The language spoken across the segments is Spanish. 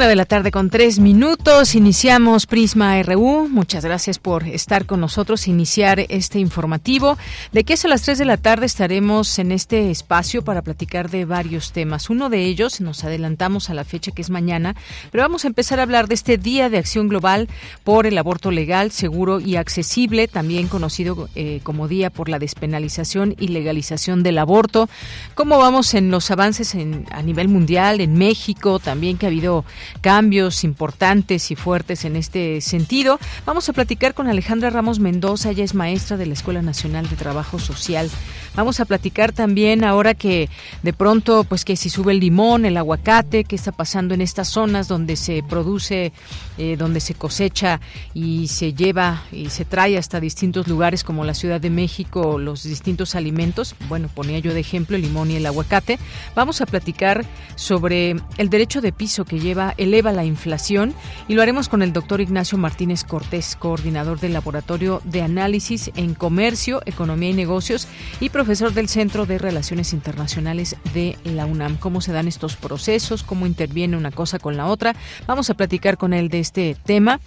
Una de la tarde con tres minutos. Iniciamos Prisma RU. Muchas gracias por estar con nosotros, iniciar este informativo. De que es a las tres de la tarde estaremos en este espacio para platicar de varios temas. Uno de ellos, nos adelantamos a la fecha que es mañana, pero vamos a empezar a hablar de este Día de Acción Global por el Aborto Legal, Seguro y Accesible, también conocido eh, como Día por la Despenalización y Legalización del Aborto. ¿Cómo vamos en los avances en, a nivel mundial, en México, también que ha habido cambios importantes y fuertes en este sentido. Vamos a platicar con Alejandra Ramos Mendoza, ella es maestra de la Escuela Nacional de Trabajo Social. Vamos a platicar también ahora que de pronto, pues que si sube el limón, el aguacate, qué está pasando en estas zonas donde se produce, eh, donde se cosecha y se lleva y se trae hasta distintos lugares como la Ciudad de México, los distintos alimentos. Bueno, ponía yo de ejemplo el limón y el aguacate. Vamos a platicar sobre el derecho de piso que lleva eleva la inflación y lo haremos con el doctor Ignacio Martínez Cortés, coordinador del Laboratorio de Análisis en Comercio, Economía y Negocios y profesor del Centro de Relaciones Internacionales de la UNAM. ¿Cómo se dan estos procesos? ¿Cómo interviene una cosa con la otra? Vamos a platicar con él de este tema.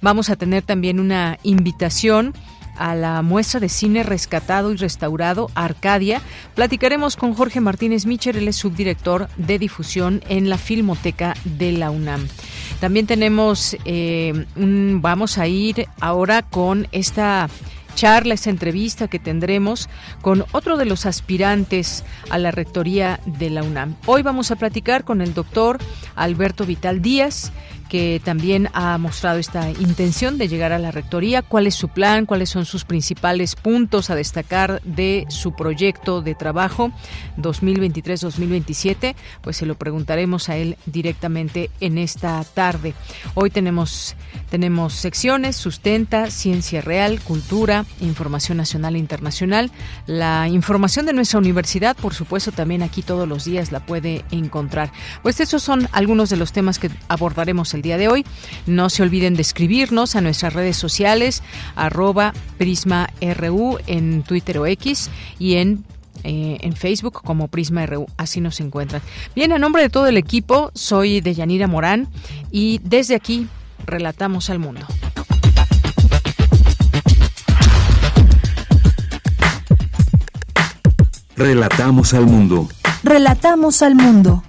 Vamos a tener también una invitación a la muestra de cine rescatado y restaurado Arcadia. Platicaremos con Jorge Martínez Micher, él es subdirector de difusión en la Filmoteca de la UNAM. También tenemos, eh, un, vamos a ir ahora con esta charla, esta entrevista que tendremos con otro de los aspirantes a la rectoría de la UNAM. Hoy vamos a platicar con el doctor Alberto Vital Díaz que también ha mostrado esta intención de llegar a la rectoría. ¿Cuál es su plan? ¿Cuáles son sus principales puntos a destacar de su proyecto de trabajo 2023-2027? Pues se lo preguntaremos a él directamente en esta tarde. Hoy tenemos, tenemos secciones, sustenta, ciencia real, cultura, información nacional e internacional. La información de nuestra universidad, por supuesto, también aquí todos los días la puede encontrar. Pues esos son algunos de los temas que abordaremos el día de hoy. No se olviden de escribirnos a nuestras redes sociales, arroba PrismaRU en Twitter o X y en eh, en Facebook como Prisma RU. Así nos encuentran. Bien, a nombre de todo el equipo, soy Deyanira Morán y desde aquí relatamos al mundo. Relatamos al mundo. Relatamos al mundo.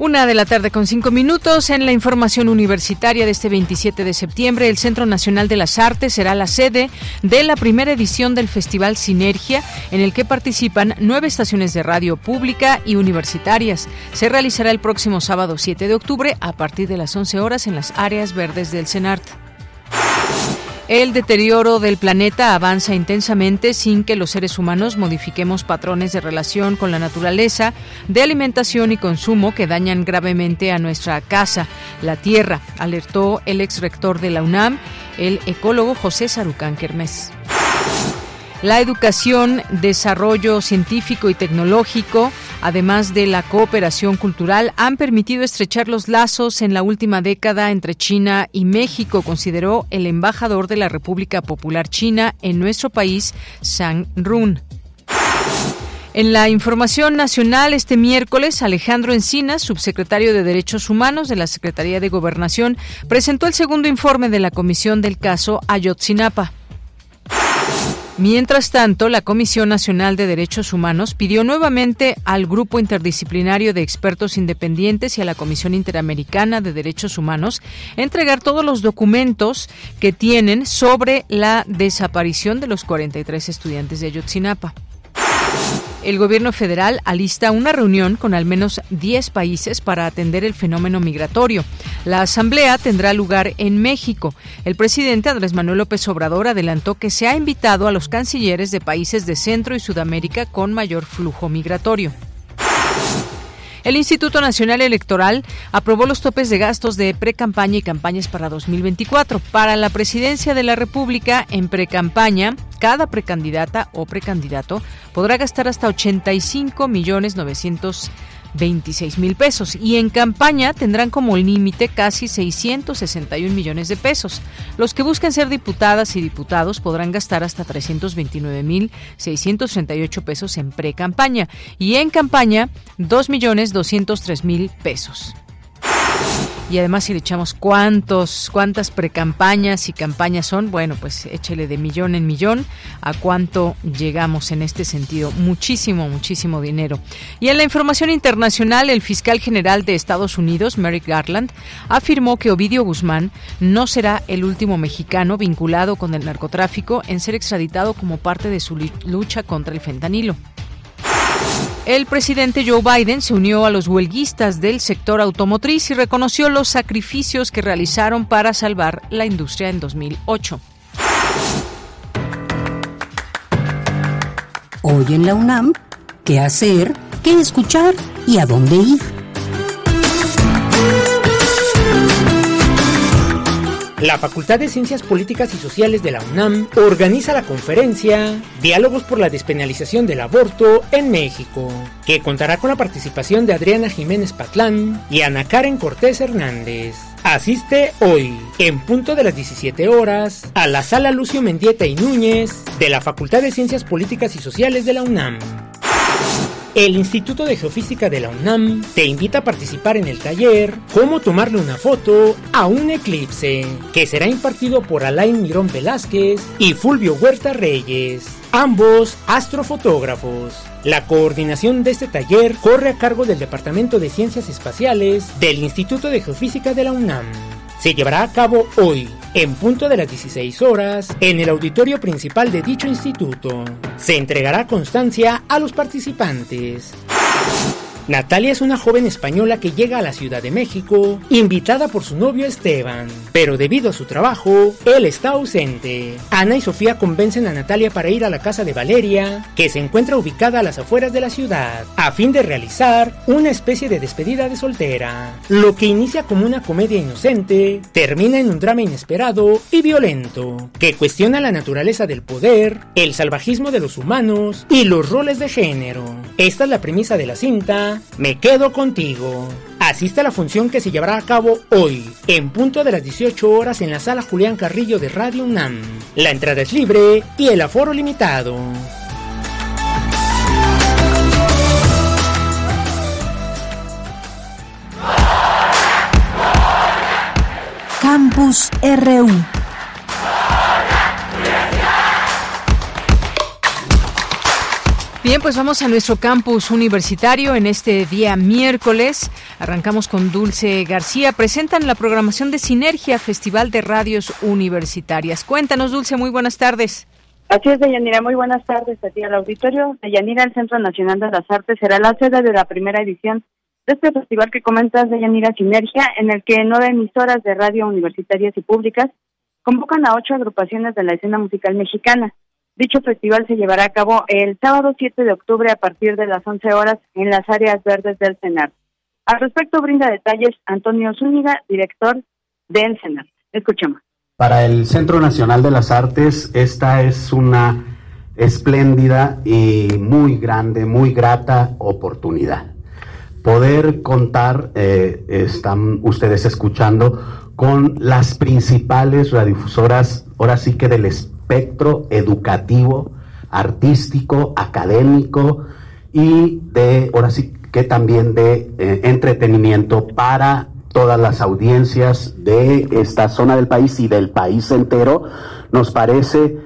Una de la tarde con cinco minutos en la información universitaria de este 27 de septiembre. El Centro Nacional de las Artes será la sede de la primera edición del Festival Sinergia, en el que participan nueve estaciones de radio pública y universitarias. Se realizará el próximo sábado 7 de octubre a partir de las 11 horas en las áreas verdes del CENART. El deterioro del planeta avanza intensamente sin que los seres humanos modifiquemos patrones de relación con la naturaleza, de alimentación y consumo que dañan gravemente a nuestra casa, la Tierra, alertó el ex rector de la UNAM, el ecólogo José Sarucán Kermés. La educación, desarrollo científico y tecnológico, además de la cooperación cultural, han permitido estrechar los lazos en la última década entre China y México, consideró el embajador de la República Popular China en nuestro país, Sang Run. En la información nacional, este miércoles, Alejandro Encinas, subsecretario de Derechos Humanos de la Secretaría de Gobernación, presentó el segundo informe de la comisión del caso Ayotzinapa. Mientras tanto, la Comisión Nacional de Derechos Humanos pidió nuevamente al Grupo Interdisciplinario de Expertos Independientes y a la Comisión Interamericana de Derechos Humanos entregar todos los documentos que tienen sobre la desaparición de los 43 estudiantes de Ayotzinapa. El gobierno federal alista una reunión con al menos 10 países para atender el fenómeno migratorio. La asamblea tendrá lugar en México. El presidente Andrés Manuel López Obrador adelantó que se ha invitado a los cancilleres de países de Centro y Sudamérica con mayor flujo migratorio. El Instituto Nacional Electoral aprobó los topes de gastos de pre-campaña y campañas para 2024. Para la presidencia de la República, en pre-campaña, cada precandidata o precandidato podrá gastar hasta 85 millones 900 26 mil pesos y en campaña tendrán como límite casi 661 millones de pesos. Los que busquen ser diputadas y diputados podrán gastar hasta 329 mil 638 pesos en pre-campaña y en campaña 2 millones 203 mil pesos. Y además si le echamos cuántos, cuántas precampañas y campañas son, bueno, pues échele de millón en millón a cuánto llegamos en este sentido. Muchísimo, muchísimo dinero. Y en la información internacional, el fiscal general de Estados Unidos, Merrick Garland, afirmó que Ovidio Guzmán no será el último mexicano vinculado con el narcotráfico en ser extraditado como parte de su lucha contra el fentanilo. El presidente Joe Biden se unió a los huelguistas del sector automotriz y reconoció los sacrificios que realizaron para salvar la industria en 2008. Hoy en la UNAM, ¿qué hacer? ¿Qué escuchar? ¿Y a dónde ir? La Facultad de Ciencias Políticas y Sociales de la UNAM organiza la conferencia Diálogos por la despenalización del aborto en México, que contará con la participación de Adriana Jiménez Patlán y Ana Karen Cortés Hernández. Asiste hoy, en punto de las 17 horas, a la sala Lucio Mendieta y Núñez de la Facultad de Ciencias Políticas y Sociales de la UNAM. El Instituto de Geofísica de la UNAM te invita a participar en el taller Cómo tomarle una foto a un eclipse, que será impartido por Alain Mirón Velázquez y Fulvio Huerta Reyes, ambos astrofotógrafos. La coordinación de este taller corre a cargo del Departamento de Ciencias Espaciales del Instituto de Geofísica de la UNAM se llevará a cabo hoy, en punto de las 16 horas, en el auditorio principal de dicho instituto. Se entregará constancia a los participantes. Natalia es una joven española que llega a la Ciudad de México, invitada por su novio Esteban, pero debido a su trabajo, él está ausente. Ana y Sofía convencen a Natalia para ir a la casa de Valeria, que se encuentra ubicada a las afueras de la ciudad, a fin de realizar una especie de despedida de soltera. Lo que inicia como una comedia inocente, termina en un drama inesperado y violento, que cuestiona la naturaleza del poder, el salvajismo de los humanos y los roles de género. Esta es la premisa de la cinta, me quedo contigo. Asiste a la función que se llevará a cabo hoy, en punto de las 18 horas en la sala Julián Carrillo de Radio UNAM. La entrada es libre y el aforo limitado. Campus RU Bien, pues vamos a nuestro campus universitario en este día miércoles. Arrancamos con Dulce García. Presentan la programación de Sinergia Festival de Radios Universitarias. Cuéntanos, Dulce, muy buenas tardes. Así es, Deyanira, muy buenas tardes a ti al auditorio. Deyanira, el Centro Nacional de las Artes será la sede de la primera edición de este festival que comentas, Deyanira Sinergia, en el que nueve emisoras de radio universitarias y públicas convocan a ocho agrupaciones de la escena musical mexicana. Dicho festival se llevará a cabo el sábado 7 de octubre a partir de las 11 horas en las áreas verdes del CENAR. Al respecto brinda detalles Antonio Zúñiga, director del CENAR. Escuchemos. Para el Centro Nacional de las Artes, esta es una espléndida y muy grande, muy grata oportunidad. Poder contar, eh, están ustedes escuchando, con las principales radiodifusoras, ahora sí que del espectro educativo, artístico, académico y de, ahora sí que también de eh, entretenimiento para todas las audiencias de esta zona del país y del país entero, nos parece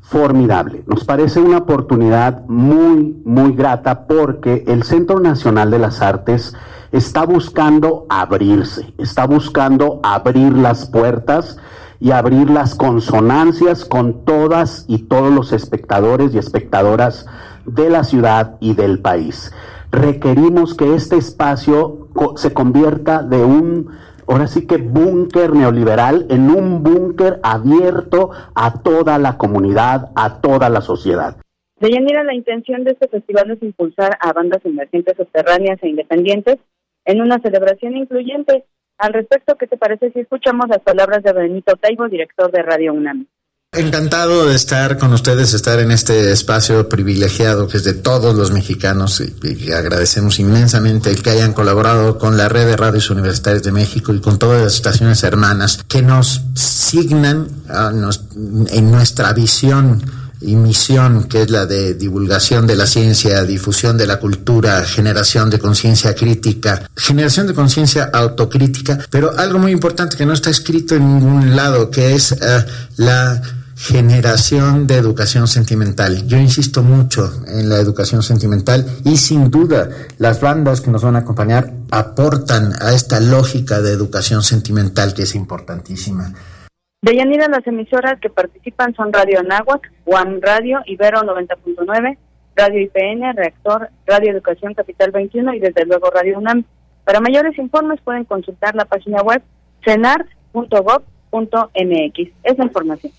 formidable. Nos parece una oportunidad muy, muy grata porque el Centro Nacional de las Artes está buscando abrirse, está buscando abrir las puertas y abrir las consonancias con todas y todos los espectadores y espectadoras de la ciudad y del país. Requerimos que este espacio se convierta de un ahora sí que búnker neoliberal en un búnker abierto a toda la comunidad, a toda la sociedad. Deyanira, la intención de este festival es impulsar a bandas emergentes subterráneas e independientes en una celebración incluyente. Al respecto, ¿qué te parece si escuchamos las palabras de Benito Taibo, director de Radio UNAM? Encantado de estar con ustedes, estar en este espacio privilegiado que es de todos los mexicanos y, agradecemos inmensamente el que hayan colaborado con la red de radios universitarias de México y con todas las estaciones hermanas que nos signan en nuestra visión y misión, que es la de divulgación de la ciencia, difusión de la cultura, generación de conciencia crítica, generación de conciencia autocrítica, pero algo muy importante que no está escrito en ningún lado, que es eh, la generación de educación sentimental. Yo insisto mucho en la educación sentimental y sin duda las bandas que nos van a acompañar aportan a esta lógica de educación sentimental que es importantísima. De Yanira, las emisoras que participan son Radio Anáhuac, Guam Radio, Ibero 90.9, Radio IPN, Reactor, Radio Educación Capital 21 y desde luego Radio UNAM. Para mayores informes pueden consultar la página web cenart.gov.mx. Es la información.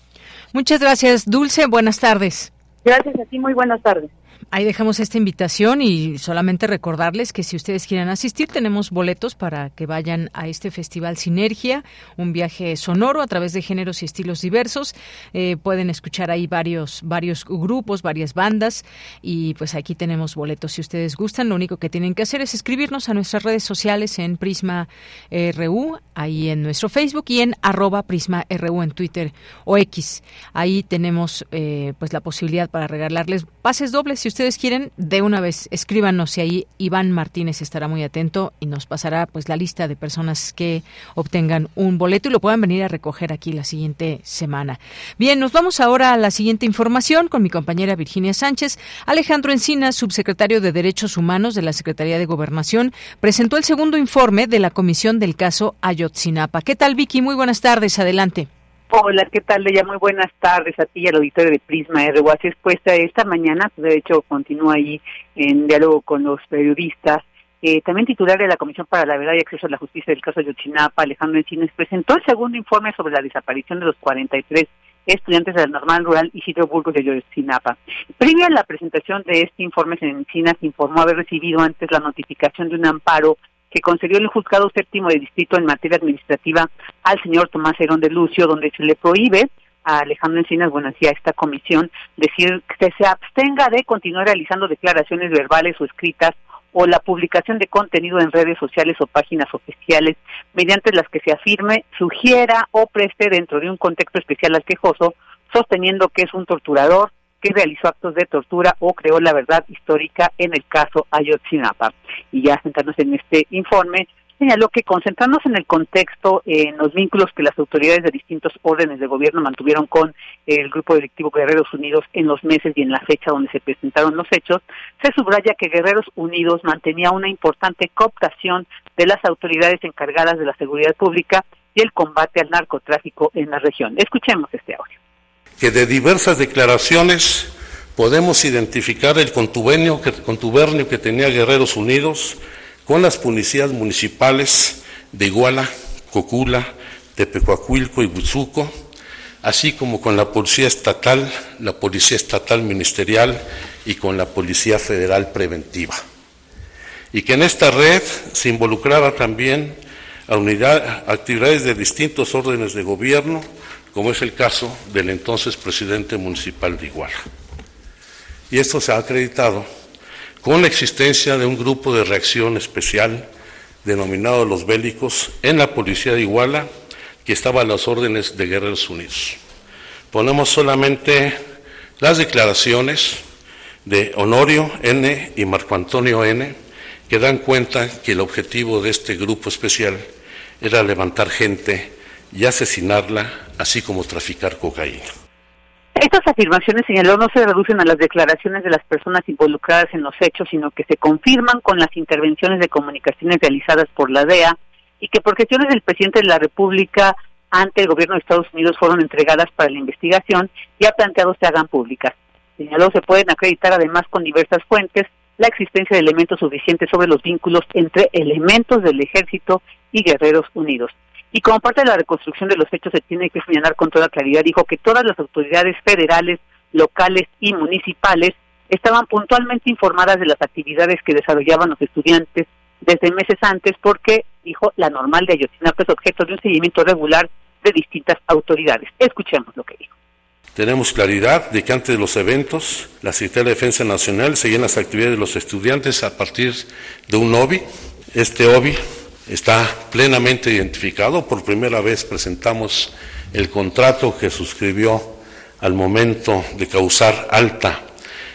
Muchas gracias, Dulce. Buenas tardes. Gracias a ti, muy buenas tardes. Ahí dejamos esta invitación y solamente recordarles que si ustedes quieren asistir, tenemos boletos para que vayan a este festival Sinergia, un viaje sonoro a través de géneros y estilos diversos. Eh, pueden escuchar ahí varios, varios grupos, varias bandas y pues aquí tenemos boletos si ustedes gustan. Lo único que tienen que hacer es escribirnos a nuestras redes sociales en Prisma RU, ahí en nuestro Facebook y en arroba Prisma RU en Twitter o X. Ahí tenemos eh, pues la posibilidad para regalarles pases dobles si quieren, de una vez escríbanos y ahí Iván Martínez estará muy atento y nos pasará pues la lista de personas que obtengan un boleto y lo puedan venir a recoger aquí la siguiente semana. Bien, nos vamos ahora a la siguiente información con mi compañera Virginia Sánchez. Alejandro Encina, subsecretario de Derechos Humanos de la Secretaría de Gobernación, presentó el segundo informe de la comisión del caso Ayotzinapa. ¿Qué tal, Vicky? Muy buenas tardes. Adelante. Hola, ¿qué tal? Ya muy buenas tardes a ti y al auditorio de Prisma RU. Así es, pues esta mañana, de hecho, continúa ahí en diálogo con los periodistas. Eh, también titular de la Comisión para la Verdad y Acceso a la Justicia del caso de Yotzinapa, Alejandro Encines, presentó el segundo informe sobre la desaparición de los 43 estudiantes del Normal Rural Isidro Burgos de Yotzinapa. Previa a la presentación de este informe, en Encinas informó haber recibido antes la notificación de un amparo que concedió el juzgado séptimo de distrito en materia administrativa al señor Tomás Herón de Lucio, donde se le prohíbe a Alejandro Encinas, bueno, a esta comisión, decir que se abstenga de continuar realizando declaraciones verbales o escritas o la publicación de contenido en redes sociales o páginas oficiales mediante las que se afirme, sugiera o preste dentro de un contexto especial al quejoso, sosteniendo que es un torturador, que realizó actos de tortura o creó la verdad histórica en el caso Ayotzinapa. Y ya centrarnos en este informe, señaló que concentrarnos en el contexto, en los vínculos que las autoridades de distintos órdenes de gobierno mantuvieron con el grupo delictivo Guerreros Unidos en los meses y en la fecha donde se presentaron los hechos, se subraya que Guerreros Unidos mantenía una importante cooptación de las autoridades encargadas de la seguridad pública y el combate al narcotráfico en la región. Escuchemos este audio que de diversas declaraciones podemos identificar el contubernio que, tenía Guerreros Unidos con las policías municipales de Iguala, Cocula, Tepecuacuilco y Buzuco, así como con la Policía Estatal, la Policía Estatal Ministerial y con la Policía Federal Preventiva. Y que en esta red se involucraba también a actividades de distintos órdenes de gobierno, como es el caso del entonces presidente municipal de Iguala. Y esto se ha acreditado con la existencia de un grupo de reacción especial denominado Los Bélicos en la policía de Iguala, que estaba a las órdenes de Guerreros Unidos. Ponemos solamente las declaraciones de Honorio N y Marco Antonio N, que dan cuenta que el objetivo de este grupo especial era levantar gente y asesinarla, así como traficar cocaína. Estas afirmaciones, señaló, no se reducen a las declaraciones de las personas involucradas en los hechos, sino que se confirman con las intervenciones de comunicaciones realizadas por la DEA y que por gestiones del presidente de la República ante el gobierno de Estados Unidos fueron entregadas para la investigación y ha planteado se hagan públicas. Señaló, se pueden acreditar además con diversas fuentes la existencia de elementos suficientes sobre los vínculos entre elementos del ejército y guerreros unidos. Y como parte de la reconstrucción de los hechos se tiene que señalar con toda claridad, dijo que todas las autoridades federales, locales y municipales estaban puntualmente informadas de las actividades que desarrollaban los estudiantes desde meses antes porque, dijo, la normal de Ayotzinapa es objeto de un seguimiento regular de distintas autoridades. Escuchemos lo que dijo. Tenemos claridad de que antes de los eventos, la Secretaría de Defensa Nacional seguía las actividades de los estudiantes a partir de un OBI. Este OBI está plenamente identificado. Por primera vez presentamos el contrato que suscribió al momento de causar alta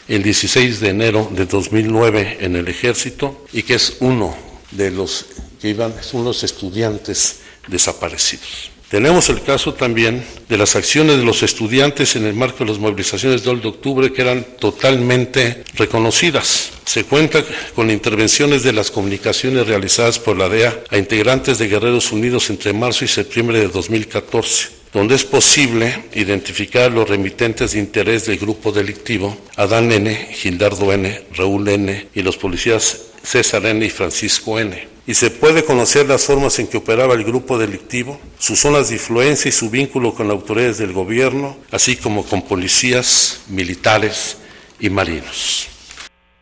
el 16 de enero de 2009 en el ejército y que es uno de los que iban, unos estudiantes desaparecidos. Tenemos el caso también de las acciones de los estudiantes en el marco de las movilizaciones del de octubre que eran totalmente reconocidas. Se cuenta con intervenciones de las comunicaciones realizadas por la DEA a integrantes de Guerreros Unidos entre marzo y septiembre de 2014 donde es posible identificar los remitentes de interés del grupo delictivo, Adán N., Gildardo N., Raúl N. y los policías César N. y Francisco N y se puede conocer las formas en que operaba el grupo delictivo, sus zonas de influencia y su vínculo con autoridades del gobierno, así como con policías, militares y marinos.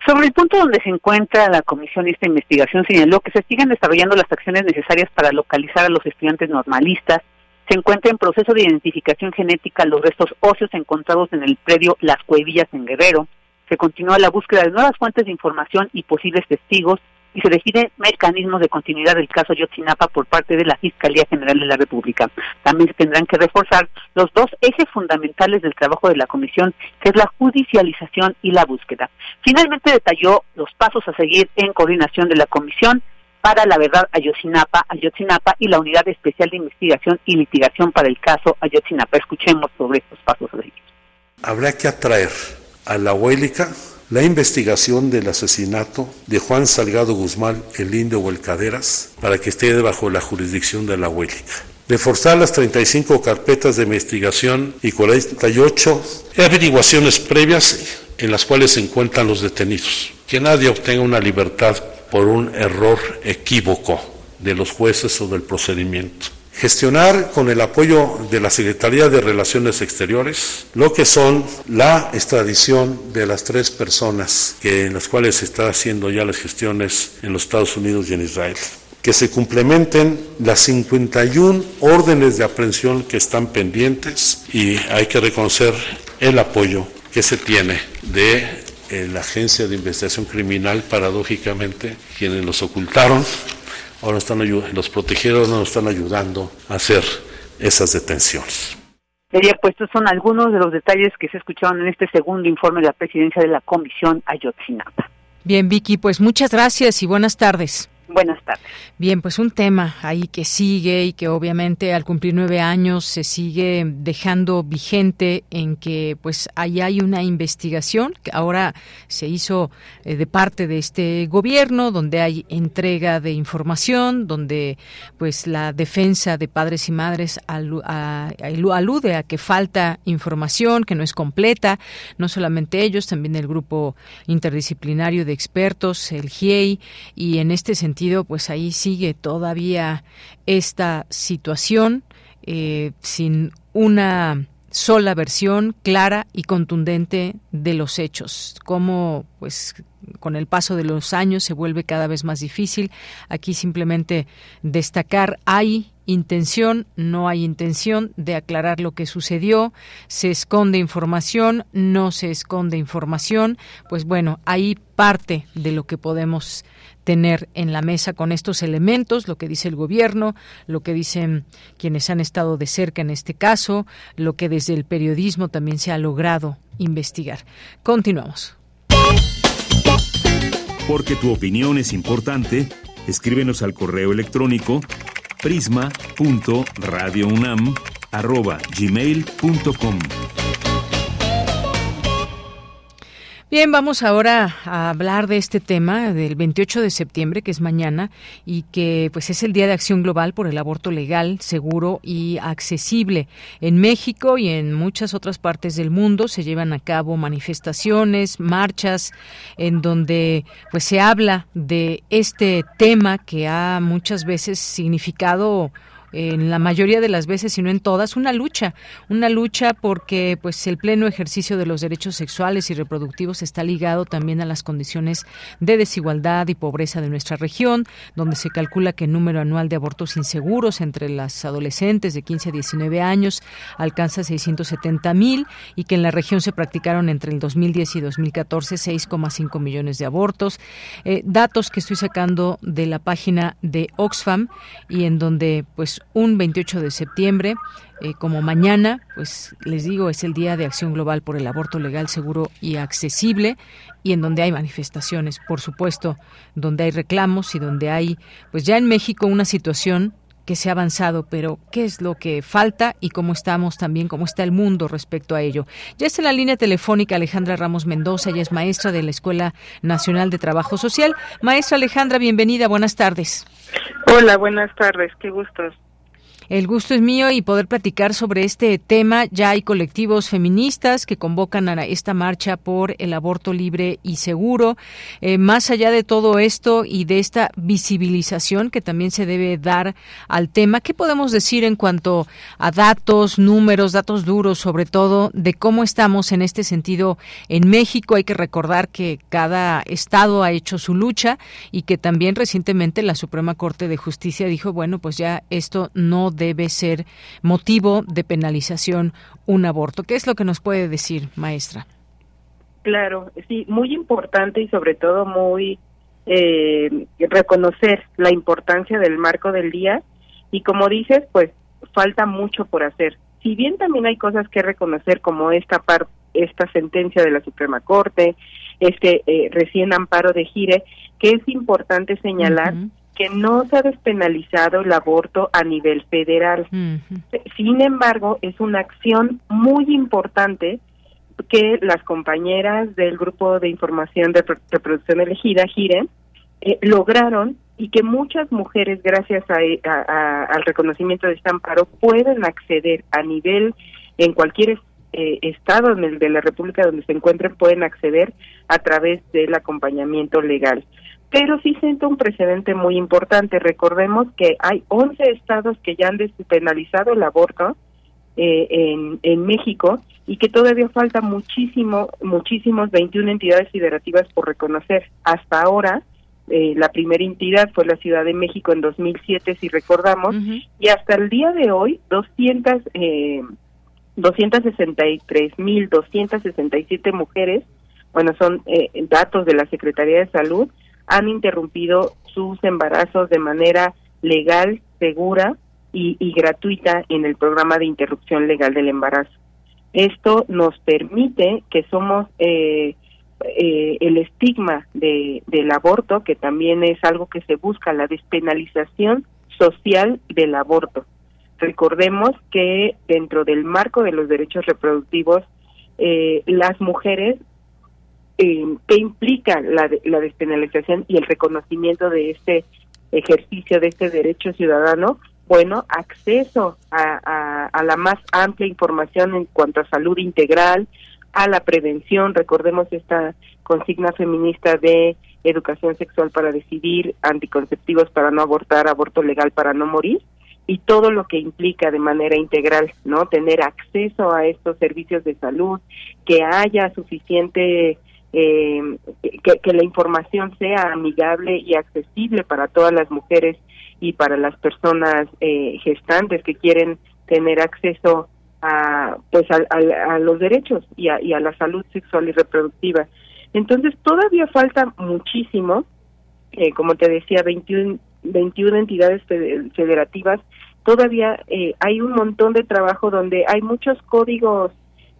Sobre el punto donde se encuentra la comisión esta investigación señaló que se siguen desarrollando las acciones necesarias para localizar a los estudiantes normalistas, se encuentra en proceso de identificación genética los restos óseos encontrados en el predio Las Cuevillas en Guerrero, se continúa la búsqueda de nuevas fuentes de información y posibles testigos y se definen mecanismos de continuidad del caso Yotzinapa por parte de la Fiscalía General de la República. También se tendrán que reforzar los dos ejes fundamentales del trabajo de la comisión, que es la judicialización y la búsqueda. Finalmente detalló los pasos a seguir en coordinación de la comisión para la verdad Ayotzinapa, Ayotzinapa y la Unidad Especial de Investigación y Litigación para el caso Ayotzinapa. Escuchemos sobre estos pasos a seguir. Habrá que atraer a la Huélica la investigación del asesinato de Juan Salgado Guzmán, el Indio Huelcaderas, para que esté bajo la jurisdicción de la Huélica. Reforzar las 35 carpetas de investigación y 48 averiguaciones previas en las cuales se encuentran los detenidos. Que nadie obtenga una libertad por un error equívoco de los jueces o del procedimiento gestionar con el apoyo de la Secretaría de Relaciones Exteriores lo que son la extradición de las tres personas que, en las cuales se está haciendo ya las gestiones en los Estados Unidos y en Israel. Que se complementen las 51 órdenes de aprehensión que están pendientes y hay que reconocer el apoyo que se tiene de la Agencia de Investigación Criminal, paradójicamente, quienes los ocultaron ahora están los protegidos nos están ayudando a hacer esas detenciones. Sería pues estos son algunos de los detalles que se escucharon en este segundo informe de la presidencia de la Comisión Ayotzinapa. Bien, Vicky, pues muchas gracias y buenas tardes. Buenas tardes. Bien, pues un tema ahí que sigue y que obviamente al cumplir nueve años se sigue dejando vigente en que pues ahí hay una investigación que ahora se hizo eh, de parte de este gobierno donde hay entrega de información, donde pues la defensa de padres y madres alude a que falta información, que no es completa, no solamente ellos, también el grupo interdisciplinario de expertos, el GIEI, y en este sentido pues ahí sigue todavía esta situación eh, sin una sola versión clara y contundente de los hechos. Cómo, pues, con el paso de los años se vuelve cada vez más difícil. Aquí simplemente destacar hay intención, no hay intención de aclarar lo que sucedió, se esconde información, no se esconde información, pues bueno, ahí parte de lo que podemos tener en la mesa con estos elementos, lo que dice el gobierno, lo que dicen quienes han estado de cerca en este caso, lo que desde el periodismo también se ha logrado investigar. Continuamos. Porque tu opinión es importante, escríbenos al correo electrónico prisma.radiounam@gmail.com. Bien, vamos ahora a hablar de este tema del 28 de septiembre, que es mañana, y que pues es el Día de Acción Global por el aborto legal, seguro y accesible. En México y en muchas otras partes del mundo se llevan a cabo manifestaciones, marchas, en donde pues se habla de este tema que ha muchas veces significado en la mayoría de las veces, sino en todas, una lucha, una lucha porque pues el pleno ejercicio de los derechos sexuales y reproductivos está ligado también a las condiciones de desigualdad y pobreza de nuestra región, donde se calcula que el número anual de abortos inseguros entre las adolescentes de 15 a 19 años alcanza 670 mil y que en la región se practicaron entre el 2010 y 2014 6,5 millones de abortos. Eh, datos que estoy sacando de la página de Oxfam y en donde pues un 28 de septiembre. Eh, como mañana, pues les digo, es el Día de Acción Global por el Aborto Legal, Seguro y Accesible, y en donde hay manifestaciones, por supuesto, donde hay reclamos y donde hay, pues ya en México, una situación que se ha avanzado, pero ¿qué es lo que falta y cómo estamos también, cómo está el mundo respecto a ello? Ya está en la línea telefónica Alejandra Ramos Mendoza, ella es maestra de la Escuela Nacional de Trabajo Social. Maestra Alejandra, bienvenida, buenas tardes. Hola, buenas tardes, qué gusto el gusto es mío y poder platicar sobre este tema. Ya hay colectivos feministas que convocan a esta marcha por el aborto libre y seguro. Eh, más allá de todo esto y de esta visibilización que también se debe dar al tema, ¿qué podemos decir en cuanto a datos, números, datos duros, sobre todo de cómo estamos en este sentido en México? Hay que recordar que cada estado ha hecho su lucha y que también recientemente la Suprema Corte de Justicia dijo, bueno, pues ya esto no debe ser motivo de penalización un aborto. ¿Qué es lo que nos puede decir, maestra? Claro, sí, muy importante y sobre todo muy eh, reconocer la importancia del marco del día y como dices, pues falta mucho por hacer. Si bien también hay cosas que reconocer como esta esta sentencia de la Suprema Corte, este eh, recién amparo de Gire, que es importante señalar que no se ha despenalizado el aborto a nivel federal. Sin embargo, es una acción muy importante que las compañeras del Grupo de Información de Reproducción Elegida, GIRE, eh, lograron y que muchas mujeres, gracias al reconocimiento de este amparo, pueden acceder a nivel, en cualquier eh, estado en el de la República donde se encuentren, pueden acceder a través del acompañamiento legal pero sí siento un precedente muy importante. Recordemos que hay 11 estados que ya han despenalizado el aborto eh, en, en México y que todavía falta muchísimo, muchísimos 21 entidades federativas por reconocer. Hasta ahora, eh, la primera entidad fue la Ciudad de México en 2007, si recordamos, y hasta el día de hoy, 200, eh, 263.267 mujeres, bueno, son eh, datos de la Secretaría de Salud, han interrumpido sus embarazos de manera legal, segura y, gratuita en el programa de interrupción legal del embarazo. Esto nos permite que somos eh, eh, el estigma de, del aborto, que también es algo que se busca, la despenalización social del aborto. Recordemos que dentro del marco de los derechos reproductivos, eh, las mujeres eh, qué implica la, la despenalización y el reconocimiento de este ejercicio de este derecho ciudadano, bueno, acceso a, a, la más amplia información en cuanto a salud integral, a la prevención, recordemos esta consigna feminista de educación sexual para decidir, anticonceptivos para no abortar, aborto legal para no morir, y todo lo que implica de manera integral, ¿no? Tener acceso a estos servicios de salud, que haya suficiente eh, que, la información sea amigable y accesible para todas las mujeres y para las personas eh, gestantes que quieren tener acceso a pues a, los derechos y a, y a, la salud sexual y reproductiva. Entonces todavía falta muchísimo eh, como te decía 21, 21 entidades federativas. Todavía eh, hay un montón de trabajo donde hay muchos códigos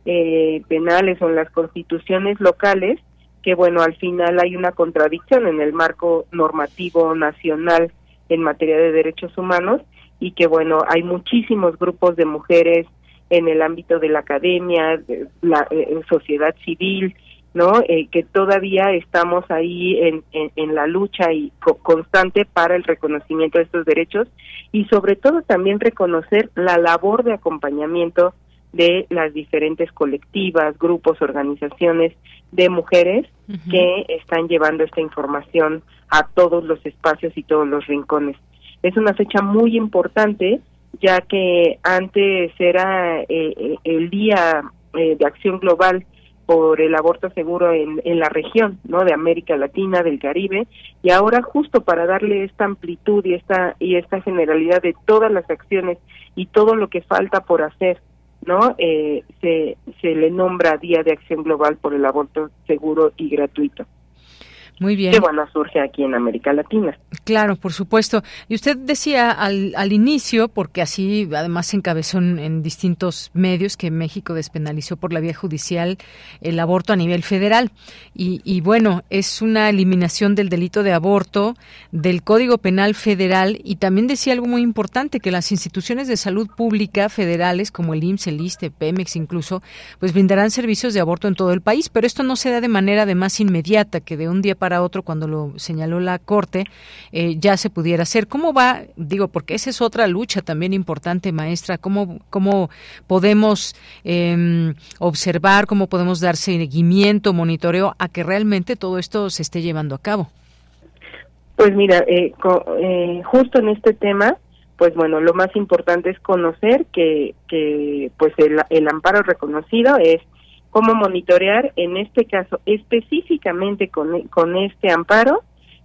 eh, penales o en las constituciones locales, que bueno, al final hay una contradicción en el marco normativo nacional en materia de derechos humanos y que bueno, hay muchísimos grupos de mujeres en el ámbito de la academia, de la eh, sociedad civil, ¿no? Eh, que todavía estamos ahí en, en, la lucha y constante para el reconocimiento de estos derechos y sobre todo también reconocer la labor de acompañamiento de las diferentes colectivas, grupos, organizaciones de mujeres que están llevando esta información a todos los espacios y todos los rincones. Es una fecha muy importante ya que antes era eh, eh, el Día de Acción Global por el aborto seguro en, en la región, ¿no? De América Latina, del Caribe, y ahora justo para darle esta amplitud y esta y esta generalidad de todas las acciones y todo lo que falta por hacer, ¿no? Eh, se se le nombra Día de Acción Global por el aborto seguro y gratuito. Muy bien. Que bueno, surge aquí en América Latina. Claro, por supuesto. Y usted decía al, al inicio, porque así además se encabezó en, distintos medios, que México despenalizó por la vía judicial el aborto a nivel federal. Y, y bueno, es una eliminación del delito de aborto del Código Penal Federal. Y también decía algo muy importante, que las instituciones de salud pública federales, como el IMSS, el ISTE, Pemex incluso, pues brindarán servicios de aborto en todo el país. Pero esto no se da de manera además inmediata, que de un día para para otro, cuando lo señaló la Corte, eh, ya se pudiera hacer. ¿Cómo va? Digo, porque esa es otra lucha también importante, maestra. ¿Cómo, cómo podemos em, observar, cómo podemos dar seguimiento, monitoreo a que realmente todo esto se esté llevando a cabo? Pues mira, eh, eh, justo en este tema, pues bueno, lo más importante es conocer que, que pues el, el amparo reconocido es cómo monitorear, en este caso específicamente con, con este amparo,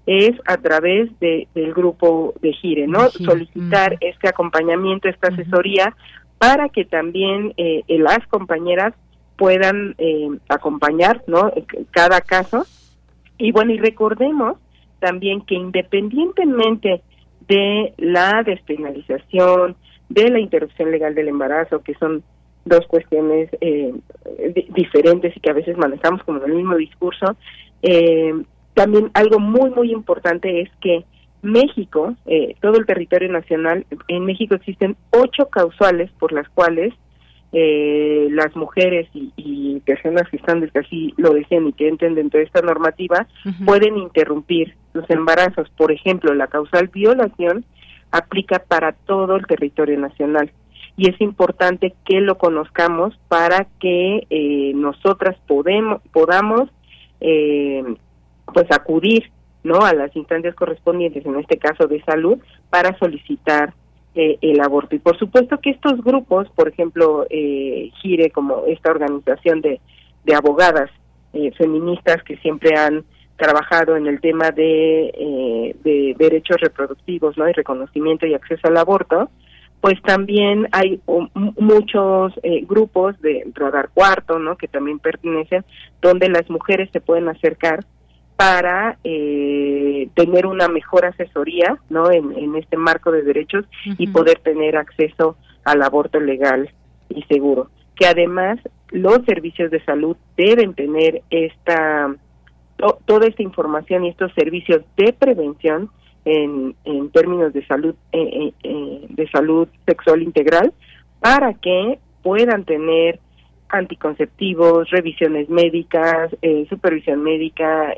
es a través de, del grupo de Gire, ¿no? Solicitar este acompañamiento, esta asesoría, para que también eh, las compañeras puedan eh, acompañar, ¿no? Cada caso. Y bueno, y recordemos también que independientemente de la despenalización, de la interrupción legal del embarazo, que son dos cuestiones eh, diferentes y que a veces manejamos como en el mismo discurso. Eh, también algo muy, muy importante es que México, eh, todo el territorio nacional, en México existen ocho causales por las cuales las mujeres y, personas que están, que así lo decían y que entran dentro de esta normativa, pueden interrumpir sus embarazos. Por ejemplo, la causal violación aplica para todo el territorio nacional y es importante que lo conozcamos para que eh, nosotras podemos, podamos eh, pues acudir no a las instancias correspondientes en este caso de salud para solicitar eh, el aborto. Y por supuesto que estos grupos por ejemplo eh, gire como esta organización de, de abogadas eh, feministas que siempre han trabajado en el tema de, de derechos reproductivos no y reconocimiento y acceso al aborto pues también hay muchos eh, grupos de Radar Cuarto, ¿no? Que también pertenecen, donde las mujeres se pueden acercar para eh, tener una mejor asesoría, ¿no? En, este marco de derechos y poder tener acceso al aborto legal y seguro. Que además los servicios de salud deben tener esta toda esta información y estos servicios de prevención en, en términos de salud eh, eh, eh, de salud sexual integral para que puedan tener anticonceptivos, revisiones médicas, supervisión médica,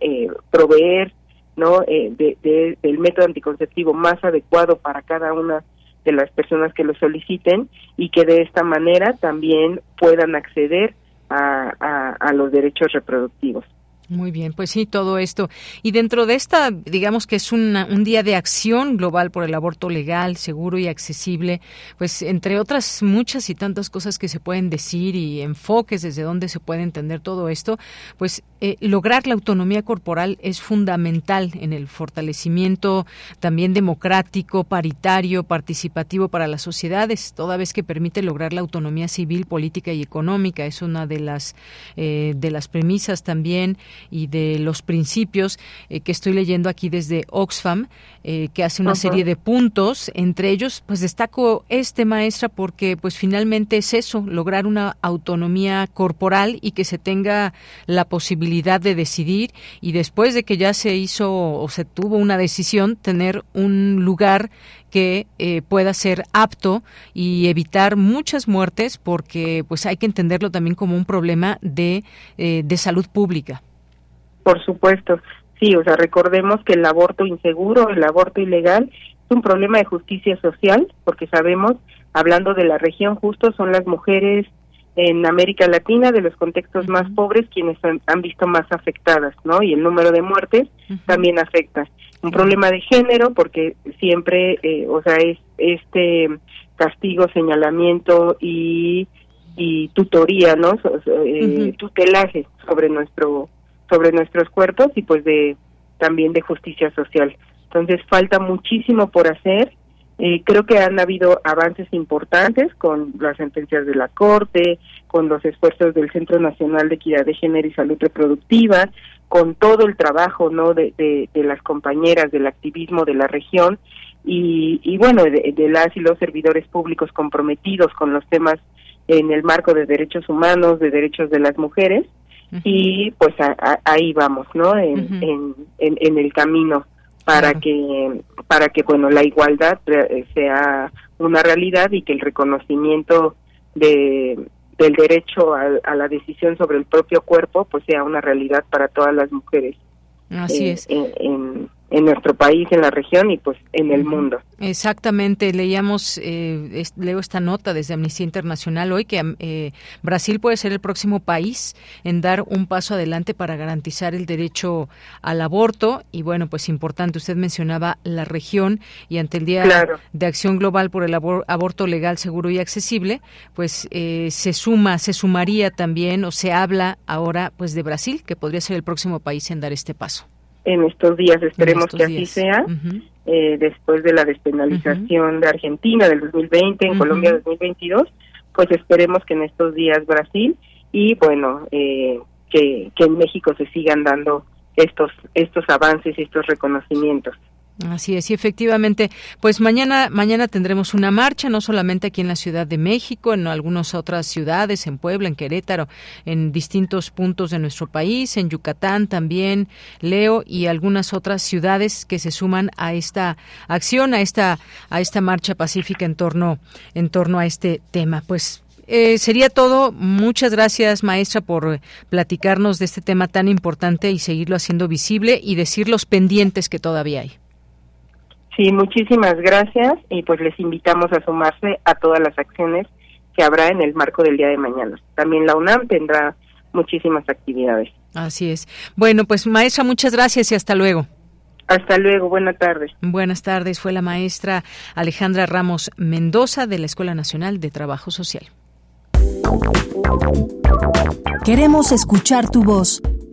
proveer no de, del método anticonceptivo más adecuado para cada una de las personas que lo soliciten y que de esta manera también puedan acceder a los derechos reproductivos. Muy bien, pues sí, todo esto. Y dentro de esta, digamos que es un día de acción global por el aborto legal, seguro y accesible, pues entre otras muchas y tantas cosas que se pueden decir y enfoques desde donde se puede entender todo esto, pues eh, lograr la autonomía corporal es fundamental en el fortalecimiento también democrático, paritario, participativo para las sociedades, toda vez que permite lograr la autonomía civil, política y económica. Es una de las, eh, de las premisas también y de los principios eh, que estoy leyendo aquí desde Oxfam, eh, que hace una serie de puntos. Entre ellos, pues destaco este maestra porque pues finalmente es eso, lograr una autonomía corporal y que se tenga la posibilidad de decidir y después de que ya se hizo o se tuvo una decisión, tener un lugar que eh, pueda ser apto y evitar muchas muertes porque pues hay que entenderlo también como un problema de, de salud pública. Por supuesto, sí, o sea, recordemos que el aborto inseguro, el aborto ilegal, es un problema de justicia social, porque sabemos, hablando de la región justo, son las mujeres en América Latina, de los contextos más pobres, quienes han, visto más afectadas, ¿no? Y el número de muertes también afecta. Un problema de género, porque siempre, eh, o sea, es este castigo, señalamiento y, y tutoría, ¿no? Eh, tutelaje sobre nuestro sobre nuestros cuerpos y pues de también de justicia social. Entonces falta muchísimo por hacer. Eh, creo que han habido avances importantes con las sentencias de la Corte, con los esfuerzos del Centro Nacional de Equidad de Género y Salud Reproductiva, con todo el trabajo no de, de, las compañeras del activismo de la región y, y bueno, de, las y los servidores públicos comprometidos con los temas en el marco de derechos humanos, de derechos de las mujeres y pues ahí vamos, ¿no? En, en, en, en el camino para que para que bueno la igualdad eh, sea una realidad y que el reconocimiento de del derecho a, la decisión sobre el propio cuerpo pues sea una realidad para todas las mujeres Así es. en, en nuestro país, en la región y pues en el mundo. Exactamente, leíamos, eh, leo esta nota desde Amnistía Internacional hoy que eh, Brasil puede ser el próximo país en dar un paso adelante para garantizar el derecho al aborto. Y bueno, pues importante, usted mencionaba la región y ante el Día de Acción Global por el aborto legal, seguro y accesible, pues eh, se suma, se sumaría también o se habla ahora pues de Brasil, que podría ser el próximo país en dar este paso en estos días, esperemos que así sea, eh, después de la despenalización de Argentina del 2020, en Colombia 2022, pues esperemos que en estos días Brasil y bueno, eh, que, que en México se sigan dando estos, estos avances y estos reconocimientos. Así es, y efectivamente, pues mañana, mañana tendremos una marcha, no solamente aquí en la Ciudad de México, en algunas otras ciudades, en Puebla, en Querétaro, en distintos puntos de nuestro país, en Yucatán también, Leo, y algunas otras ciudades que se suman a esta acción, a esta, a esta marcha pacífica en torno, en torno a este tema. Pues eh, sería todo. Muchas gracias, maestra, por platicarnos de este tema tan importante y seguirlo haciendo visible y decir los pendientes que todavía hay. Sí, muchísimas gracias y pues les invitamos a sumarse a todas las acciones que habrá en el marco del día de mañana. También la UNAM tendrá muchísimas actividades. Así es. Bueno, pues maestra, muchas gracias y hasta luego. Hasta luego, buenas tardes. Buenas tardes, fue la maestra Alejandra Ramos Mendoza de la Escuela Nacional de Trabajo Social. Queremos escuchar tu voz.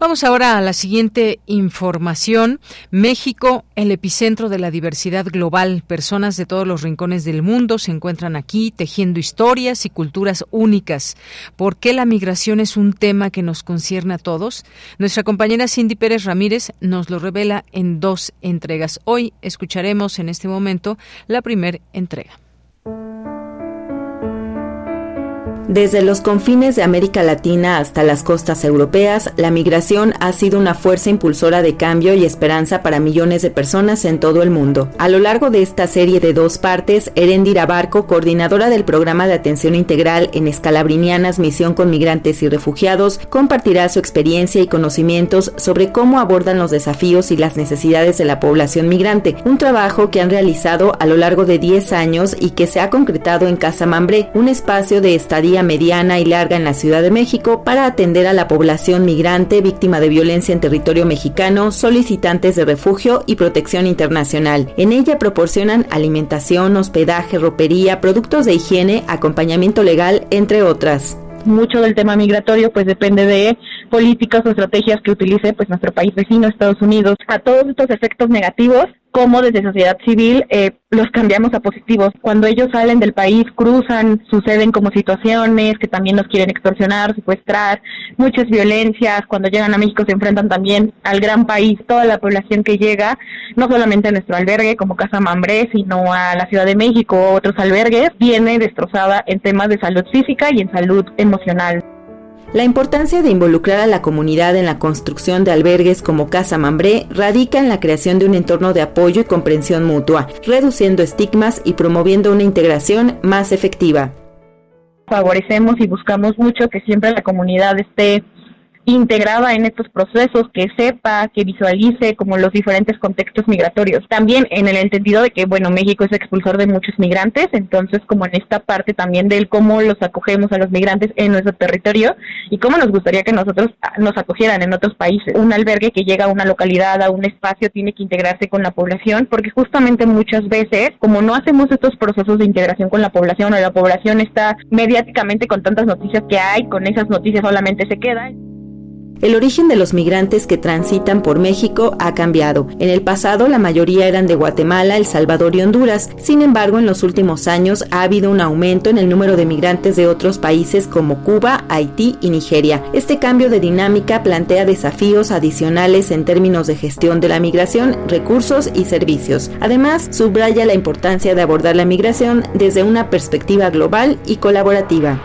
Vamos ahora a la siguiente información. México, el epicentro de la diversidad global. Personas de todos los rincones del mundo se encuentran aquí tejiendo historias y culturas únicas. ¿Por qué la migración es un tema que nos concierne a todos? Nuestra compañera Cindy Pérez Ramírez nos lo revela en dos entregas. Hoy escucharemos en este momento la primera entrega. Desde los confines de América Latina hasta las costas europeas, la migración ha sido una fuerza impulsora de cambio y esperanza para millones de personas en todo el mundo. A lo largo de esta serie de dos partes, Erendira Barco, coordinadora del programa de atención integral en Escalabrinianas Misión con Migrantes y Refugiados, compartirá su experiencia y conocimientos sobre cómo abordan los desafíos y las necesidades de la población migrante, un trabajo que han realizado a lo largo de 10 años y que se ha concretado en Casa Mambré, un espacio de estadía mediana y larga en la Ciudad de México para atender a la población migrante víctima de violencia en territorio mexicano, solicitantes de refugio y protección internacional. En ella proporcionan alimentación, hospedaje, ropería, productos de higiene, acompañamiento legal, entre otras mucho del tema migratorio pues depende de políticas o estrategias que utilice pues nuestro país vecino Estados Unidos a todos estos efectos negativos como desde sociedad civil eh, los cambiamos a positivos. Cuando ellos salen del país, cruzan, suceden como situaciones que también nos quieren extorsionar, secuestrar, muchas violencias. Cuando llegan a México se enfrentan también al gran país, toda la población que llega, no solamente a nuestro albergue como Casa Mambré, sino a la Ciudad de México o otros albergues, viene destrozada en temas de salud física y en salud emocional. La importancia de involucrar a la comunidad en la construcción de albergues como Casa Mambré radica en la creación de un entorno de apoyo y comprensión mutua, reduciendo estigmas y promoviendo una integración más efectiva. Favorecemos y buscamos mucho que siempre la comunidad esté integrada en estos procesos, que sepa, que visualice como los diferentes contextos migratorios. También en el entendido de que, bueno, México es expulsor de muchos migrantes, entonces como en esta parte también del cómo los acogemos a los migrantes en nuestro territorio y cómo nos gustaría que nosotros ah, nos acogieran en otros países. Un albergue que llega a una localidad, a un espacio, tiene que integrarse con la población, porque justamente muchas veces, como no hacemos estos procesos de integración con la población o la población está mediáticamente con tantas noticias que hay, con esas noticias solamente se queda. El origen de los migrantes que transitan por México ha cambiado. En el pasado la mayoría eran de Guatemala, El Salvador y Honduras. Sin embargo, en los últimos años ha habido un aumento en el número de migrantes de otros países como Cuba, Haití y Nigeria. Este cambio de dinámica plantea desafíos adicionales en términos de gestión de la migración, recursos y servicios. Además, subraya la importancia de abordar la migración desde una perspectiva global y colaborativa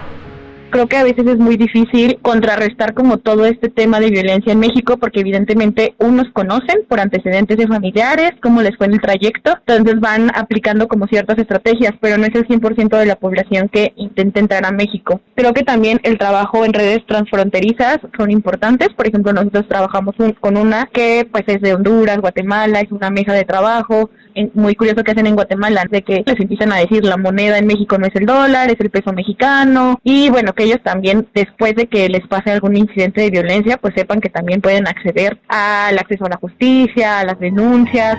creo que a veces es muy difícil contrarrestar como todo este tema de violencia en México porque evidentemente unos conocen por antecedentes de familiares, cómo les fue en el trayecto, entonces van aplicando como ciertas estrategias, pero no es el 100% de la población que intenta entrar a México. Creo que también el trabajo en redes transfronterizas son importantes, por ejemplo nosotros trabajamos con una que pues es de Honduras, Guatemala, es una mesa de trabajo, muy curioso que hacen en Guatemala, de que les empiezan a decir la moneda en México no es el dólar, es el peso mexicano, y bueno, que ellos también, después de que les pase algún incidente de violencia, pues sepan que también pueden acceder al acceso a la justicia, a las denuncias.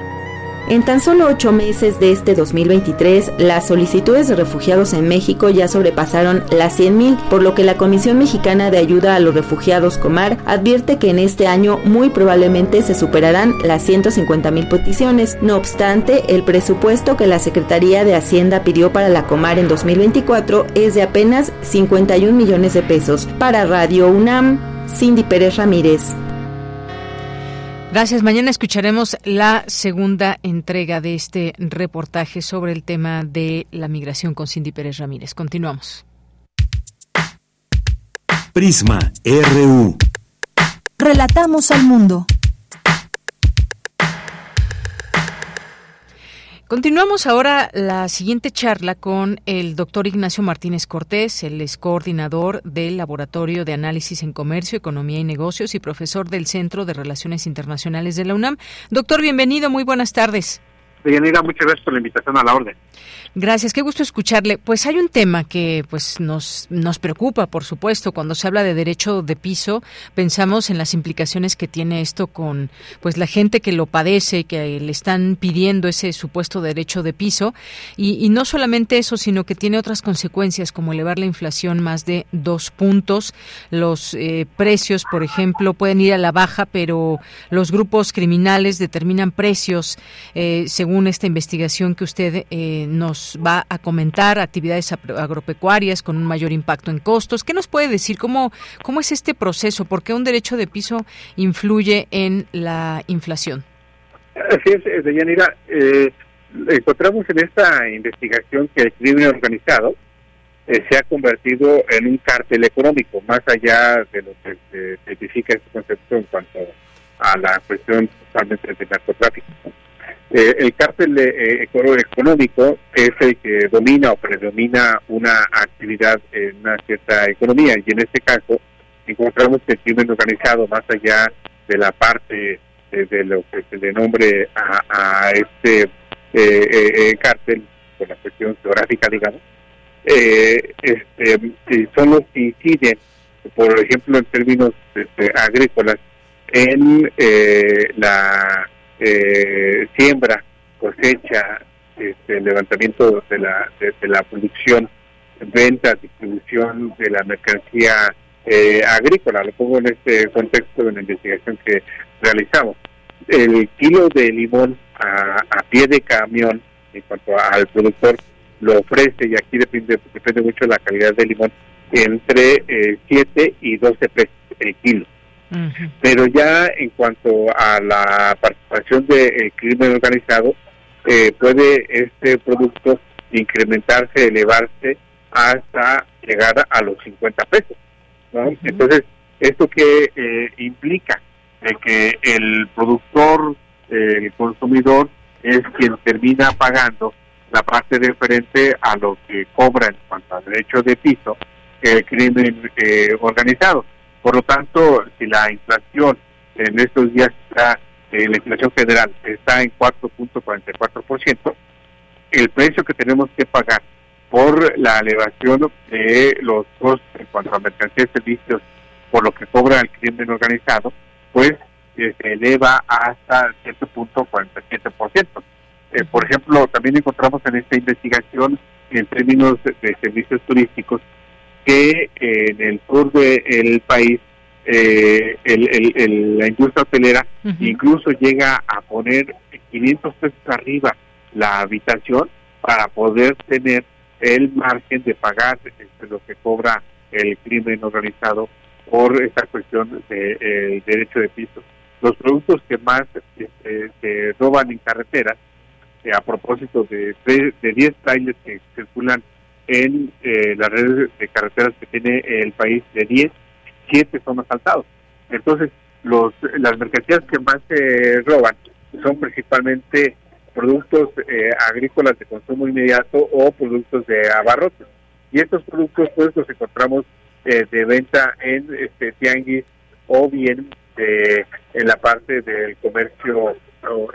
En tan solo ocho meses de este 2023, las solicitudes de refugiados en México ya sobrepasaron las 100.000, por lo que la Comisión Mexicana de Ayuda a los Refugiados Comar advierte que en este año muy probablemente se superarán las 150.000 peticiones. No obstante, el presupuesto que la Secretaría de Hacienda pidió para la Comar en 2024 es de apenas 51 millones de pesos. Para Radio UNAM, Cindy Pérez Ramírez. Gracias. Mañana escucharemos la segunda entrega de este reportaje sobre el tema de la migración con Cindy Pérez Ramírez. Continuamos. Prisma RU. Relatamos al mundo. Continuamos ahora la siguiente charla con el doctor Ignacio Martínez Cortés, el es coordinador del Laboratorio de Análisis en Comercio, Economía y Negocios y profesor del Centro de Relaciones Internacionales de la UNAM. Doctor, bienvenido, muy buenas tardes. Deyanira, muchas gracias por la invitación a la orden. Gracias, qué gusto escucharle. Pues hay un tema que pues nos nos preocupa, por supuesto, cuando se habla de derecho de piso, pensamos en las implicaciones que tiene esto con pues la gente que lo padece, que le están pidiendo ese supuesto derecho de piso. Y, no solamente eso, sino que tiene otras consecuencias como elevar la inflación más de dos puntos, los eh, precios, por ejemplo, pueden ir a la baja, pero los grupos criminales determinan precios eh, según esta investigación que usted eh, nos va a comentar actividades agropecuarias con un mayor impacto en costos. ¿Qué nos puede decir? ¿Cómo, cómo es este proceso? ¿Por qué un derecho de piso influye en la inflación? Así es, eh, Deyanira. Eh, encontramos en esta investigación que el crimen organizado eh, se ha convertido en un cártel económico, más allá de lo que se especifica este concepto en cuanto a la cuestión totalmente del narcotráfico. Eh, el cártel eh, económico es el que domina o predomina una actividad en una cierta economía y en este caso encontramos que el crimen organizado más allá de la parte de, lo que se le nombre a, este eh, cártel con la cuestión geográfica digamos este, son los que inciden por ejemplo en términos este, agrícolas en la eh, siembra, cosecha, este, levantamiento de la, de, la producción, venta, distribución de la mercancía eh, agrícola. Lo pongo en este contexto de la investigación que realizamos. El kilo de limón a, a pie de camión, en cuanto al productor, lo ofrece, y aquí depende, depende mucho de la calidad del limón, entre eh, 7 y 12 pesos el kilo. Pero ya en cuanto a la participación del crimen organizado, eh, puede este producto incrementarse, elevarse hasta llegar a los 50 pesos. Entonces, ¿esto qué eh, implica? De que el productor, el consumidor, es quien termina pagando la parte referente a lo que cobra en cuanto al derecho de piso el crimen eh, organizado. Por lo tanto, si la inflación en estos días está, eh, la inflación federal está en 4.44%, el precio que tenemos que pagar por la elevación de los costos en cuanto a mercancías y servicios por lo que cobra el crimen organizado, pues eh, se eleva hasta 7.47%. Eh, por ejemplo, también encontramos en esta investigación, en términos de, servicios turísticos, que eh, en el sur del país eh, la industria hotelera incluso llega a poner 500 pesos arriba la habitación para poder tener el margen de pagar este, lo que cobra el crimen organizado por esta cuestión del de, derecho de piso. Los productos que más este, se roban en carreteras eh, a propósito de, de 10 trailers que circulan en eh, las redes de carreteras que tiene el país, de 10, 7 son asaltados. Entonces, los, las mercancías que más se roban son principalmente productos eh, agrícolas de consumo inmediato o productos de abarrotes. Y estos productos pues los encontramos de venta en este tianguis o bien en la parte del comercio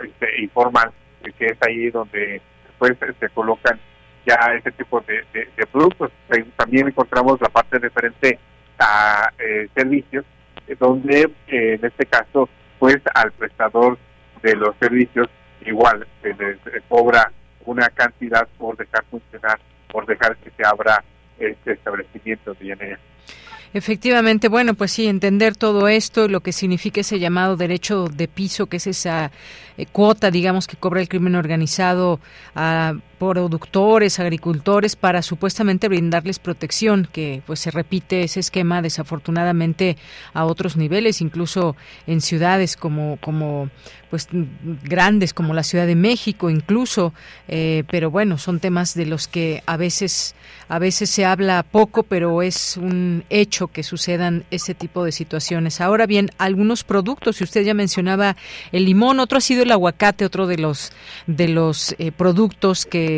este, informal que es ahí donde pues se colocan ya ese tipo de, productos. También encontramos la parte referente a eh, servicios, eh, donde eh, en este caso, pues al prestador de los servicios igual se les cobra una cantidad por dejar funcionar, por dejar que se abra este establecimiento de INEA. Efectivamente, bueno, pues sí, entender todo esto, lo que significa ese llamado derecho de piso, que es esa eh, cuota, digamos, que cobra el crimen organizado a productores, agricultores, para supuestamente brindarles protección, que pues se repite ese esquema desafortunadamente a otros niveles, incluso en ciudades como, como pues grandes como la Ciudad de México, incluso, eh, pero bueno, son temas de los que a veces, a veces se habla poco, pero es un hecho que sucedan ese tipo de situaciones. Ahora bien, algunos productos, si usted ya mencionaba el limón, otro ha sido el aguacate, otro de los de los eh, productos que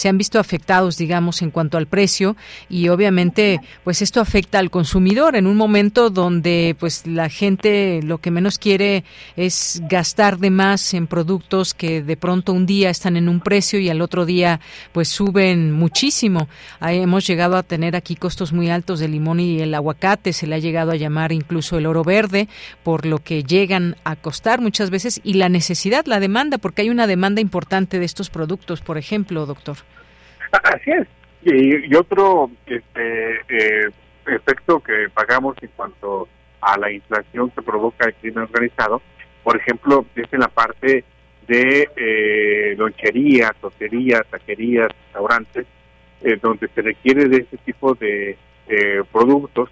se han visto afectados, digamos, en cuanto al precio y obviamente, pues esto afecta al consumidor en un momento donde, pues la gente lo que menos quiere es gastar de más en productos que de pronto un día están en un precio y al otro día, pues suben muchísimo. hemos llegado a tener aquí costos muy altos del limón y el aguacate, se le ha llegado a llamar incluso el oro verde por lo que llegan a costar muchas veces y la necesidad, la demanda, porque hay una demanda importante de estos productos, por ejemplo doctor. Así es. Y, otro este, eh, efecto que pagamos en cuanto a la inflación que provoca el crimen organizado, por ejemplo, es en la parte de eh, lonchería, totería, taquerías, restaurantes, eh, donde se requiere de este tipo de productos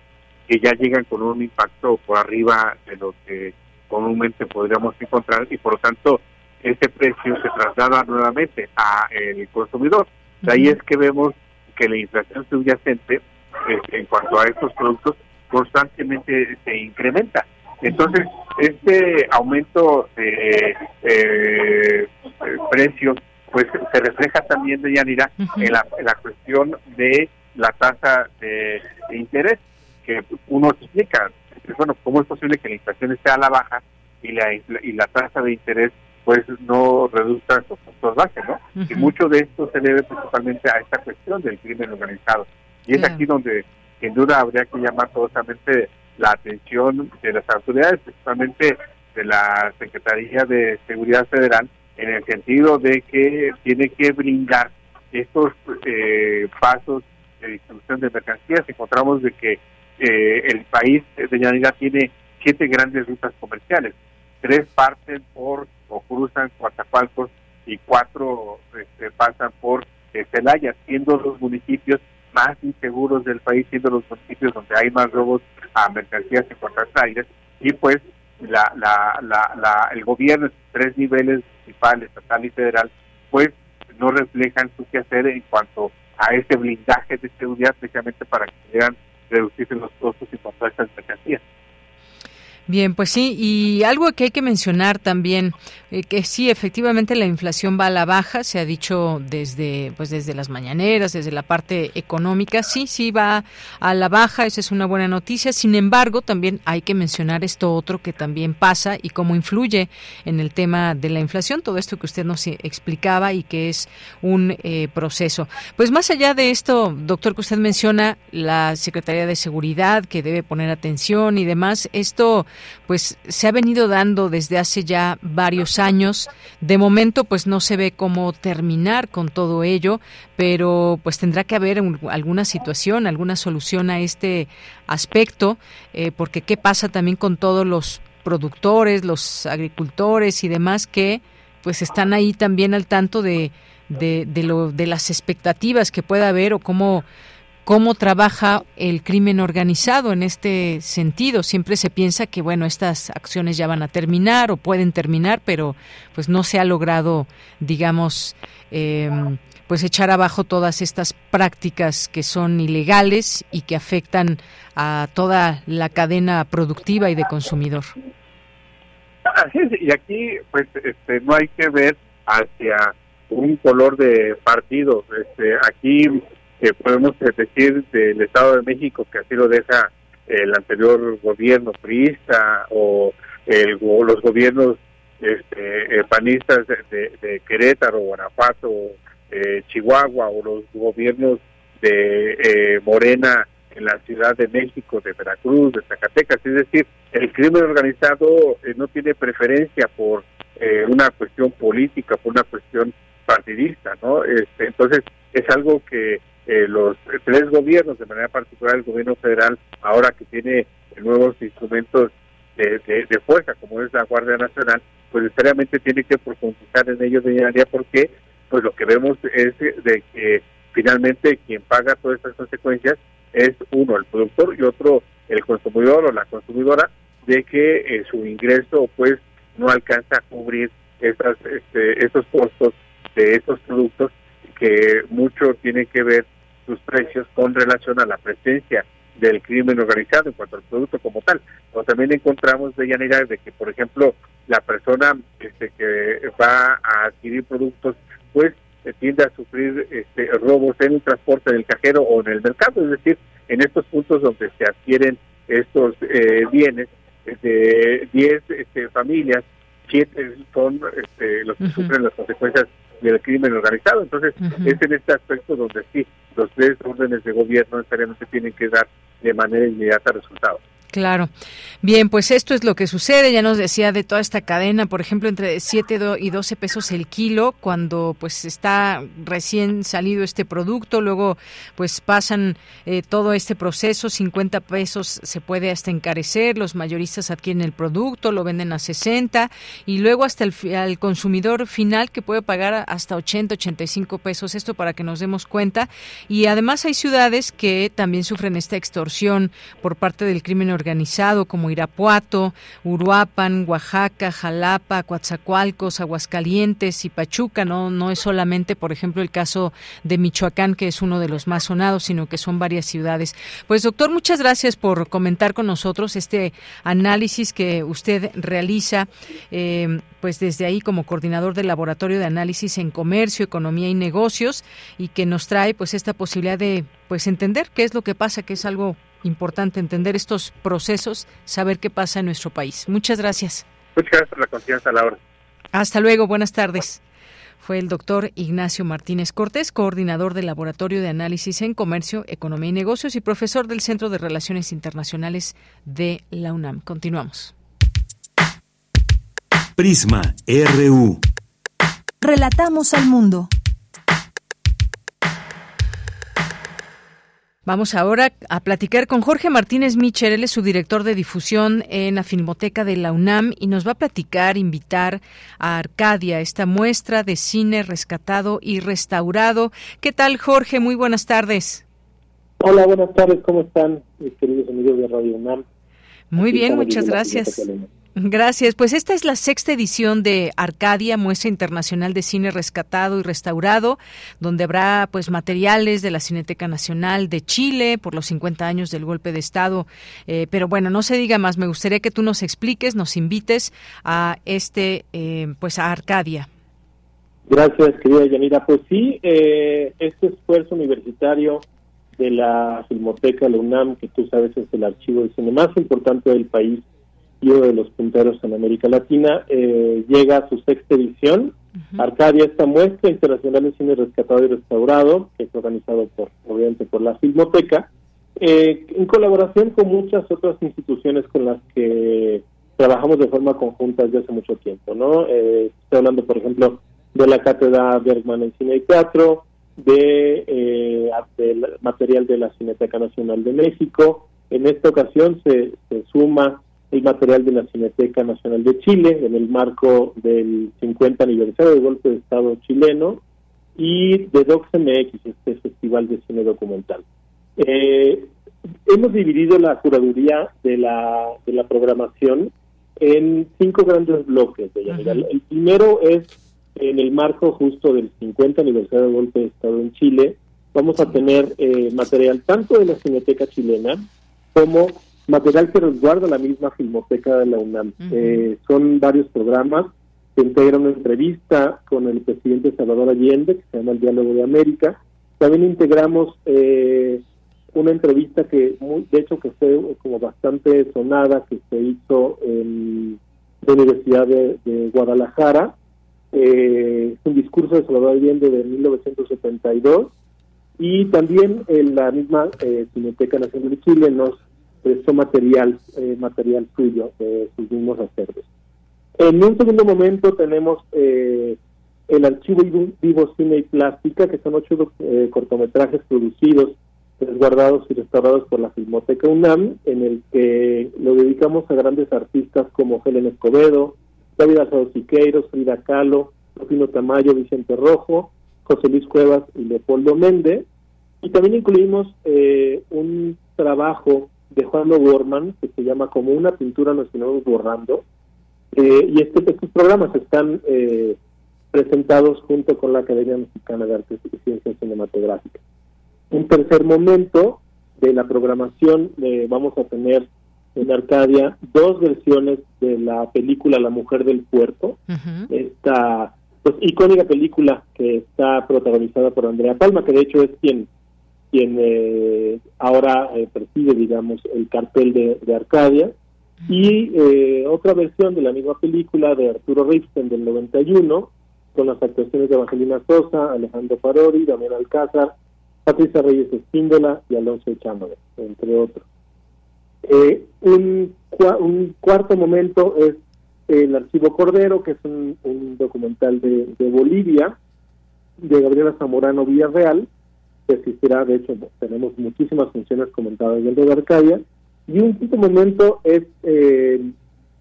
que ya llegan con un impacto por arriba de lo que comúnmente podríamos encontrar y por lo tanto ese precio se traslada nuevamente a el consumidor. De ahí es que vemos que la inflación subyacente este, en cuanto a estos productos constantemente se incrementa. Entonces, este aumento de eh, precios pues se refleja también, de Yanira, en, la, en la cuestión de la tasa de, interés, que uno explica, bueno, ¿cómo es posible que la inflación esté a la baja y la, y la tasa de interés pues no reduzcan sus puntos base, ¿no? Y mucho de esto se debe principalmente a esta cuestión del crimen organizado. Y es aquí donde, sin duda, habría que llamar totalmente la atención de las autoridades, principalmente de la Secretaría de Seguridad Federal, en el sentido de que tiene que brindar estos eh, pasos de distribución de mercancías. Encontramos de que eh, el país de Yanira tiene siete grandes rutas comerciales, tres parten por o cruzan Coatzacoalcos y cuatro este, pasan por Celaya, siendo los municipios más inseguros del país, siendo los municipios donde hay más robos a mercancías y contratraires, y pues la, la, la, el gobierno, tres niveles, municipal, estatal y federal, pues no reflejan su quehacer en cuanto a ese blindaje de seguridad, especialmente para que sean reducirse los costos y comprar estas mercancías. Bien, pues sí, y algo que hay que mencionar también, eh, que sí, efectivamente la inflación va a la baja, se ha dicho desde, pues desde las mañaneras, desde la parte económica, sí, sí va a la baja, esa es una buena noticia. Sin embargo, también hay que mencionar esto otro que también pasa y cómo influye en el tema de la inflación, todo esto que usted nos explicaba y que es un eh, proceso. Pues más allá de esto, doctor, que usted menciona, la Secretaría de Seguridad que debe poner atención y demás, esto pues se ha venido dando desde hace ya varios años. De momento, pues no se ve cómo terminar con todo ello, pero pues tendrá que haber alguna situación, alguna solución a este aspecto, eh, porque qué pasa también con todos los productores, los agricultores y demás que pues están ahí también al tanto de, de, de, lo, de las expectativas que pueda haber o cómo cómo trabaja el crimen organizado en este sentido. Siempre se piensa que bueno estas acciones ya van a terminar o pueden terminar, pero pues no se ha logrado, digamos, em, pues echar abajo todas estas prácticas que son ilegales y que afectan a toda la cadena productiva y de consumidor. Y aquí pues este, no hay que ver hacia un color de partido. Este, aquí que podemos decir del Estado de México que así lo deja el anterior gobierno priista o el, los gobiernos este, eh, panistas de, Querétaro, Guanajuato, eh, Chihuahua o los gobiernos de eh, Morena en la Ciudad de México, de Veracruz, de Zacatecas. Es decir, el crimen organizado no tiene preferencia por una cuestión política, por una cuestión partidista, ¿no? Este, entonces, es algo que eh, los tres gobiernos, de manera particular el gobierno federal, ahora que tiene nuevos instrumentos de, de, fuerza, como es la Guardia Nacional, pues necesariamente tiene que profundizar en ellos de área porque pues lo que vemos es de que finalmente quien paga todas estas consecuencias es uno, el productor, y otro, el consumidor o la consumidora, de que eh, su ingreso pues no alcanza a cubrir estas, este, estos costos de estos productos que mucho tiene que ver sus precios con relación a la presencia del crimen organizado en cuanto al producto como tal. O también encontramos de Yanira de que, por ejemplo, la persona este, que va a adquirir productos, pues tiende a sufrir este, robos en el transporte, en el cajero o en el mercado. Es decir, en estos puntos donde se adquieren estos eh, bienes, de 10 este, familias, 7 son este, los que sufren las consecuencias del crimen organizado. Entonces, es en este aspecto donde sí, los tres órdenes de gobierno necesariamente tienen que dar de manera inmediata resultados. Claro. Bien, pues esto es lo que sucede. Ya nos decía de toda esta cadena, por ejemplo, entre 7 y 12 pesos el kilo cuando pues está recién salido este producto. Luego pues pasan eh, todo este proceso, 50 pesos se puede hasta encarecer. Los mayoristas adquieren el producto, lo venden a 60 y luego hasta el consumidor final que puede pagar hasta 80, 85 pesos. Esto para que nos demos cuenta. Y además hay ciudades que también sufren esta extorsión por parte del crimen organizado como Irapuato, Uruapan, Oaxaca, Jalapa, Coatzacoalcos, Aguascalientes y Pachuca. No, no es solamente, por ejemplo, el caso de Michoacán, que es uno de los más sonados, sino que son varias ciudades. Pues doctor, muchas gracias por comentar con nosotros este análisis que usted realiza. Eh, pues desde ahí como coordinador del laboratorio de análisis en comercio, economía y negocios y que nos trae pues esta posibilidad de pues entender qué es lo que pasa, que es algo importante entender estos procesos, saber qué pasa en nuestro país. Muchas gracias. Muchas gracias por la confianza, Laura. Hasta luego, buenas tardes. Fue el doctor Ignacio Martínez Cortés, coordinador del Laboratorio de Análisis en Comercio, Economía y Negocios y profesor del Centro de Relaciones Internacionales de la UNAM. Continuamos. Prisma RU. Relatamos al mundo. Vamos ahora a platicar con Jorge Martínez Micher, él es su director de difusión en la Filmoteca de la UNAM y nos va a platicar, invitar a Arcadia, esta muestra de cine rescatado y restaurado. ¿Qué tal, Jorge? Muy buenas tardes. Hola, buenas tardes, ¿cómo están mis queridos amigos de Radio UNAM? Muy bien, muchas gracias. Gracias. Pues esta es la sexta edición de Arcadia, muestra internacional de cine rescatado y restaurado, donde habrá pues materiales de la Cineteca Nacional de Chile por los 50 años del golpe de Estado. Eh, pero bueno, no se diga más. Me gustaría que tú nos expliques, nos invites a este, eh, pues a Arcadia. Gracias, querida Yanira. Pues sí, eh, este esfuerzo universitario de la Filmoteca, la UNAM, que tú sabes es el archivo de cine más importante del país de los punteros en América Latina, eh, llega a su sexta edición. Arcadia, esta muestra internacional de cine rescatado y restaurado, que es organizado por, obviamente por la Filmoteca, eh, en colaboración con muchas otras instituciones con las que trabajamos de forma conjunta desde hace mucho tiempo, ¿no? Eh, estoy hablando, por ejemplo, de la Cátedra Bergman en Cine y Teatro, de, eh, del material de la Cineteca Nacional de México. En esta ocasión se, suma el material de la Cineteca Nacional de Chile en el marco del 50 aniversario del golpe de Estado chileno y de DocsMX, este festival de cine documental. Eh, hemos dividido la curaduría de la, de la programación en cinco grandes bloques. De El primero es en el marco justo del 50 aniversario del golpe de Estado en Chile, vamos a tener eh, material tanto de la Cineteca chilena como material que resguarda la misma Filmoteca de la UNAM. Eh, son varios programas que integran una entrevista con el presidente Salvador Allende, que se llama El Diálogo de América. También integramos eh, una entrevista que, de hecho, que fue como bastante sonada, que se hizo en la Universidad de Guadalajara, eh, es un discurso de Salvador Allende de 1972 y también en la misma eh, Cineteca Nacional de Chile nos prestó material, eh, material suyo de sus mismos acervos. En un segundo momento tenemos eh, el archivo vivo Cine y Plástica, que son ocho cortometrajes producidos, resguardados y restaurados por la Filmoteca UNAM, en el que lo dedicamos a grandes artistas como Helen Escobedo, David Alfredo Siqueiros, Frida Kahlo, Rufino Tamayo, Vicente Rojo, José Luis Cuevas y Leopoldo Méndez. Y también incluimos eh, un trabajo de Juan O'Gorman que se llama Como una pintura nos estamos borrando. Eh, y este, estos programas están eh, presentados junto con la Academia Mexicana de Artes y Ciencias Cinematográficas. Un tercer momento de la programación vamos a tener en Arcadia dos versiones de la película La Mujer del Puerto, esta pues, icónica película que está protagonizada por Andrea Palma, que de hecho es quien quien eh, ahora eh, preside, digamos, el cartel de, Arcadia, y eh, otra versión de la misma película de Arturo Ripstein del 91, con las actuaciones de Evangelina Sosa, Alejandro Parodi, Damián Alcázar, Patricia Reyes Espíndola y Alonso Echándole, entre otros. Eh, un, un, cuarto momento es el Archivo Cordero, que es un, documental de, Bolivia, de Gabriela Zamorano Villarreal, existirá, de hecho, tenemos muchísimas funciones comentadas dentro de Arcadia. Y un quinto momento es, eh,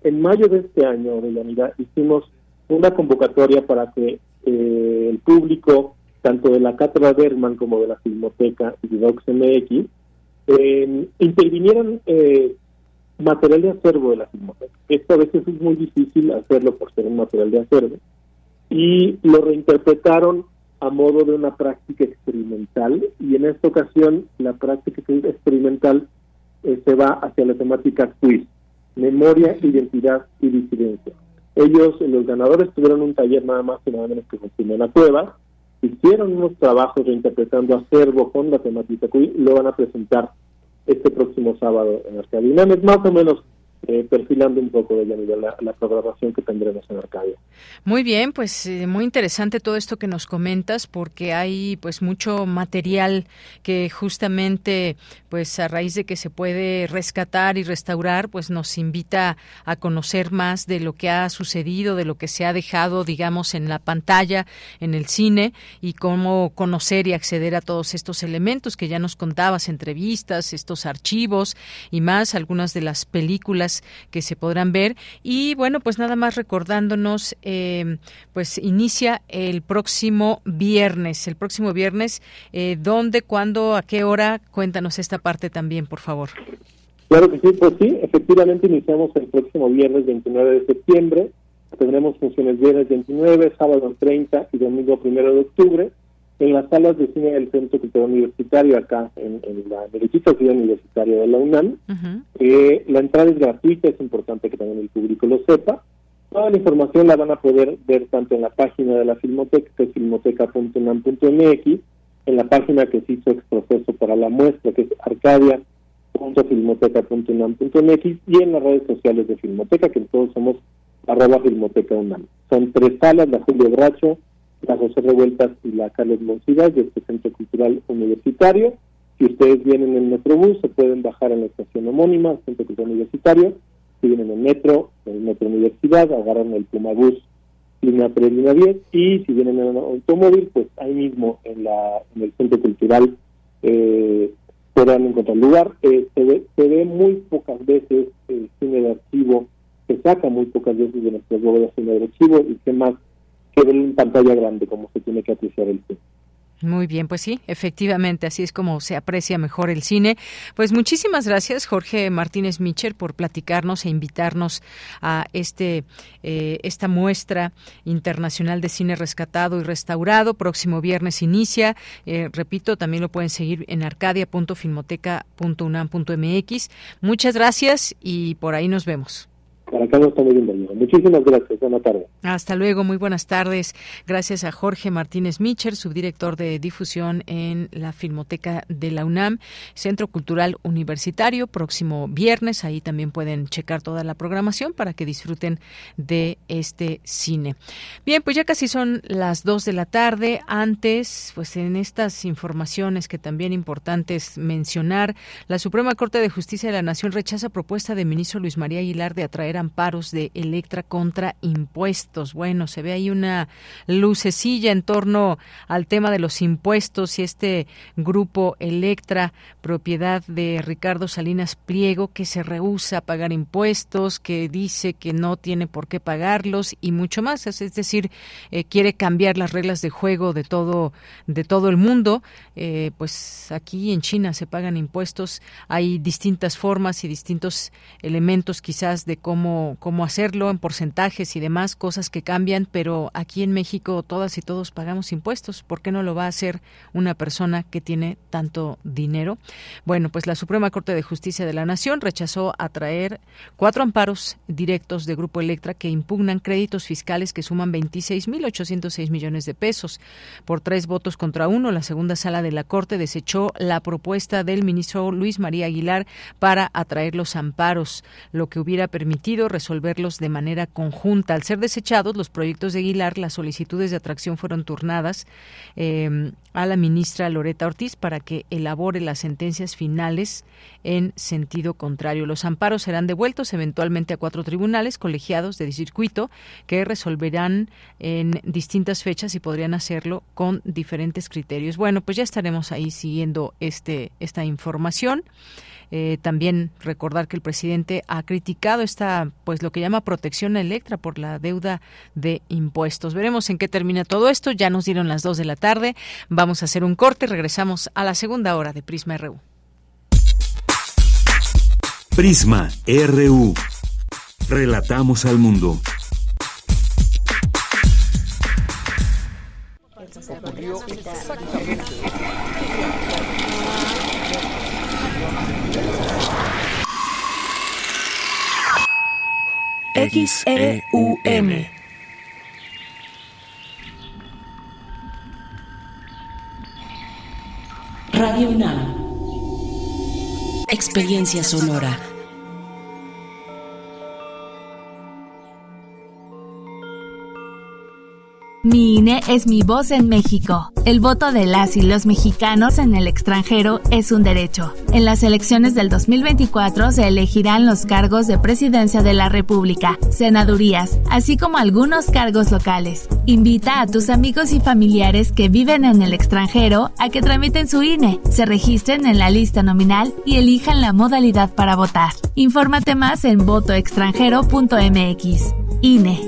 en mayo de este año, de la unidad, hicimos una convocatoria para que eh, el público, tanto de la Cátedra Berman como de la Filmoteca y de DocsMX, eh, intervinieran eh, material de acervo de la filmoteca. Esto a veces es muy difícil hacerlo por ser un material de acervo. Y lo reinterpretaron a modo de una práctica experimental y en esta ocasión la práctica experimental eh, se va hacia la temática quiz, memoria, identidad y disidencia. Ellos, los ganadores, tuvieron un taller nada más y nada menos que con la Cueva, hicieron unos trabajos reinterpretando acervo con la temática quiz, lo van a presentar este próximo sábado en Arcadia. Es más o menos eh, perfilando un poco de la, la, programación que tendremos en Arcadia. Muy bien, pues eh, muy interesante todo esto que nos comentas porque hay pues mucho material que justamente pues a raíz de que se puede rescatar y restaurar pues nos invita a conocer más de lo que ha sucedido, de lo que se ha dejado digamos en la pantalla, en el cine y cómo conocer y acceder a todos estos elementos que ya nos contabas, entrevistas, estos archivos y más algunas de las películas que se podrán ver. Y bueno, pues nada más recordándonos, eh, pues inicia el próximo viernes, el próximo viernes, eh, ¿dónde, cuándo, a qué hora? Cuéntanos esta parte también, por favor. Claro que sí, pues sí, efectivamente iniciamos el próximo viernes 29 de septiembre, tendremos funciones viernes 29, sábado 30 y domingo 1 de octubre en las salas de cine del Centro Cultural Universitario, acá en, la derecha ciudad universitaria de la UNAM. Eh, la entrada es gratuita, es importante que también el público lo sepa. Toda la información la van a poder ver tanto en la página de la Filmoteca, que es filmoteca.unam.mx, en la página que se hizo exproceso para la muestra, que es arcadia.filmoteca.unam.mx, y en las redes sociales de Filmoteca, que todos somos arroba Filmoteca UNAM. Son tres salas, la Julio Bracho, la José Revueltas y la Carlos Monsiváis de este Centro Cultural Universitario. Si ustedes vienen en el Metrobús, se pueden bajar en la estación homónima, Centro Cultural Universitario. Si vienen en metro, en Metro Universidad, agarran el Pumabús línea 3, línea 10. Y si vienen en automóvil, pues ahí mismo en, la, en el Centro Cultural eh, podrán encontrar lugar. Eh, se, ve, se ve muy pocas veces el cine de archivo, se saca muy pocas veces de nuestras bóvedas cine de archivo y qué más en pantalla grande, como se tiene que apreciar el cine. Muy bien, pues sí, efectivamente, así es como se aprecia mejor el cine. Pues muchísimas gracias, Jorge Martínez Micher, por platicarnos e invitarnos a este eh, esta muestra internacional de cine rescatado y restaurado. Próximo viernes inicia. Eh, repito, también lo pueden seguir en arcadia.filmoteca.unam.mx. Muchas gracias y por ahí nos vemos. Para acá no estamos bienvenidos. Muchísimas gracias. Buenas tardes. Hasta luego. Muy buenas tardes. Gracias a Jorge Martínez Micher, subdirector de difusión en la Filmoteca de la UNAM, Centro Cultural Universitario. Próximo viernes. Ahí también pueden checar toda la programación para que disfruten de este cine. Bien, pues ya casi son las dos de la tarde. Antes, pues en estas informaciones que también importantes mencionar, la Suprema Corte de Justicia de la Nación rechaza propuesta de ministro Luis María Aguilar de atraer amparos de Electra contra impuestos. Bueno, se ve ahí una lucecilla en torno al tema de los impuestos y este grupo Electra, propiedad de Ricardo Salinas Pliego, que se rehúsa a pagar impuestos, que dice que no tiene por qué pagarlos y mucho más. Es decir, eh, quiere cambiar las reglas de juego de todo, de todo el mundo. Eh, pues aquí en China se pagan impuestos. Hay distintas formas y distintos elementos quizás de cómo cómo, hacerlo en porcentajes y demás, cosas que cambian, pero aquí en México todas y todos pagamos impuestos. ¿Por qué no lo va a hacer una persona que tiene tanto dinero? Bueno, pues la Suprema Corte de Justicia de la Nación rechazó atraer cuatro amparos directos de Grupo Electra que impugnan créditos fiscales que suman 26.806 millones de pesos. Por tres votos contra uno, la segunda sala de la Corte desechó la propuesta del ministro Luis María Aguilar para atraer los amparos, lo que hubiera permitido resolverlos de manera conjunta. Al ser desechados los proyectos de Aguilar, las solicitudes de atracción fueron turnadas eh, a la ministra Loreta Ortiz para que elabore las sentencias finales en sentido contrario. Los amparos serán devueltos eventualmente a cuatro tribunales colegiados de circuito que resolverán en distintas fechas y podrían hacerlo con diferentes criterios. Bueno, pues ya estaremos ahí siguiendo este esta información. Eh, también recordar que el presidente ha criticado esta, pues lo que llama protección a Electra por la deuda de impuestos. Veremos en qué termina todo esto. Ya nos dieron las dos de la tarde. Vamos a hacer un corte. Regresamos a la segunda hora de Prisma RU. Prisma RU. Relatamos al mundo. XEUM. Radio UNAM. Experiencia sonora. Mi INE es mi voz en México. El voto de las y los mexicanos en el extranjero es un derecho. En las elecciones del 2024 se elegirán los cargos de presidencia de la República, senadurías, así como algunos cargos locales. Invita a tus amigos y familiares que viven en el extranjero a que tramiten su INE, se registren en la lista nominal y elijan la modalidad para votar. Infórmate más en votoextranjero.mx. INE.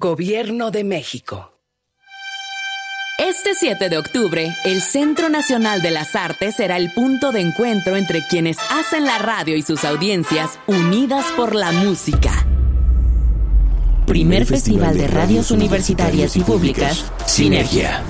Gobierno de México. Este 7 de octubre, el Centro Nacional de las Artes será el punto de encuentro entre quienes hacen la radio y sus audiencias unidas por la música. Primer Festival de Radios Universitarias y Públicas, Sinergia.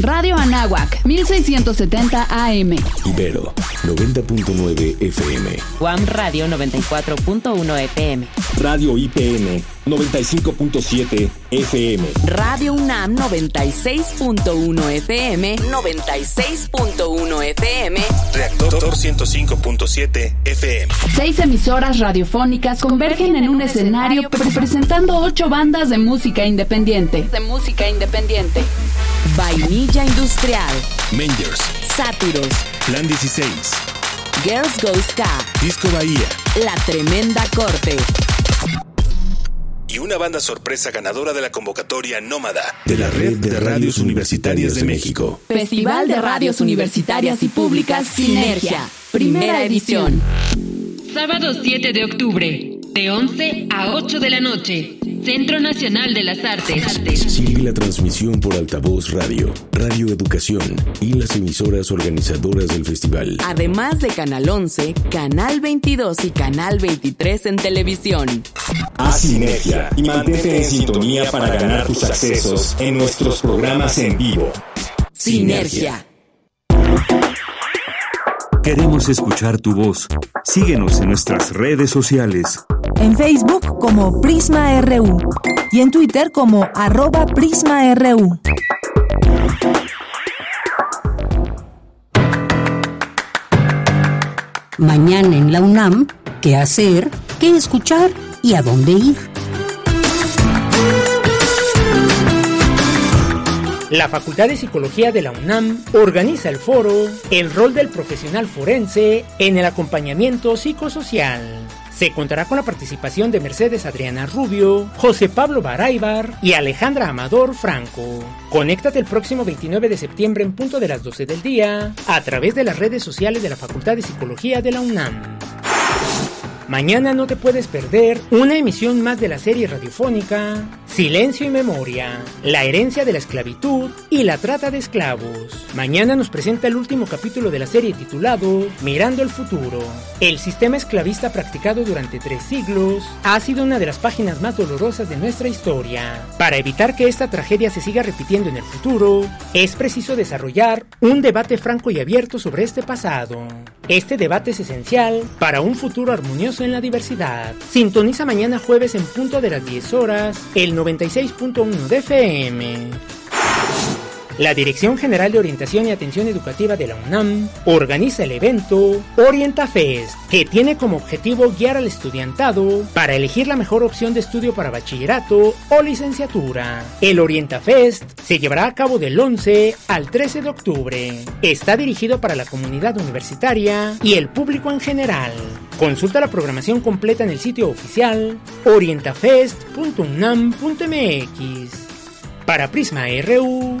Radio Anáhuac, 1670 AM. Ibero, 90.9 FM. Guam Radio, 94.1 FM. Radio IPN, 95.7 FM. Radio UNAM, 96.1 FM. 96.1 FM. Reactor 105.7 FM. Seis emisoras radiofónicas convergen en un escenario presentando ocho bandas de música independiente. De música independiente. Vainilla Industrial. Mangers. Sátiros. Plan 16. Girls Go Ska. Disco Bahía. La Tremenda Corte. Y una banda sorpresa ganadora de la convocatoria Nómada de la Red de Radios Universitarias de México. Festival de Radios Universitarias y Públicas Sinergia. Primera edición. Sábado 7 de octubre, de 11 a 8 de la noche. Centro Nacional de las Artes. Sigue la transmisión por altavoz radio, Radio Educación y las emisoras organizadoras del festival. Además de Canal 11, Canal 22 y Canal 23 en televisión. Haz sinergia y mantente en sintonía para ganar tus accesos en nuestros programas en vivo. Sinergia. Queremos escuchar tu voz. Síguenos en nuestras redes sociales. En Facebook como Prisma RU y en Twitter como arroba PrismaRU. Mañana en la UNAM, ¿qué hacer? ¿Qué escuchar? ¿Y a dónde ir? La Facultad de Psicología de la UNAM organiza el foro El rol del profesional forense en el acompañamiento psicosocial. Se contará con la participación de Mercedes Adriana Rubio, José Pablo Baraybar y Alejandra Amador Franco. Conéctate el próximo 29 de septiembre en punto de las 12 del día a través de las redes sociales de la Facultad de Psicología de la UNAM. Mañana no te puedes perder una emisión más de la serie radiofónica Silencio y Memoria, la herencia de la esclavitud y la trata de esclavos. Mañana nos presenta el último capítulo de la serie titulado Mirando el futuro. El sistema esclavista practicado durante tres siglos ha sido una de las páginas más dolorosas de nuestra historia. Para evitar que esta tragedia se siga repitiendo en el futuro, es preciso desarrollar un debate franco y abierto sobre este pasado. Este debate es esencial para un futuro armonioso en la diversidad. Sintoniza mañana jueves en punto de las 10 horas el 96.1 de FM. La Dirección General de Orientación y Atención Educativa de la UNAM organiza el evento OrientaFest, que tiene como objetivo guiar al estudiantado para elegir la mejor opción de estudio para bachillerato o licenciatura. El OrientaFest se llevará a cabo del 11 al 13 de octubre. Está dirigido para la comunidad universitaria y el público en general. Consulta la programación completa en el sitio oficial orientafest.unam.mx. Para Prisma RU,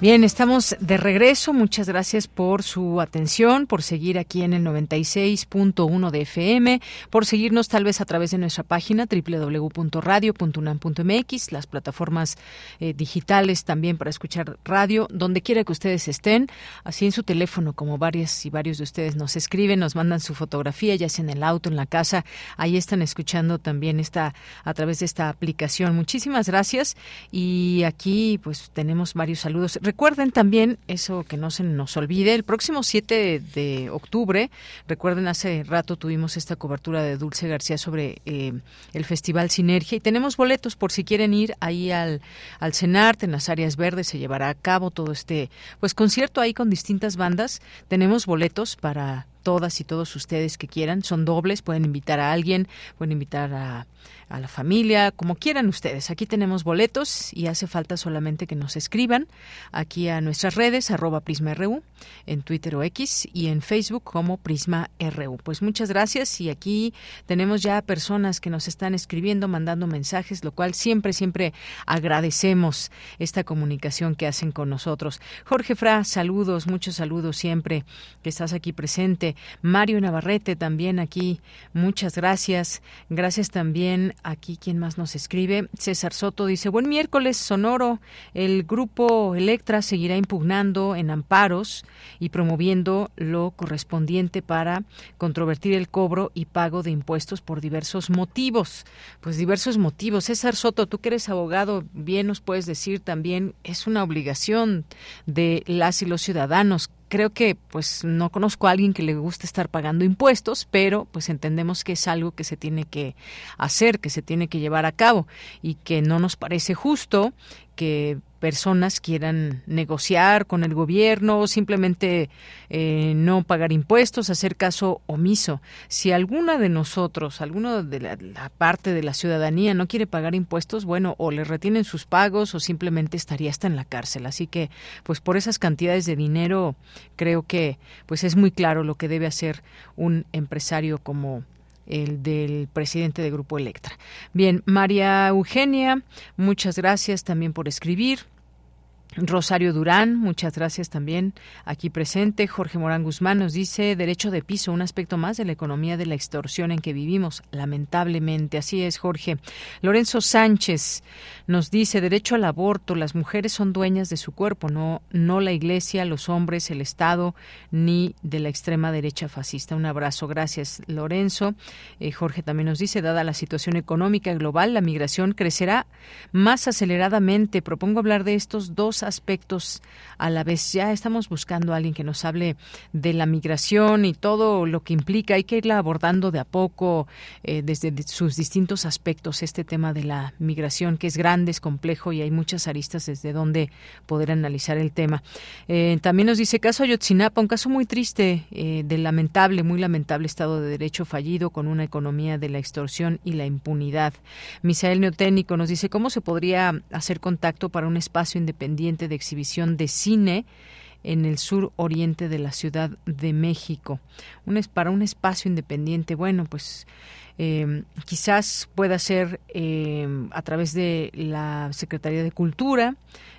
Bien, estamos de regreso. Muchas gracias por su atención, por seguir aquí en el 96.1 de FM, por seguirnos tal vez a través de nuestra página www.radio.unam.mx, las plataformas eh, digitales también para escuchar radio, donde quiera que ustedes estén, así en su teléfono, como varias y varios de ustedes nos escriben, nos mandan su fotografía, ya sea en el auto, en la casa, ahí están escuchando también esta a través de esta aplicación. Muchísimas gracias y aquí pues tenemos varios saludos. Recuerden también eso que no se nos olvide, el próximo 7 de octubre, recuerden hace rato tuvimos esta cobertura de Dulce García sobre eh, el Festival Sinergia y tenemos boletos por si quieren ir ahí al, al CENART, en las áreas verdes se llevará a cabo todo este pues concierto ahí con distintas bandas. Tenemos boletos para todas y todos ustedes que quieran, son dobles, pueden invitar a alguien, pueden invitar a a la familia, como quieran ustedes. Aquí tenemos boletos y hace falta solamente que nos escriban aquí a nuestras redes, arroba PrismaRU, en Twitter o X y en Facebook como Prisma RU. Pues muchas gracias y aquí tenemos ya personas que nos están escribiendo, mandando mensajes, lo cual siempre, siempre agradecemos esta comunicación que hacen con nosotros. Jorge Fra, saludos, muchos saludos siempre que estás aquí presente. Mario Navarrete también aquí, muchas gracias. Gracias también Aquí, ¿quién más nos escribe? César Soto dice, buen miércoles, Sonoro. El grupo Electra seguirá impugnando en amparos y promoviendo lo correspondiente para controvertir el cobro y pago de impuestos por diversos motivos. Pues diversos motivos. César Soto, tú que eres abogado, bien nos puedes decir también, es una obligación de las y los ciudadanos creo que pues no conozco a alguien que le guste estar pagando impuestos, pero pues entendemos que es algo que se tiene que hacer, que se tiene que llevar a cabo y que no nos parece justo que personas quieran negociar con el gobierno o simplemente eh, no pagar impuestos, hacer caso omiso. Si alguna de nosotros, alguna de la, la, parte de la ciudadanía no quiere pagar impuestos, bueno, o le retienen sus pagos o simplemente estaría hasta en la cárcel. Así que, pues por esas cantidades de dinero, creo que pues es muy claro lo que debe hacer un empresario como el del presidente de Grupo Electra. Bien, María Eugenia, muchas gracias también por escribir. Rosario Durán, muchas gracias también aquí presente. Jorge Morán Guzmán nos dice derecho de piso, un aspecto más de la economía de la extorsión en que vivimos, lamentablemente. Así es, Jorge. Lorenzo Sánchez nos dice derecho al aborto, las mujeres son dueñas de su cuerpo, no, no la iglesia, los hombres, el Estado, ni de la extrema derecha fascista. Un abrazo, gracias, Lorenzo. Eh, Jorge también nos dice, dada la situación económica global, la migración crecerá más aceleradamente. Propongo hablar de estos dos aspectos a la vez. Ya estamos buscando a alguien que nos hable de la migración y todo lo que implica. Hay que irla abordando de a poco eh, desde sus distintos aspectos este tema de la migración, que es grande, es complejo y hay muchas aristas desde donde poder analizar el tema. Eh, también nos dice caso Ayotzinapa, un caso muy triste, eh, de lamentable, muy lamentable estado de derecho fallido con una economía de la extorsión y la impunidad. Misael Neoténico nos dice cómo se podría hacer contacto para un espacio independiente de exhibición de cine en el sur oriente de la Ciudad de México. Para un espacio independiente. Bueno, pues eh, quizás pueda ser eh, a través de la Secretaría de Cultura,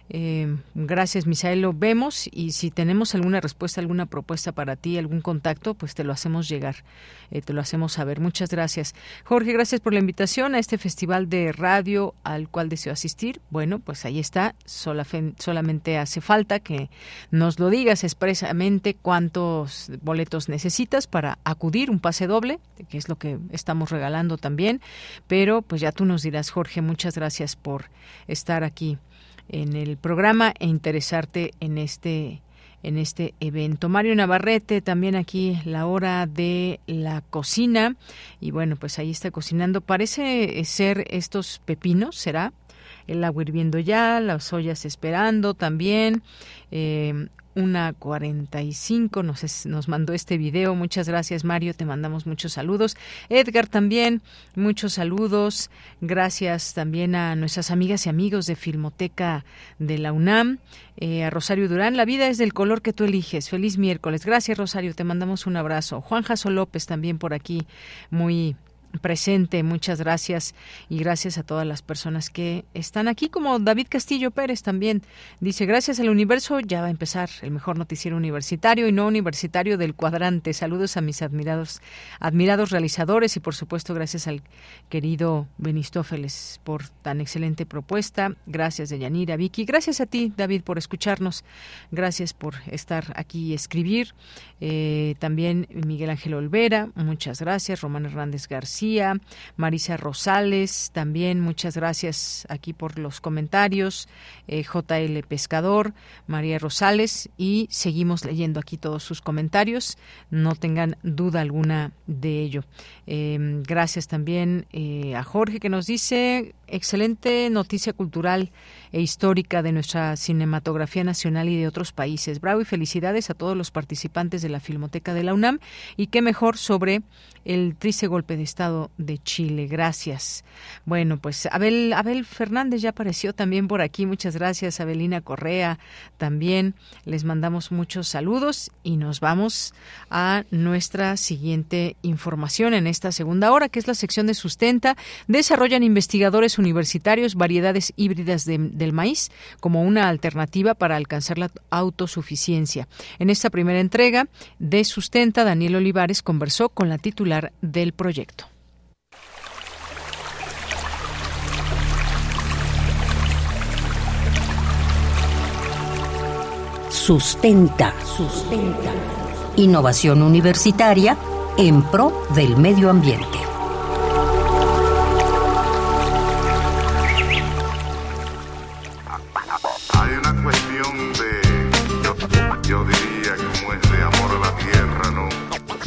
eh, gracias, Misael. Lo vemos y si tenemos alguna respuesta, alguna propuesta para ti, algún contacto, pues te lo hacemos llegar, eh, te lo hacemos saber. Muchas gracias. Jorge, gracias por la invitación a este festival de radio al cual deseo asistir. Bueno, pues ahí está. solamente hace falta que nos lo digas expresamente cuántos boletos necesitas para acudir, un pase doble, que es lo que estamos regalando también. Pero pues ya tú nos dirás, Jorge, muchas gracias por estar aquí en el programa e interesarte en este en este evento. Mario Navarrete, también aquí la hora de la cocina. Y bueno, pues ahí está cocinando. Parece ser estos pepinos, ¿será? El agua hirviendo ya, las ollas esperando también. Eh, una 45 nos, nos mandó este video. Muchas gracias, Mario. Te mandamos muchos saludos. Edgar también, muchos saludos. Gracias también a nuestras amigas y amigos de Filmoteca de la UNAM. Eh, a Rosario Durán, la vida es del color que tú eliges. Feliz miércoles. Gracias, Rosario. Te mandamos un abrazo. Juan Jaso López también por aquí, muy presente. Muchas gracias y gracias a todas las personas que están aquí, como David Castillo Pérez también dice, gracias al universo ya va a empezar el mejor noticiero universitario y no universitario del cuadrante. Saludos a mis admirados, admirados realizadores y por supuesto gracias al querido Benistófeles por tan excelente propuesta. Gracias de Yanira, Vicky. Gracias a ti, David, por escucharnos. Gracias por estar aquí y escribir. Eh, también Miguel Ángel Olvera, muchas gracias. Román Hernández García Marisa Rosales, también muchas gracias aquí por los comentarios, eh, JL Pescador, María Rosales, y seguimos leyendo aquí todos sus comentarios, no tengan duda alguna de ello. Em, gracias también eh, a Jorge que nos dice, excelente noticia cultural e histórica de nuestra cinematografía nacional y de otros países. Bravo y felicidades a todos los participantes de la Filmoteca de la UNAM y qué mejor sobre el triste golpe de Estado de Chile. Gracias. Bueno, pues Abel, Abel Fernández ya apareció también por aquí. Muchas gracias, Abelina Correa. También les mandamos muchos saludos y nos vamos a nuestra siguiente información en esta segunda hora, que es la sección de sustenta. Desarrollan investigadores universitarios variedades híbridas del maíz como una alternativa para alcanzar la autosuficiencia. En esta primera entrega de Sustenta, Daniel Olivares conversó con la titular del proyecto. Sustenta, sustenta. Innovación universitaria en pro del medio ambiente.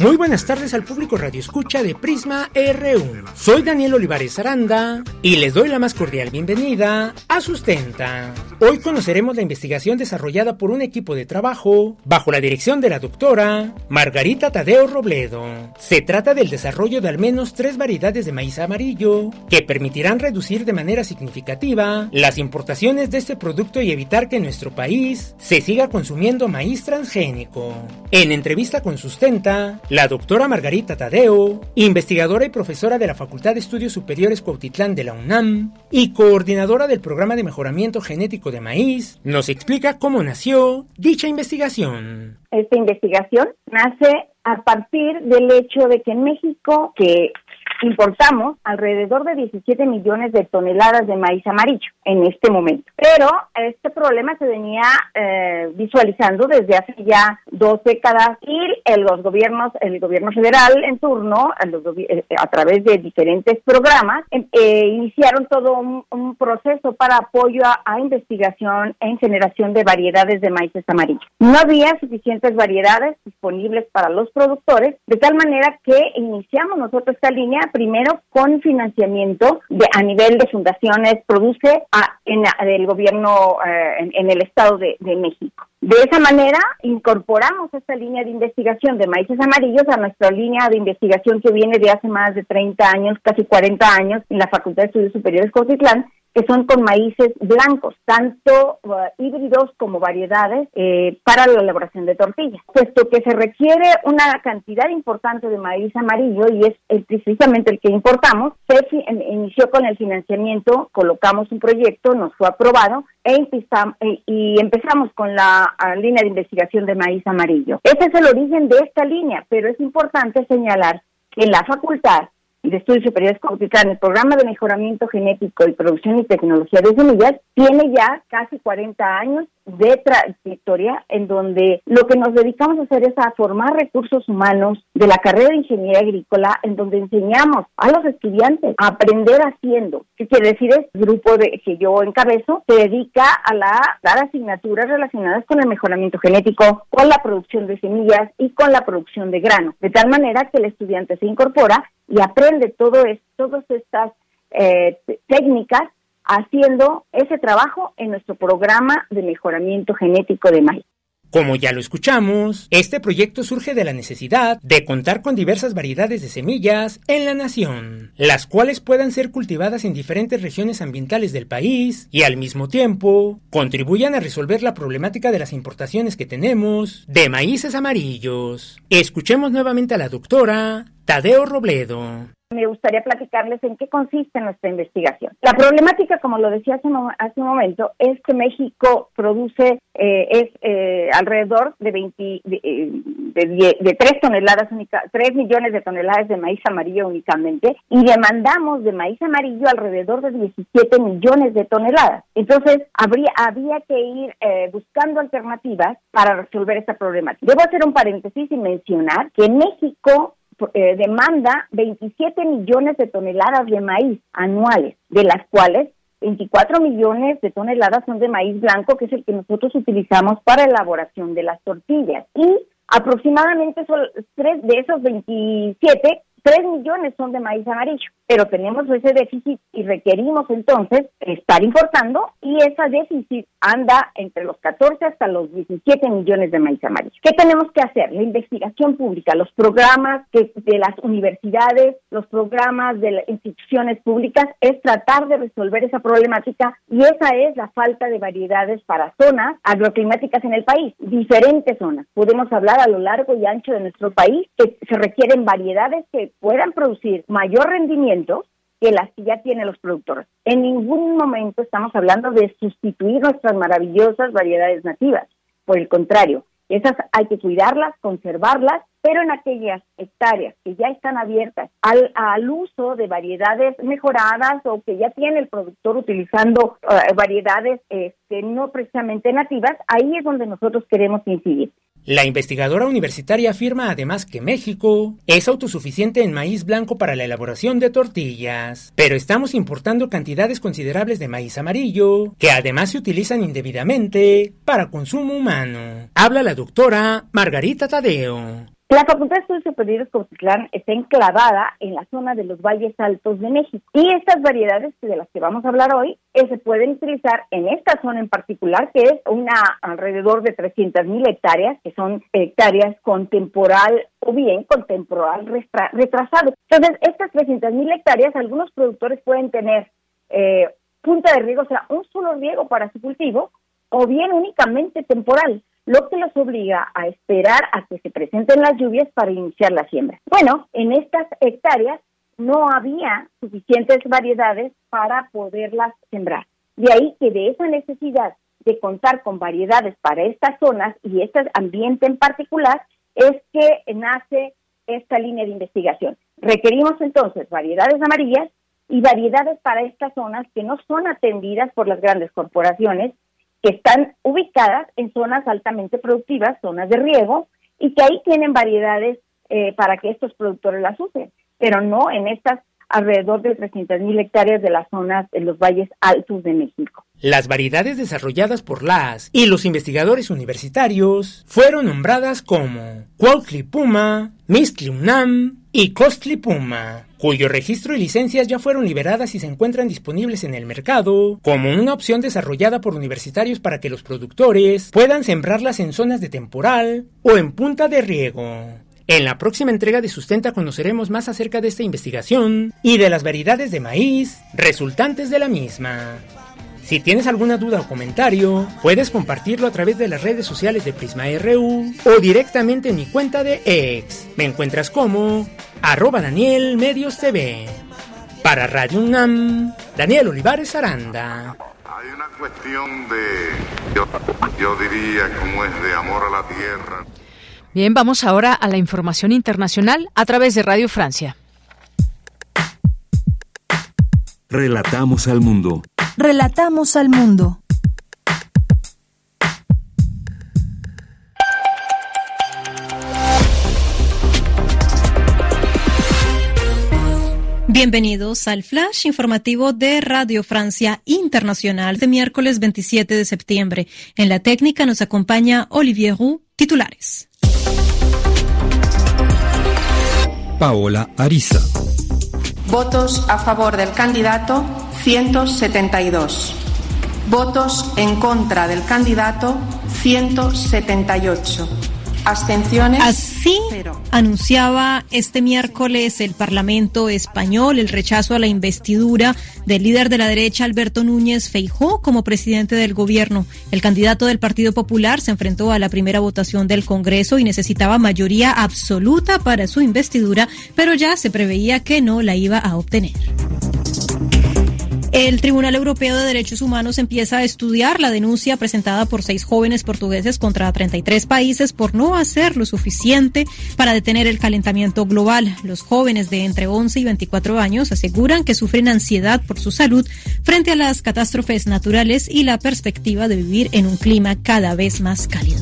Muy buenas tardes al público Radio Escucha de Prisma RU. Soy Daniel Olivares Aranda y les doy la más cordial bienvenida a Sustenta. Hoy conoceremos la investigación desarrollada por un equipo de trabajo bajo la dirección de la doctora Margarita Tadeo Robledo. Se trata del desarrollo de al menos tres variedades de maíz amarillo que permitirán reducir de manera significativa las importaciones de este producto y evitar que en nuestro país se siga consumiendo maíz transgénico. En entrevista con Sustenta, la doctora Margarita Tadeo, investigadora y profesora de la Facultad de Estudios Superiores Cuautitlán de la UNAM y coordinadora del Programa de Mejoramiento Genético de Maíz, nos explica cómo nació dicha investigación. Esta investigación nace a partir del hecho de que en México, que importamos alrededor de 17 millones de toneladas de maíz amarillo en este momento. Pero este problema se venía eh, visualizando desde hace ya dos décadas y los gobiernos, el gobierno federal en turno, eh, a, través de diferentes programas, em, eh, iniciaron todo un, proceso para apoyo a, investigación en generación de variedades de maíces amarillos. No había suficientes variedades disponibles para los productores, de tal manera que iniciamos nosotros esta línea primero con financiamiento de, a nivel de fundaciones, produce en el gobierno eh, en, el Estado de, México. De esa manera, incorporamos esta línea de investigación de maíces amarillos a nuestra línea de investigación que viene de hace más de 30 años, casi 40 años, en la Facultad de Estudios Superiores Cotitlán, que son con maíces blancos, tanto uh, híbridos como variedades eh, para la elaboración de tortillas, puesto que se requiere una cantidad importante de maíz amarillo y es precisamente el que importamos, se inició con el financiamiento, colocamos un proyecto, nos fue aprobado e eh, y empezamos con la línea de investigación de maíz amarillo. Ese es el origen de esta línea, pero es importante señalar que la facultad de Estudios Superiores el programa de mejoramiento genético y producción y tecnología de semillas, tiene ya casi 40 años de trayectoria en donde lo que nos dedicamos a hacer es a formar recursos humanos de la carrera de ingeniería agrícola en donde enseñamos a los estudiantes a aprender haciendo. ¿Qué quiere decir? Es el grupo de, que yo encabezo se dedica a la, dar asignaturas relacionadas con el mejoramiento genético, con la producción de semillas y con la producción de grano, de tal manera que el estudiante se incorpora y aprende todo todas estas eh, técnicas haciendo ese trabajo en nuestro programa de mejoramiento genético de maíz. Como ya lo escuchamos, este proyecto surge de la necesidad de contar con diversas variedades de semillas en la nación, las cuales puedan ser cultivadas en diferentes regiones ambientales del país y al mismo tiempo contribuyan a resolver la problemática de las importaciones que tenemos de maíces amarillos. Escuchemos nuevamente a la doctora Tadeo Robledo me gustaría platicarles en qué consiste nuestra investigación. La problemática, como lo decía hace, un momento, es que México produce eh, es eh, alrededor de, 20, eh, de, de, 3 toneladas, única, 3 millones de toneladas de maíz amarillo únicamente y demandamos de maíz amarillo alrededor de 17 millones de toneladas. Entonces, habría, había que ir buscando alternativas para resolver esta problemática. Debo hacer un paréntesis y mencionar que México eh, demanda 27 millones de toneladas de maíz anuales, de las cuales 24 millones de toneladas son de maíz blanco, que es el que nosotros utilizamos para elaboración de las tortillas. Y aproximadamente son tres de esos 27 3 millones son de maíz amarillo, pero tenemos ese déficit y requerimos entonces estar importando y ese déficit anda entre los 14 hasta los 17 millones de maíz amarillo. ¿Qué tenemos que hacer? La investigación pública, los programas de las universidades, los programas de las instituciones públicas, es tratar de resolver esa problemática y esa es la falta de variedades para zonas agroclimáticas en el país, diferentes zonas. Podemos hablar a lo largo y ancho de nuestro país que se requieren variedades que puedan producir mayor rendimiento que las que ya tienen los productores. En ningún momento estamos hablando de sustituir nuestras maravillosas variedades nativas. Por el contrario, esas hay que cuidarlas, conservarlas, pero en aquellas hectáreas que ya están abiertas al, al uso de variedades mejoradas o que ya tiene el productor utilizando eh, variedades este, no precisamente nativas, ahí es donde nosotros queremos incidir. La investigadora universitaria afirma además que México es autosuficiente en maíz blanco para la elaboración de tortillas, pero estamos importando cantidades considerables de maíz amarillo, que además se utilizan indebidamente para consumo humano. Habla la doctora Margarita Tadeo. La Facultad de Estudios Superiores Cotitlán está enclavada en la zona de los valles altos de México y estas variedades de las que vamos a hablar hoy eh, se pueden utilizar en esta zona en particular que es una alrededor de 300 mil hectáreas que son hectáreas con temporal o bien con temporal retrasado. Entonces estas 300 mil hectáreas algunos productores pueden tener eh, punta de riego, o sea, un solo riego para su cultivo o bien únicamente temporal lo que los obliga a esperar a que se presenten las lluvias para iniciar la siembra. Bueno, en estas hectáreas no había suficientes variedades para poderlas sembrar. De ahí que de esa necesidad de contar con variedades para estas zonas y este ambiente en particular es que nace esta línea de investigación. Requerimos entonces variedades amarillas y variedades para estas zonas que no son atendidas por las grandes corporaciones que están ubicadas en zonas altamente productivas, zonas de riego, y que ahí tienen variedades eh, para que estos productores las usen, pero no en estas alrededor de 300 mil hectáreas de las zonas en los valles altos de México. Las variedades desarrolladas por las y los investigadores universitarios fueron nombradas como Cuautli Puma, Mistli Unam y Costli Puma, cuyo registro y licencias ya fueron liberadas y se encuentran disponibles en el mercado como una opción desarrollada por universitarios para que los productores puedan sembrarlas en zonas de temporal o en punta de riego. En la próxima entrega de Sustenta conoceremos más acerca de esta investigación y de las variedades de maíz resultantes de la misma. Si tienes alguna duda o comentario, puedes compartirlo a través de las redes sociales de Prisma RU o directamente en mi cuenta de ex. Me encuentras como arroba Daniel Medios TV. Para Radio UNAM, Daniel Olivares Aranda. Hay una cuestión de, yo, yo diría, como es de amor a la tierra. Bien, vamos ahora a la información internacional a través de Radio Francia. Relatamos al mundo. Relatamos al mundo. Bienvenidos al flash informativo de Radio Francia Internacional de miércoles 27 de septiembre. En la técnica nos acompaña Olivier Roux, titulares. Paola Ariza. Votos a favor del candidato 172. Votos en contra del candidato 178. Abstenciones. Así anunciaba este miércoles el Parlamento español el rechazo a la investidura del líder de la derecha Alberto Núñez Feijó como presidente del gobierno. El candidato del Partido Popular se enfrentó a la primera votación del Congreso y necesitaba mayoría absoluta para su investidura, pero ya se preveía que no la iba a obtener. El Tribunal Europeo de Derechos Humanos empieza a estudiar la denuncia presentada por seis jóvenes portugueses contra 33 países por no hacer lo suficiente para detener el calentamiento global. Los jóvenes de entre 11 y 24 años aseguran que sufren ansiedad por su salud frente a las catástrofes naturales y la perspectiva de vivir en un clima cada vez más cálido.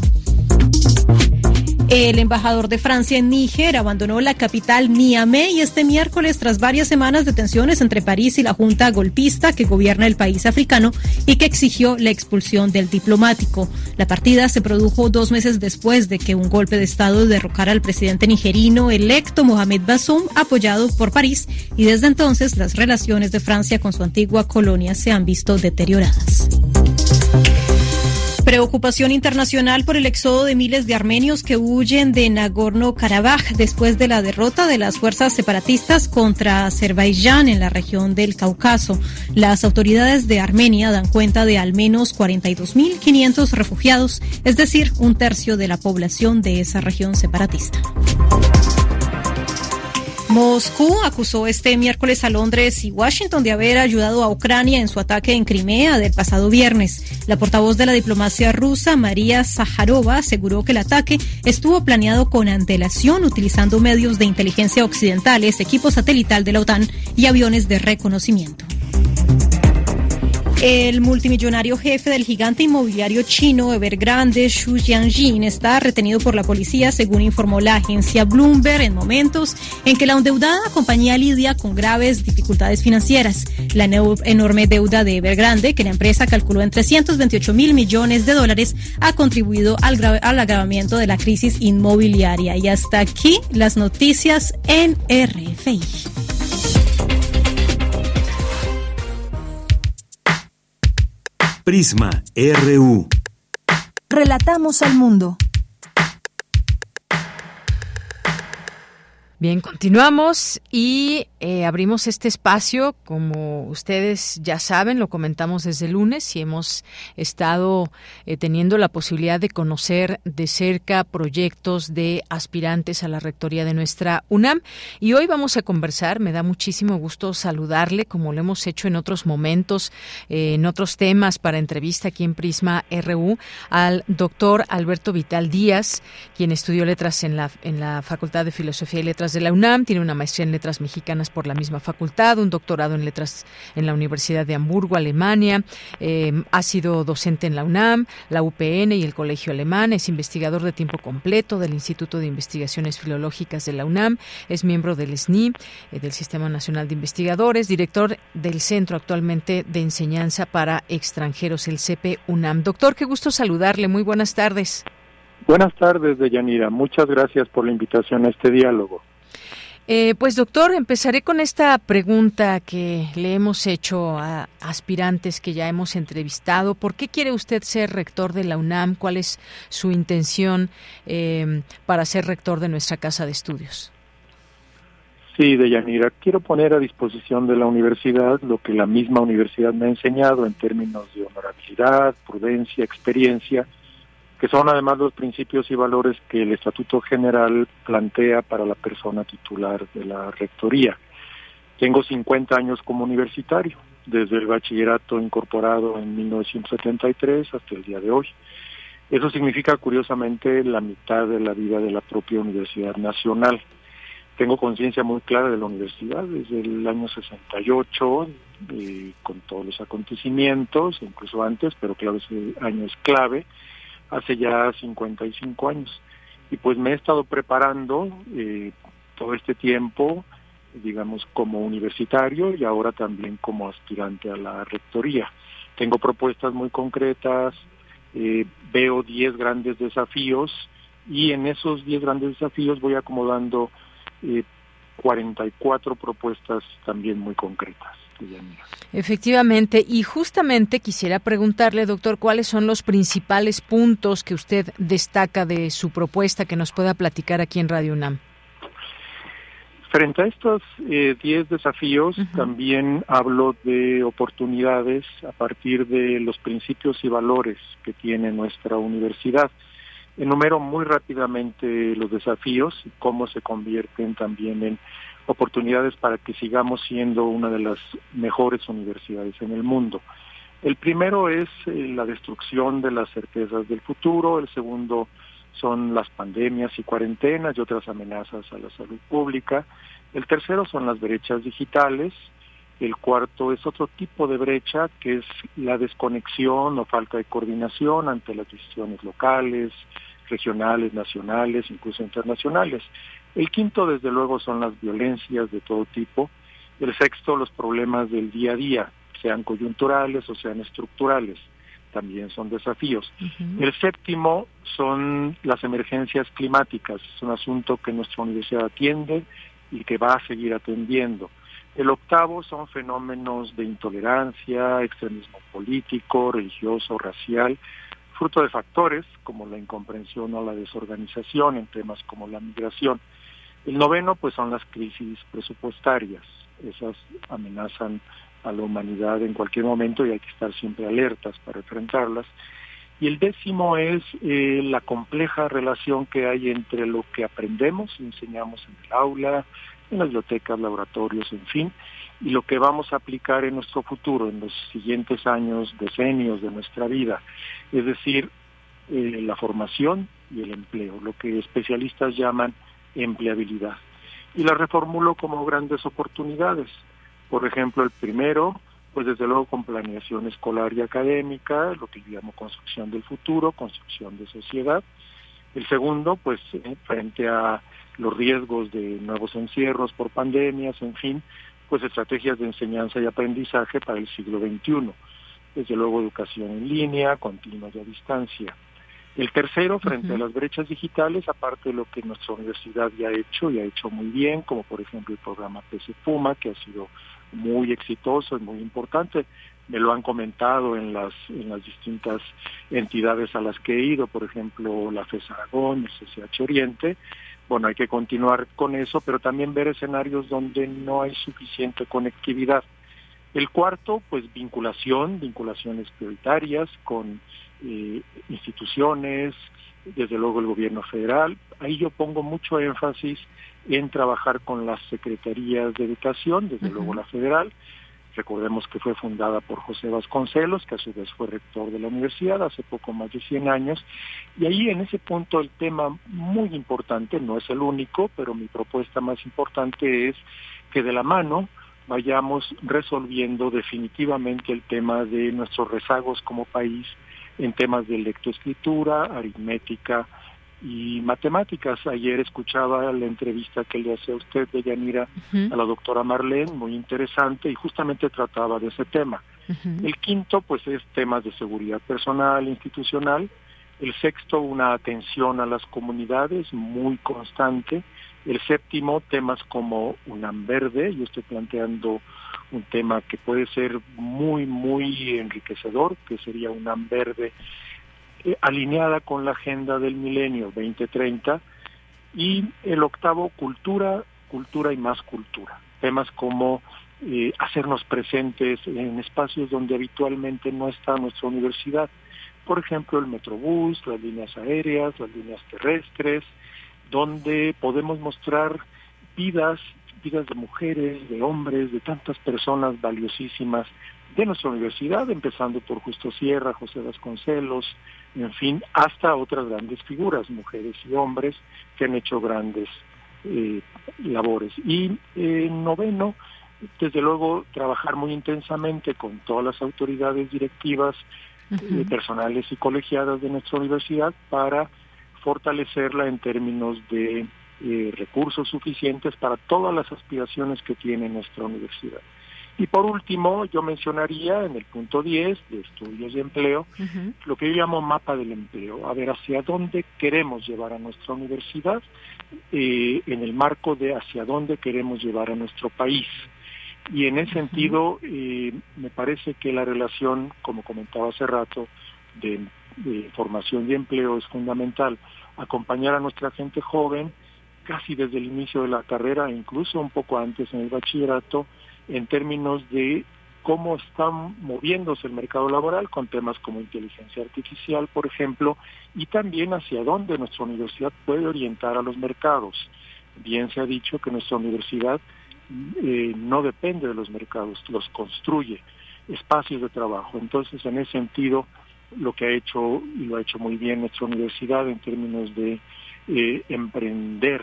El embajador de Francia en Níger abandonó la capital Niamey este miércoles tras varias semanas de tensiones entre París y la junta golpista que gobierna el país africano y que exigió la expulsión del diplomático. La partida se produjo dos meses después de que un golpe de Estado derrocara al presidente nigerino electo Mohamed Bazoum, apoyado por París, y desde entonces las relaciones de Francia con su antigua colonia se han visto deterioradas. Preocupación internacional por el éxodo de miles de armenios que huyen de Nagorno-Karabaj después de la derrota de las fuerzas separatistas contra Azerbaiyán en la región del Cáucaso. Las autoridades de Armenia dan cuenta de al menos 42.500 refugiados, es decir, un tercio de la población de esa región separatista. Moscú acusó este miércoles a Londres y Washington de haber ayudado a Ucrania en su ataque en Crimea del pasado viernes. La portavoz de la diplomacia rusa, María Zaharova, aseguró que el ataque estuvo planeado con antelación utilizando medios de inteligencia occidentales, equipo satelital de la OTAN y aviones de reconocimiento. El multimillonario jefe del gigante inmobiliario chino Evergrande, Xu Jianjin, está retenido por la policía, según informó la agencia Bloomberg, en momentos en que la endeudada compañía lidia con graves dificultades financieras. La enorme deuda de Evergrande, que la empresa calculó en 328 mil millones de dólares, ha contribuido al, al agravamiento de la crisis inmobiliaria. Y hasta aquí las noticias en RFI. Prisma RU. Relatamos al mundo. Bien, continuamos y eh, abrimos este espacio, como ustedes ya saben, lo comentamos desde el lunes y hemos estado eh, teniendo la posibilidad de conocer de cerca proyectos de aspirantes a la rectoría de nuestra UNAM. Y hoy vamos a conversar, me da muchísimo gusto saludarle, como lo hemos hecho en otros momentos, eh, en otros temas para entrevista aquí en Prisma RU, al doctor Alberto Vital Díaz, quien estudió letras en la, en la Facultad de Filosofía y Letras de la UNAM, tiene una maestría en letras mexicanas por la misma facultad, un doctorado en letras en la Universidad de Hamburgo, Alemania, eh, ha sido docente en la UNAM, la UPN y el Colegio Alemán, es investigador de tiempo completo del Instituto de Investigaciones Filológicas de la UNAM, es miembro del SNI, eh, del Sistema Nacional de Investigadores, director del Centro actualmente de Enseñanza para Extranjeros, el CP UNAM. Doctor, qué gusto saludarle, muy buenas tardes. Buenas tardes, Deyanira. Muchas gracias por la invitación a este diálogo. Eh, pues doctor, empezaré con esta pregunta que le hemos hecho a aspirantes que ya hemos entrevistado. ¿Por qué quiere usted ser rector de la UNAM? ¿Cuál es su intención eh, para ser rector de nuestra casa de estudios? Sí, Deyanira, quiero poner a disposición de la universidad lo que la misma universidad me ha enseñado en términos de honorabilidad, prudencia, experiencia que son además los principios y valores que el Estatuto General plantea para la persona titular de la Rectoría. Tengo 50 años como universitario, desde el bachillerato incorporado en 1973 hasta el día de hoy. Eso significa, curiosamente, la mitad de la vida de la propia Universidad Nacional. Tengo conciencia muy clara de la universidad desde el año 68, eh, con todos los acontecimientos, incluso antes, pero claro, ese año es clave hace ya 55 años. Y pues me he estado preparando eh, todo este tiempo, digamos, como universitario y ahora también como aspirante a la rectoría. Tengo propuestas muy concretas, eh, veo 10 grandes desafíos y en esos 10 grandes desafíos voy acomodando eh, 44 propuestas también muy concretas. Efectivamente, y justamente quisiera preguntarle, doctor, cuáles son los principales puntos que usted destaca de su propuesta que nos pueda platicar aquí en Radio UNAM. Frente a estos 10 eh, desafíos, también hablo de oportunidades a partir de los principios y valores que tiene nuestra universidad. Enumero muy rápidamente los desafíos y cómo se convierten también en oportunidades para que sigamos siendo una de las mejores universidades en el mundo. El primero es eh, la destrucción de las certezas del futuro, el segundo son las pandemias y cuarentenas y otras amenazas a la salud pública, el tercero son las brechas digitales, el cuarto es otro tipo de brecha que es la desconexión o falta de coordinación ante las decisiones locales, regionales, nacionales, incluso internacionales. El quinto, desde luego, son las violencias de todo tipo. El sexto, los problemas del día a día, sean coyunturales o sean estructurales. También son desafíos. El séptimo son las emergencias climáticas. Es un asunto que nuestra universidad atiende y que va a seguir atendiendo. El octavo son fenómenos de intolerancia, extremismo político, religioso, racial, fruto de factores como la incomprensión o la desorganización en temas como la migración. El noveno, pues son las crisis presupuestarias. Esas amenazan a la humanidad en cualquier momento y hay que estar siempre alertas para enfrentarlas. Y el décimo es eh, la compleja relación que hay entre lo que aprendemos y enseñamos en el aula, en las bibliotecas, laboratorios, en fin, y lo que vamos a aplicar en nuestro futuro, en los siguientes años, decenios de nuestra vida, es decir, eh, la formación y el empleo, lo que especialistas llaman empleabilidad. Y la reformulo como grandes oportunidades. Por ejemplo, el primero, pues desde luego con planeación escolar y académica, lo que llamo construcción del futuro, construcción de sociedad. El segundo, pues eh, frente a los riesgos de nuevos encierros por pandemias, en fin, pues estrategias de enseñanza y aprendizaje para el siglo XXI. Desde luego educación en línea, continua y a distancia. El tercero, frente a las brechas digitales, aparte de lo que nuestra universidad ya ha hecho y ha hecho muy bien, como por ejemplo el programa PC Puma, que ha sido muy exitoso y muy importante, me lo han comentado en las, en las distintas entidades a las que he ido, por ejemplo la FES Aragón, el CCH Oriente, bueno, hay que continuar con eso, pero también ver escenarios donde no hay suficiente conectividad. El cuarto, pues vinculación, vinculaciones prioritarias con eh, instituciones, desde luego el gobierno federal. Ahí yo pongo mucho énfasis en trabajar con las secretarías de educación, desde luego la federal, Recordemos que fue fundada por José Vasconcelos, que a su vez fue rector de la universidad hace poco más de 100 años. Y ahí en ese punto el tema muy importante, no es el único, pero mi propuesta más importante es que de la mano vayamos resolviendo definitivamente el tema de nuestros rezagos como país en temas de lectoescritura, aritmética, y matemáticas. Ayer escuchaba la entrevista que le hacía usted de Yanira a la doctora Marlene, muy interesante, y justamente trataba de ese tema. El quinto, pues, es temas de seguridad personal, institucional. El sexto, una atención a las comunidades muy constante. El séptimo, temas como UNAM Verde. Yo estoy planteando un tema que puede ser muy, muy enriquecedor, que sería UNAM Verde eh, alineada con la agenda del milenio 2030 y el octavo cultura, cultura y más cultura. Temas como eh, hacernos presentes en espacios donde habitualmente no está nuestra universidad. Por ejemplo, el Metrobús, las líneas aéreas, las líneas terrestres, donde podemos mostrar vidas, vidas de mujeres, de hombres, de tantas personas valiosísimas de nuestra universidad, empezando por Justo Sierra, José Vasconcelos, en fin, hasta otras grandes figuras, mujeres y hombres, que han hecho grandes eh, labores. Y eh, noveno, desde luego, trabajar muy intensamente con todas las autoridades directivas, eh, personales y colegiadas de nuestra universidad para fortalecerla en términos de recursos suficientes para todas las aspiraciones que tiene nuestra universidad. Y por último, yo mencionaría en el punto 10 de estudios de empleo lo que yo llamo mapa del empleo, a ver hacia dónde queremos llevar a nuestra universidad eh, en el marco de hacia dónde queremos llevar a nuestro país. Y en ese sentido, eh, me parece que la relación, como comentaba hace rato, de, de formación y empleo es fundamental. Acompañar a nuestra gente joven casi desde el inicio de la carrera, incluso un poco antes en el bachillerato, en términos de cómo está moviéndose el mercado laboral con temas como inteligencia artificial, por ejemplo, y también hacia dónde nuestra universidad puede orientar a los mercados. Bien se ha dicho que nuestra universidad eh, no depende de los mercados, los construye, espacios de trabajo. Entonces, en ese sentido, lo que ha hecho, y lo ha hecho muy bien nuestra universidad en términos de eh, emprender,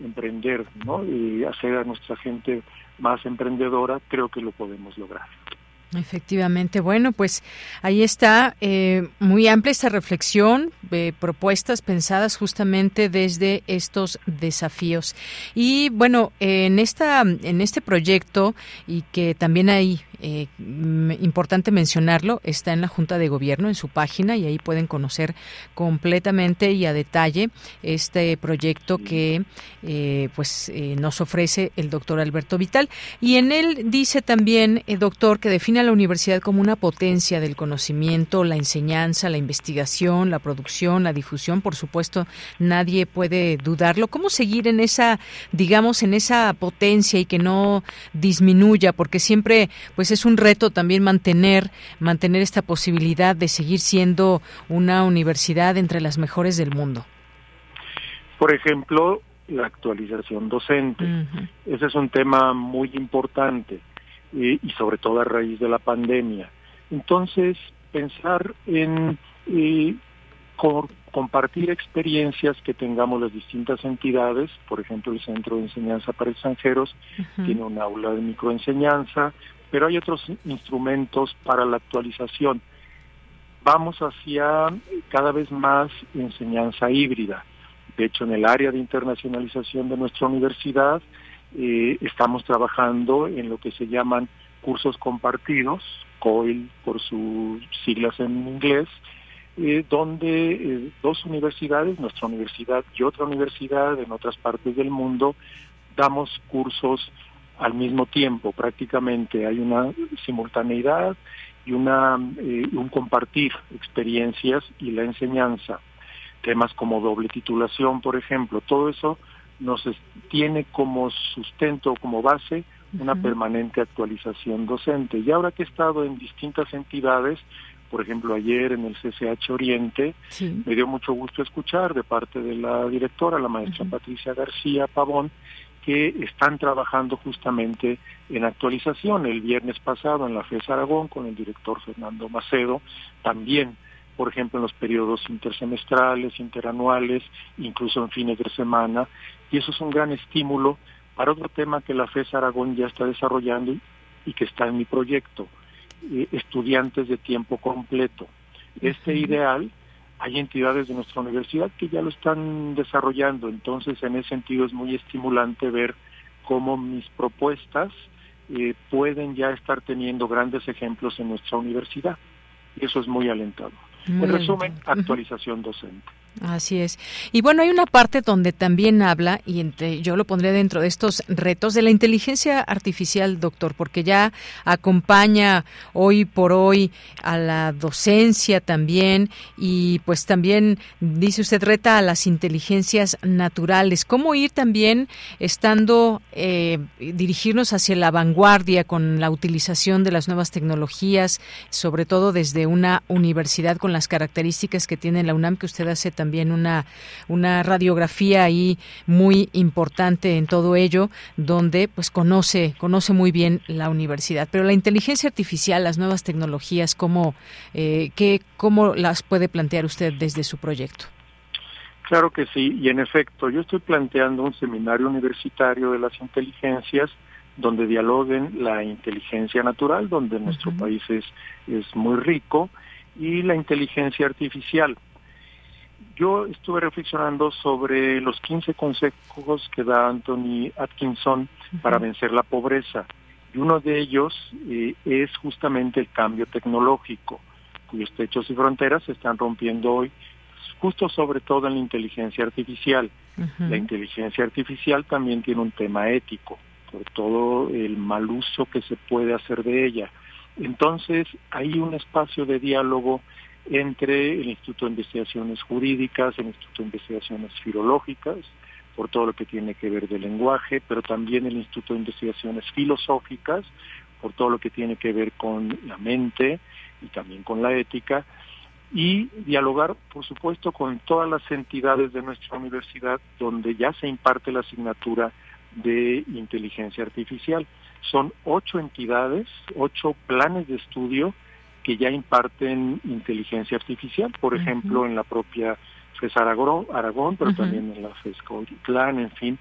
emprender, ¿no? Y hacer a nuestra gente más emprendedora, creo que lo podemos lograr. Efectivamente, bueno, pues ahí está eh, muy amplia esta reflexión, eh, propuestas pensadas justamente desde estos desafíos. Y bueno, en esta en este proyecto y que también hay eh, importante mencionarlo, está en la Junta de Gobierno, en su página, y ahí pueden conocer completamente y a detalle este proyecto que eh, pues nos ofrece el doctor Alberto Vital. Y en él dice también, doctor, que define la universidad como una potencia del conocimiento, la enseñanza, la investigación, la producción, la difusión, por supuesto, nadie puede dudarlo. ¿Cómo seguir en esa, digamos, en esa potencia y que no disminuya? Porque siempre, pues, es un reto también mantener mantener esta posibilidad de seguir siendo una universidad entre las mejores del mundo. Por ejemplo, la actualización docente. Ese es un tema muy importante y sobre todo a raíz de la pandemia. Entonces, pensar en eh, compartir experiencias que tengamos las distintas entidades, por ejemplo el Centro de Enseñanza para Extranjeros tiene un aula de microenseñanza, pero hay otros instrumentos para la actualización. Vamos hacia cada vez más enseñanza híbrida. De hecho, en el área de internacionalización de nuestra universidad eh, estamos trabajando en lo que se llaman cursos compartidos, COIL por sus siglas en inglés, eh, donde eh, dos universidades, nuestra universidad y otra universidad en otras partes del mundo, damos cursos al mismo tiempo prácticamente. Hay una simultaneidad y una, eh, un compartir experiencias y la enseñanza. Temas como doble titulación, por ejemplo, todo eso nos tiene como sustento, como base, una permanente actualización docente. Y ahora que he estado en distintas entidades, por ejemplo, ayer en el CCH Oriente, me dio mucho gusto escuchar de parte de la directora, la maestra Patricia García Pavón, que están trabajando justamente en actualización. El viernes pasado en la FES Aragón con el director Fernando Macedo, también, por ejemplo, en los periodos intersemestrales, interanuales, incluso en fines de semana, y eso es un gran estímulo para otro tema que la FES Aragón ya está desarrollando y que está en mi proyecto, eh, estudiantes de tiempo completo. Este ideal hay entidades de nuestra universidad que ya lo están desarrollando, entonces en ese sentido es muy estimulante ver cómo mis propuestas eh, pueden ya estar teniendo grandes ejemplos en nuestra universidad. Y eso es muy alentador. En resumen, actualización docente. Así es. Y bueno, hay una parte donde también habla, y entre, yo lo pondré dentro de estos retos, de la inteligencia artificial, doctor, porque ya acompaña hoy por hoy a la docencia también, y pues también, dice usted, reta a las inteligencias naturales. ¿Cómo ir también estando, eh, dirigirnos hacia la vanguardia con la utilización de las nuevas tecnologías, sobre todo desde una universidad con las características que tiene la UNAM, que usted hace también? También una, una radiografía ahí muy importante en todo ello, donde pues conoce, conoce muy bien la universidad. Pero la inteligencia artificial, las nuevas tecnologías, ¿cómo, eh, qué, cómo las puede plantear usted desde su proyecto? Claro que sí, y en efecto, yo estoy planteando un seminario universitario de las inteligencias donde dialoguen la inteligencia natural, donde nuestro país es, es muy rico, y la inteligencia artificial yo estuve reflexionando sobre los 15 consejos que da Anthony Atkinson para vencer la pobreza. Y uno de ellos eh, es justamente el cambio tecnológico, cuyos techos y fronteras se están rompiendo hoy, justo sobre todo en la inteligencia artificial. La inteligencia artificial también tiene un tema ético, por todo el mal uso que se puede hacer de ella. Entonces, hay un espacio de diálogo entre el Instituto de Investigaciones Jurídicas, el Instituto de Investigaciones Filológicas, por todo lo que tiene que ver del lenguaje, pero también el Instituto de Investigaciones Filosóficas, por todo lo que tiene que ver con la mente y también con la ética, y dialogar, por supuesto, con todas las entidades de nuestra universidad donde ya se imparte la asignatura de inteligencia artificial. Son ocho entidades, ocho planes de estudio que ya imparten inteligencia artificial, por ejemplo, en la propia FES Aragón, pero también en la FES Plan, en fin.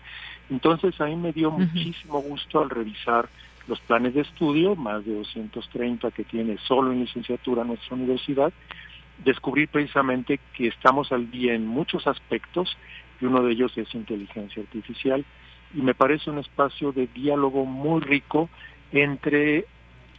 Entonces, a mí me dio muchísimo gusto al revisar los planes de estudio, más de 230 que tiene solo en licenciatura nuestra universidad, descubrir precisamente que estamos al día en muchos aspectos y uno de ellos es inteligencia artificial y me parece un espacio de diálogo muy rico entre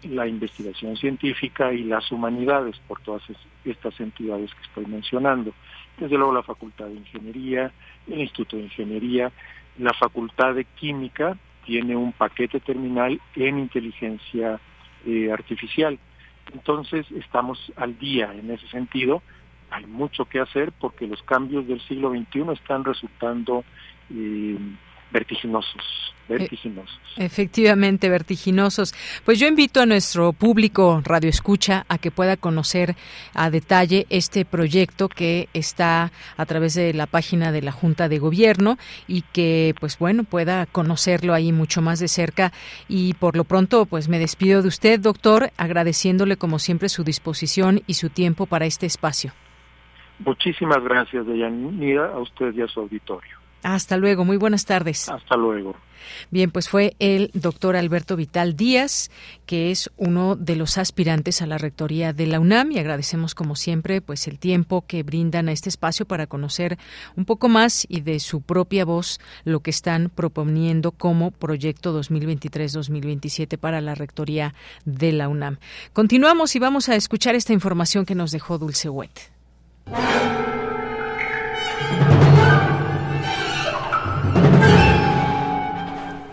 la investigación científica y las humanidades por todas estas entidades que estoy mencionando. Desde luego la Facultad de Ingeniería, el Instituto de Ingeniería, la Facultad de Química tiene un paquete terminal en inteligencia eh, artificial. Entonces estamos al día en ese sentido. Hay mucho que hacer porque los cambios del siglo XXI están resultando eh, vertiginosos, vertiginosos. Efectivamente, vertiginosos. Pues yo invito a nuestro público Radio Escucha a que pueda conocer a detalle este proyecto que está a través de la página de la Junta de Gobierno y que, pues bueno, pueda conocerlo ahí mucho más de cerca. Y por lo pronto, pues me despido de usted, doctor, agradeciéndole como siempre su disposición y su tiempo para este espacio. Muchísimas gracias, Deyanira, a usted y a su auditorio. Hasta luego, muy buenas tardes. Hasta luego. Bien, pues fue el doctor Alberto Vital Díaz, que es uno de los aspirantes a la rectoría de la UNAM y agradecemos como siempre pues el tiempo que brindan a este espacio para conocer un poco más y de su propia voz lo que están proponiendo como proyecto 2023-2027 para la rectoría de la UNAM. Continuamos y vamos a escuchar esta información que nos dejó Dulce Huet.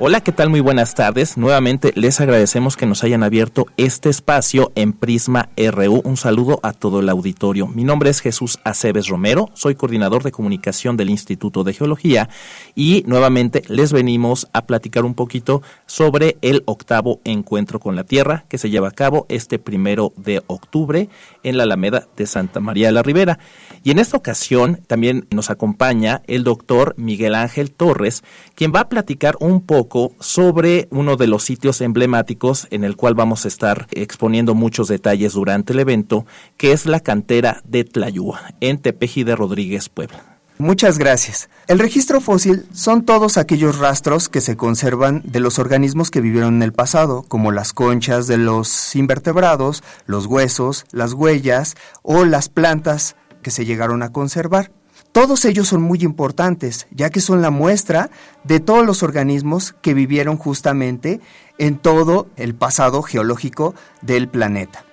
Hola, ¿qué tal? Muy buenas tardes. Nuevamente les agradecemos que nos hayan abierto este espacio en Prisma RU. Un saludo a todo el auditorio. Mi nombre es Jesús Aceves Romero, soy coordinador de comunicación del Instituto de Geología y nuevamente les venimos a platicar un poquito sobre el octavo encuentro con la Tierra que se lleva a cabo este primero de octubre en la Alameda de Santa María de la Ribera. Y en esta ocasión también nos acompaña el doctor Miguel Ángel Torres, quien va a platicar un poco sobre uno de los sitios emblemáticos en el cual vamos a estar exponiendo muchos detalles durante el evento, que es la cantera de Tlayúa, en Tepeji de Rodríguez, Puebla. Muchas gracias. El registro fósil son todos aquellos rastros que se conservan de los organismos que vivieron en el pasado, como las conchas de los invertebrados, los huesos, las huellas o las plantas que se llegaron a conservar. Todos ellos son muy importantes, ya que son la muestra de todos los organismos que vivieron justamente en todo el pasado geológico del planeta.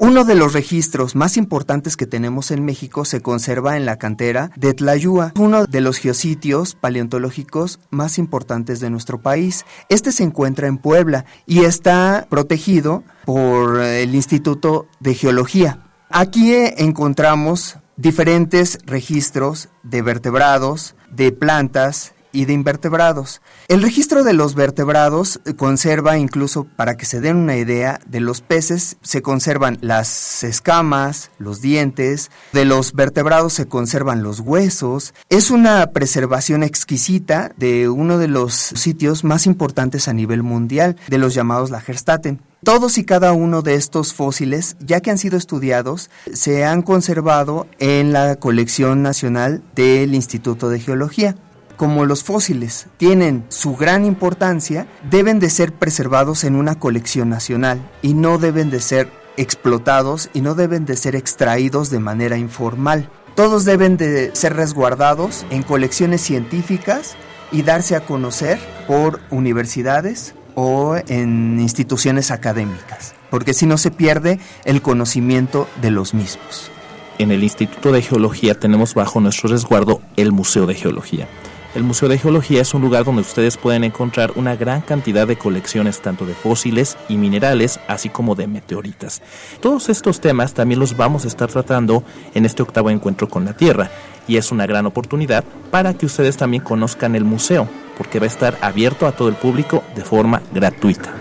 Uno de los registros más importantes que tenemos en México se conserva en la cantera de Tlayúa, uno de los geositios paleontológicos más importantes de nuestro país. Este se encuentra en Puebla y está protegido por el Instituto de Geología. Aquí encontramos diferentes registros de vertebrados, de plantas y de invertebrados. El registro de los vertebrados conserva incluso, para que se den una idea, de los peces se conservan las escamas, los dientes, de los vertebrados se conservan los huesos. Es una preservación exquisita de uno de los sitios más importantes a nivel mundial, de los llamados Lagerstätten. Todos y cada uno de estos fósiles, ya que han sido estudiados, se han conservado en la colección nacional del Instituto de Geología. Como los fósiles tienen su gran importancia, deben de ser preservados en una colección nacional y no deben de ser explotados y no deben de ser extraídos de manera informal. Todos deben de ser resguardados en colecciones científicas y darse a conocer por universidades, o en instituciones académicas, porque si no se pierde el conocimiento de los mismos. En el Instituto de Geología tenemos bajo nuestro resguardo el Museo de Geología. El Museo de Geología es un lugar donde ustedes pueden encontrar una gran cantidad de colecciones tanto de fósiles y minerales, así como de meteoritas. Todos estos temas también los vamos a estar tratando en este octavo encuentro con la Tierra y es una gran oportunidad para que ustedes también conozcan el museo, porque va a estar abierto a todo el público de forma gratuita.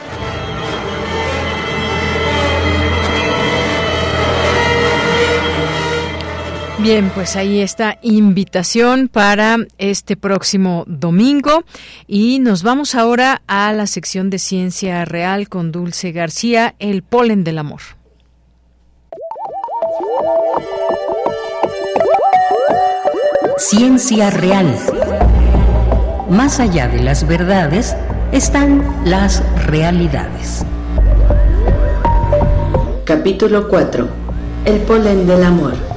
Bien, pues ahí está invitación para este próximo domingo y nos vamos ahora a la sección de Ciencia Real con Dulce García, el polen del amor. Ciencia Real. Más allá de las verdades, están las realidades. Capítulo 4. El polen del amor.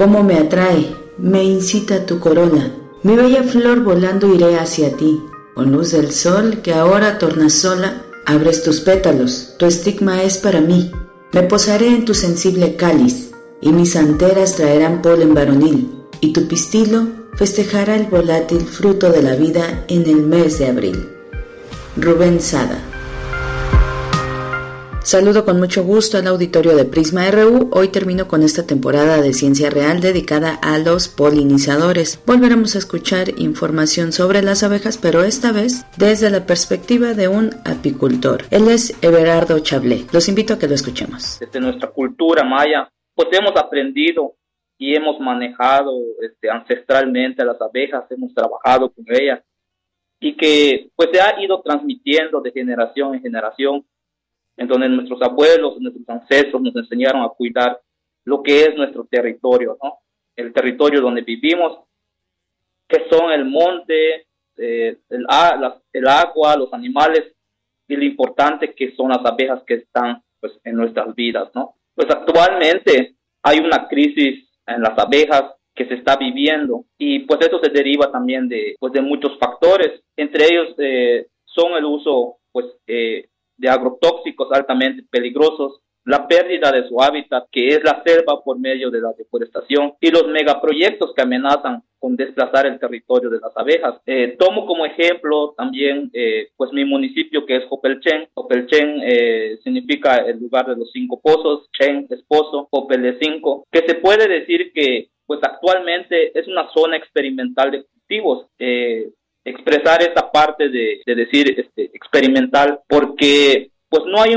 Cómo me atrae, me incita tu corona. Mi bella flor volando iré hacia ti. Con luz del sol que ahora torna sola, abres tus pétalos, tu estigma es para mí. Me posaré en tu sensible cáliz, y mis anteras traerán polen varonil, y tu pistilo festejará el volátil fruto de la vida en el mes de abril. Rubén Sada Saludo con mucho gusto al auditorio de Prisma RU. Hoy termino con esta temporada de ciencia real dedicada a los polinizadores. Volveremos a escuchar información sobre las abejas, pero esta vez desde la perspectiva de un apicultor. Él es Everardo Chablé. Los invito a que lo escuchemos. Desde nuestra cultura maya, pues hemos aprendido y hemos manejado este, ancestralmente a las abejas, hemos trabajado con ellas y que pues se ha ido transmitiendo de generación en generación en donde nuestros abuelos, nuestros ancestros nos enseñaron a cuidar lo que es nuestro territorio, ¿no? El territorio donde vivimos, que son el monte, eh, el, el, agua, los animales y lo importante que son las abejas que están pues, en nuestras vidas, ¿no? Pues actualmente hay una crisis en las abejas que se está viviendo y pues eso se deriva también de, pues, de muchos factores, entre ellos eh, son el uso pues eh, de agrotóxicos altamente peligrosos, la pérdida de su hábitat, que es la selva por medio de la deforestación, y los megaproyectos que amenazan con desplazar el territorio de las abejas. Eh, tomo como ejemplo también eh, pues mi municipio que es Hopelchen. Hopelchen eh, significa el lugar de los cinco pozos, Chen esposo, Hopel de cinco, que se puede decir que pues actualmente es una zona experimental de cultivos. Eh, expresar esa parte de, decir este, experimental porque pues no hay,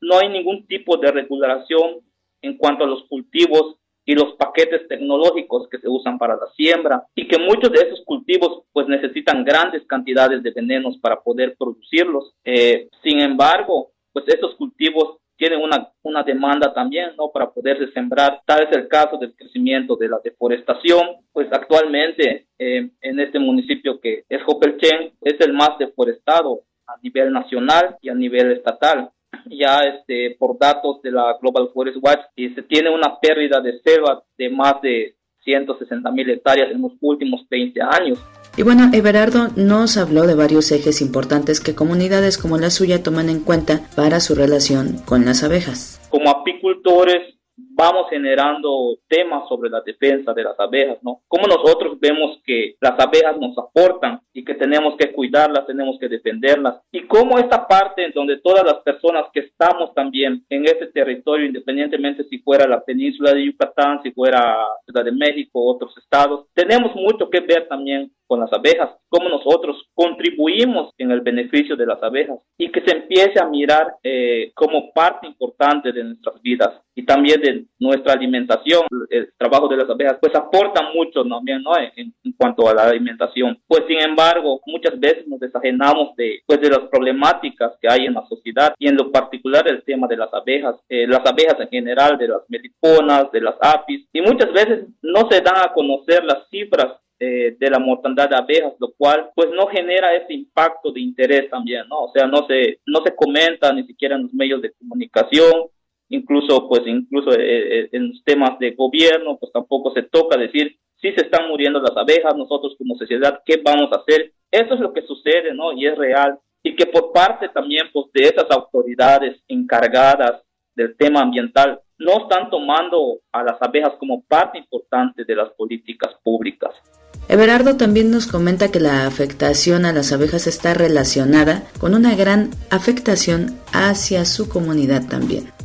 no hay ningún tipo de regulación en cuanto a los cultivos y los paquetes tecnológicos que se usan para la siembra y que muchos de esos cultivos pues necesitan grandes cantidades de venenos para poder producirlos. Eh, sin embargo, pues esos cultivos tienen una, una demanda también, ¿no? Para poderse sembrar. Tal es el caso del crecimiento de la deforestación. Pues actualmente eh, en este municipio que es Hopelchen es el más deforestado a nivel nacional y a nivel estatal. Ya este, por datos de la Global Forest Watch, se tiene una pérdida de selva de más de 160 mil hectáreas en los últimos 20 años. Y bueno, Everardo nos habló de varios ejes importantes que comunidades como la suya toman en cuenta para su relación con las abejas. Como apicultores vamos generando temas sobre la defensa de las abejas, ¿no? Cómo nosotros vemos que las abejas nos aportan y que tenemos que cuidarlas, tenemos que defenderlas. Y cómo esta parte en donde todas las personas que estamos también en ese territorio, independientemente si fuera la península de Yucatán, si fuera Ciudad de México, otros estados, tenemos mucho que ver también con las abejas, cómo nosotros contribuimos en el beneficio de las abejas y que se empiece a mirar eh, como parte importante de nuestras vidas y también de nuestra alimentación. El trabajo de las abejas pues aporta mucho también ¿no? En, cuanto a la alimentación. Pues sin embargo, muchas veces nos desajenamos de, pues, de las problemáticas que hay en la sociedad y en lo particular el tema de las abejas, eh, las abejas en general, de las meliponas, de las apis y muchas veces no se dan a conocer las cifras eh, de la mortandad de abejas, lo cual pues no genera ese impacto de interés también, ¿no? O sea, no se, no se comenta ni siquiera en los medios de comunicación, incluso pues incluso eh, eh, en temas de gobierno, pues tampoco se toca decir si se están muriendo las abejas, nosotros como sociedad, ¿qué vamos a hacer? Eso es lo que sucede, ¿no? Y es real. Y que por parte también pues de esas autoridades encargadas del tema ambiental, no están tomando a las abejas como parte importante de las políticas públicas. Everardo también nos comenta que la afectación a las abejas está relacionada con una gran afectación hacia su comunidad también.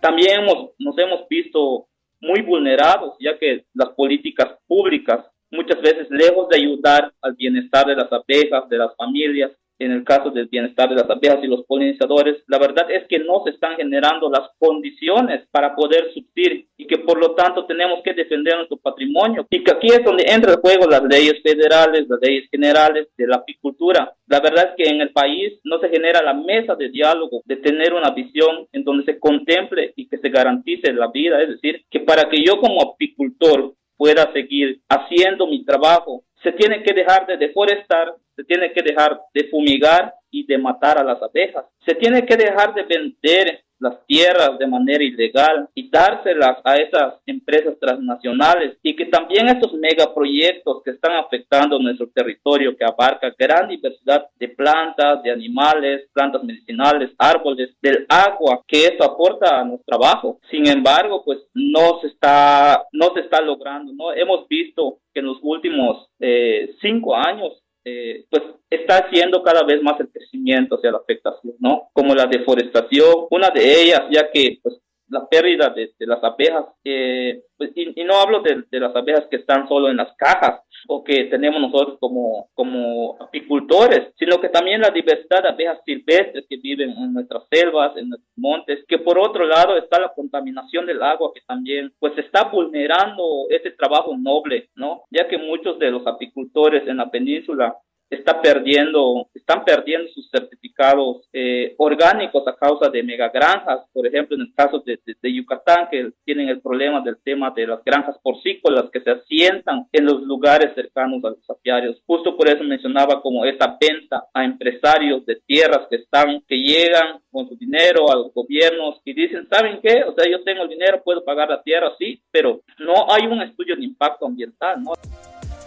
También nos hemos visto muy vulnerados, ya que las políticas públicas muchas veces, lejos de ayudar al bienestar de las abejas, de las familias, en el caso del bienestar de las abejas y los polinizadores, la verdad es que no se están generando las condiciones para poder subsistir y que por lo tanto tenemos que defender nuestro patrimonio y que aquí es donde entra el juego las leyes federales, las leyes generales de la apicultura. La verdad es que en el país no se genera la mesa de diálogo, de tener una visión en donde se contemple y que se garantice la vida, es decir, que para que yo como apicultor pueda seguir haciendo mi trabajo. Se tiene que dejar de deforestar, se tiene que dejar de fumigar y de matar a las abejas. Se tiene que dejar de vender las tierras de manera ilegal y dárselas a esas empresas transnacionales y que también estos megaproyectos que están afectando nuestro territorio que abarca gran diversidad de plantas, de animales, plantas medicinales, árboles, del agua que esto aporta a nuestro trabajo. Sin embargo, pues no se está no se está logrando, ¿no? Hemos visto que en los últimos eh, cinco años eh, pues está haciendo cada vez más el crecimiento hacia la afectación, ¿no? Como la deforestación, una de ellas, ya que pues la pérdida de, las abejas, eh, pues, y, no hablo de, las abejas que están solo en las cajas o que tenemos nosotros como, como apicultores, sino que también la diversidad de abejas silvestres que viven en nuestras selvas, en nuestros montes, que por otro lado está la contaminación del agua que también pues está vulnerando ese trabajo noble, ¿no? Ya que muchos de los apicultores en la península está perdiendo, están perdiendo sus certificados eh, orgánicos a causa de megagranjas, por ejemplo, en el caso de, Yucatán, que tienen el problema del tema de las granjas porcícolas que se asientan en los lugares cercanos a los apiarios. Justo por eso mencionaba como esa venta a empresarios de tierras que están, que llegan con su dinero a los gobiernos y dicen, ¿saben qué? O sea, yo tengo el dinero, puedo pagar la tierra, sí, pero no hay un estudio de impacto ambiental, ¿no?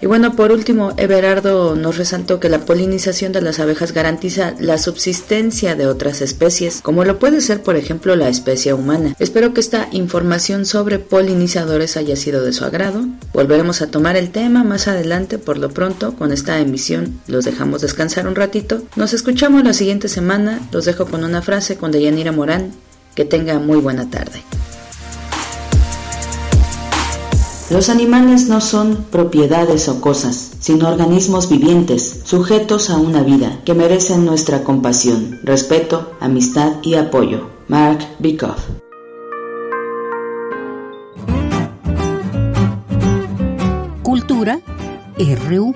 Y bueno, por último, Everardo nos resaltó que la polinización de las abejas garantiza la subsistencia de otras especies, como lo puede ser, por ejemplo, la especie humana. Espero que esta información sobre polinizadores haya sido de su agrado. Volveremos a tomar el tema más adelante, por lo pronto, con esta emisión los dejamos descansar un ratito. Nos escuchamos la siguiente semana, los dejo con una frase con Deyanira Morán. Que tenga muy buena tarde. Los animales no son propiedades o cosas, sino organismos vivientes, sujetos a una vida, que merecen nuestra compasión, respeto, amistad y apoyo. Mark Bikoff Cultura RU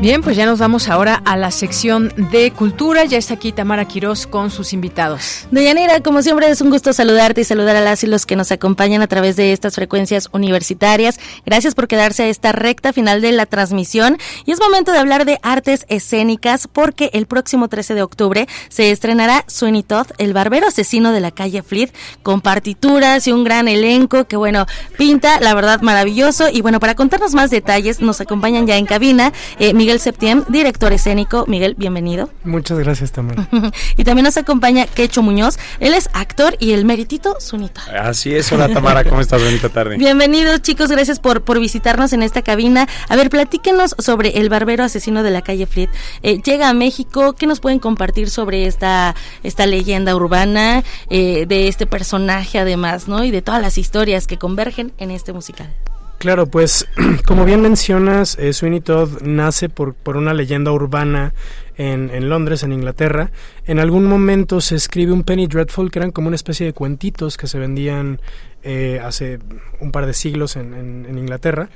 Bien, pues ya nos vamos ahora a la sección de cultura. Ya está aquí Tamara Quirós con sus invitados. Deyanira, como siempre es un gusto saludarte y saludar a las y los que nos acompañan a través de estas frecuencias universitarias. Gracias por quedarse a esta recta final de la transmisión. Y es momento de hablar de artes escénicas porque el próximo 13 de octubre se estrenará Sweeney Todd, el barbero asesino de la calle Fleet, con partituras y un gran elenco que, bueno, pinta, la verdad, maravilloso. Y bueno, para contarnos más detalles, nos acompañan ya en cabina eh, Septiembre, director escénico. Miguel, bienvenido. Muchas gracias, Tamara. y también nos acompaña Quecho Muñoz. Él es actor y el meritito Sunita. Así es. Hola, Tamara. ¿Cómo estás? Bonita tarde. Bienvenidos, chicos. Gracias por, por visitarnos en esta cabina. A ver, platíquenos sobre el barbero asesino de la calle Fleet. Eh, llega a México. ¿Qué nos pueden compartir sobre esta, esta leyenda urbana eh, de este personaje, además, ¿no? Y de todas las historias que convergen en este musical. Claro, pues como bien mencionas, eh, Sweeney Todd nace por, por una leyenda urbana en, en, Londres, en Inglaterra. En algún momento se escribe un Penny Dreadful, que eran como una especie de cuentitos que se vendían eh, hace un par de siglos en, en, Inglaterra.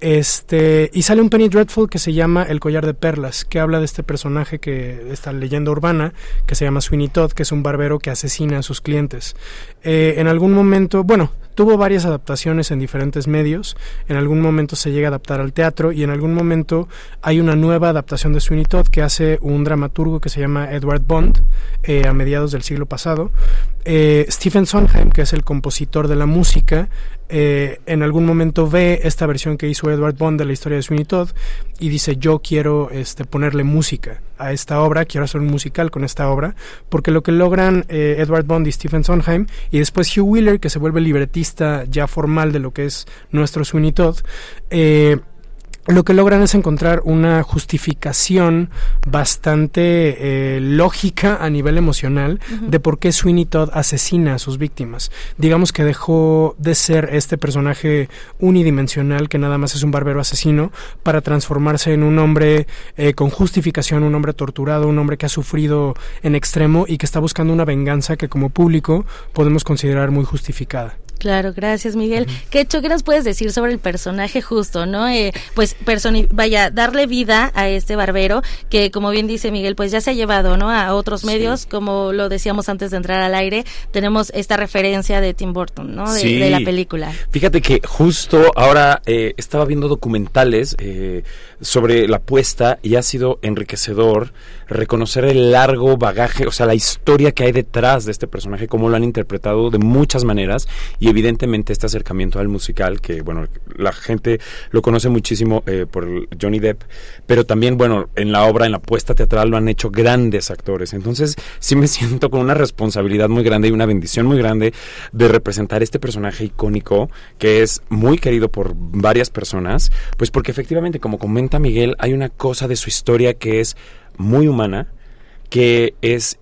este, y sale un Penny Dreadful que se llama El collar de perlas, que habla de este personaje, que esta leyenda urbana, que se llama Sweeney Todd, que es un barbero que asesina a sus clientes. Eh, en algún momento, bueno, tuvo varias adaptaciones en diferentes medios. En algún momento se llega a adaptar al teatro y en algún momento hay una nueva adaptación de Sweeney Todd que hace un dramaturgo que se llama Edward Bond eh, a mediados del siglo pasado. Eh, Stephen Sondheim, que es el compositor de la música, eh, en algún momento ve esta versión que hizo Edward Bond de la historia de Sweeney Todd y dice yo quiero este, ponerle música a esta obra, quiero hacer un musical con esta obra, porque lo que logran eh, Edward Bond y Stephen Sondheim y después Hugh Wheeler, que se vuelve libretista ya formal de lo que es nuestro Sweeney Todd, eh, lo que logran es encontrar una justificación bastante eh, lógica a nivel emocional de por qué Sweeney Todd asesina a sus víctimas. Digamos que dejó de ser este personaje unidimensional que nada más es un barbero asesino para transformarse en un hombre eh, con justificación, un hombre torturado, un hombre que ha sufrido en extremo y que está buscando una venganza que como público podemos considerar muy justificada. Claro, gracias Miguel. ¿Qué hecho qué nos puedes decir sobre el personaje justo, no? Eh, pues vaya, darle vida a este barbero que como bien dice Miguel, pues ya se ha llevado, ¿no? A otros medios, como lo decíamos antes de entrar al aire, tenemos esta referencia de Tim Burton, ¿no? De, la película. Fíjate que justo ahora eh, estaba viendo documentales eh, sobre la apuesta y ha sido enriquecedor reconocer el largo bagaje, o sea, la historia que hay detrás de este personaje, cómo lo han interpretado de muchas maneras y evidentemente este acercamiento al musical, que bueno, la gente lo conoce muchísimo eh, por Johnny Depp, pero también, bueno, en la obra, en la puesta teatral lo han hecho grandes actores. Entonces, sí me siento con una responsabilidad muy grande y una bendición muy grande de representar este personaje icónico que es muy querido por varias personas, pues porque efectivamente, como comenta Miguel, hay una cosa de su historia que es muy humana, que es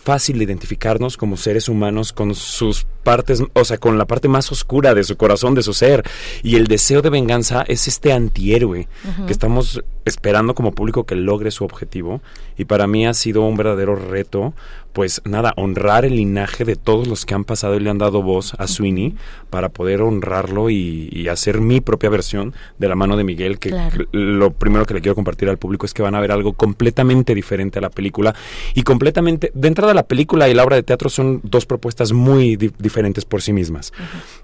fácil de identificarnos como seres humanos con sus partes, o sea, con la parte más oscura de su corazón, de su ser. Y el deseo de venganza es este antihéroe que estamos esperando como público que logre su objetivo. Y para mí ha sido un verdadero reto, pues nada, honrar el linaje de todos los que han pasado y le han dado voz a Sweeney para poder honrarlo y, hacer mi propia versión de la mano de Miguel, que lo primero que le quiero compartir al público es que van a ver algo completamente diferente a la película y completamente de entrada la película y la obra de teatro son dos propuestas muy diferentes por sí mismas.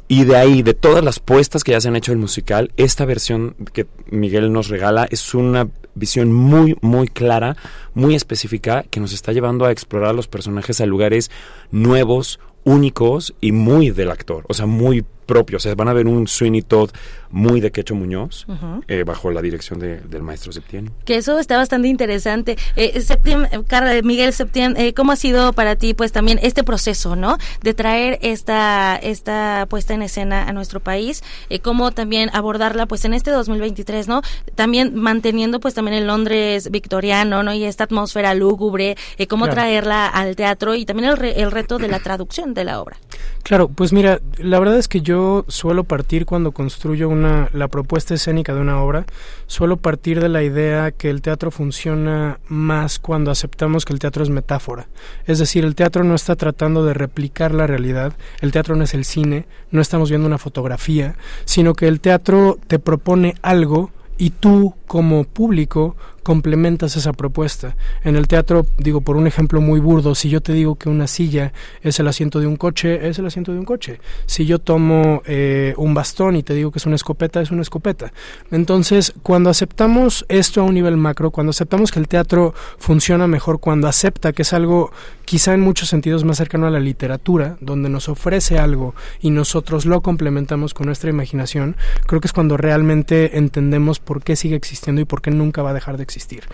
Y de ahí, de todas las puestas que ya se han hecho el musical, esta versión que Miguel nos regala es una visión muy, muy clara, muy específica, que nos está llevando a explorar los personajes a lugares nuevos, únicos y muy del actor, o sea, muy propio. O sea, van a ver un Sweeney Todd muy de Quecho Muñoz, eh, bajo la dirección del maestro Septién. Que eso está bastante interesante. Eh, Septién, eh, Miguel Septién, eh, ¿cómo ha sido para ti, pues también este proceso, ¿no? De traer esta, esta puesta en escena a nuestro país, cómo también abordarla, pues en este 2023, ¿no? También manteniendo, pues también el Londres victoriano, ¿no? Y esta atmósfera lúgubre, cómo traerla al teatro y también el, el reto de la traducción de la obra. Claro, pues mira, la verdad es que yo suelo partir cuando construyo una, la propuesta escénica de una obra, suelo partir de la idea que el teatro funciona más cuando aceptamos que el teatro es metáfora. Es decir, el teatro no está tratando de replicar la realidad, el teatro no es el cine, no estamos viendo una fotografía, sino que el teatro te propone algo y tú como público complementas esa propuesta. En el teatro, digo, por un ejemplo muy burdo, si yo te digo que una silla es el asiento de un coche, es el asiento de un coche. Si yo tomo eh, un bastón y te digo que es una escopeta, es una escopeta. Entonces, cuando aceptamos esto a un nivel macro, cuando aceptamos que el teatro funciona mejor, cuando acepta que es algo quizá en muchos sentidos más cercano a la literatura, donde nos ofrece algo y nosotros lo complementamos con nuestra imaginación, creo que es cuando realmente entendemos por qué sigue existiendo y por qué nunca va a dejar de existir existir.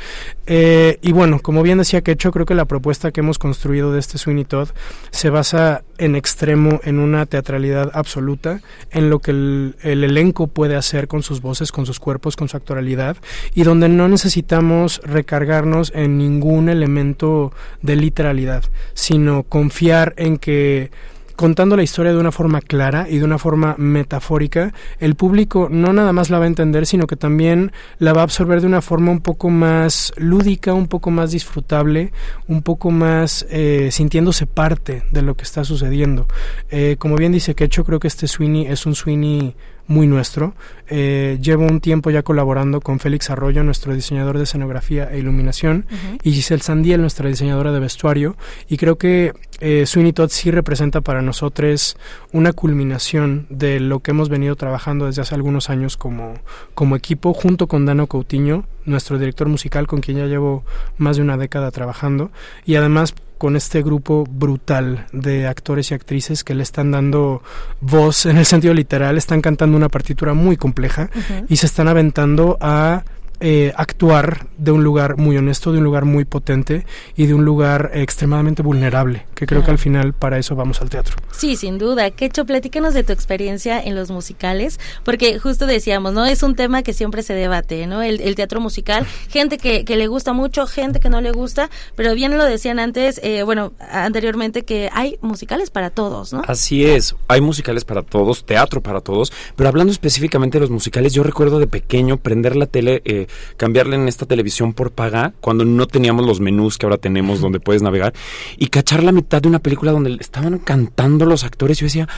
Eh, y bueno, como bien decía Kecho, creo que la propuesta que hemos construido de este Sweeney Todd se basa en extremo en una teatralidad absoluta, en lo que el elenco puede hacer con sus voces, con sus cuerpos, con su actualidad, y donde no necesitamos recargarnos en ningún elemento de literalidad, sino confiar en que contando la historia de una forma clara y de una forma metafórica, el público no nada más la va a entender, sino que también la va a absorber de una forma un poco más lúdica, un poco más disfrutable, un poco más eh, sintiéndose parte de lo que está sucediendo. Eh, como bien dice Kecho, creo que este Sweeney es un Sweeney muy nuestro. Eh, llevo un tiempo ya colaborando con Félix Arroyo, nuestro diseñador de escenografía e iluminación, y Giselle Sandiel, nuestra diseñadora de vestuario, y creo que eh, Sweeney Todd sí representa para nosotros una culminación de lo que hemos venido trabajando desde hace algunos años como, como equipo, junto con Dano Coutinho, nuestro director musical con quien ya llevo más de una década trabajando, y además con este grupo brutal de actores y actrices que le están dando voz en el sentido literal, están cantando una partitura muy compleja y se están aventando a eh, actuar de un lugar muy honesto, de un lugar muy potente y de un lugar extremadamente vulnerable, que creo que al final para eso vamos al teatro. Sí, sin duda. Quecho, platícanos de tu experiencia en los musicales, porque justo decíamos, ¿no? Es un tema que siempre se debate, ¿no? El, teatro musical, gente que, que, le gusta mucho, gente que no le gusta, pero bien lo decían antes, eh, bueno, anteriormente, que hay musicales para todos, ¿no? Así es, hay musicales para todos, teatro para todos, pero hablando específicamente de los musicales, yo recuerdo de pequeño prender la tele, eh, cambiarle en esta televisión por paga cuando no teníamos los menús que ahora tenemos donde puedes navegar y cachar la mitad de una película donde estaban cantando los actores. Yo decía,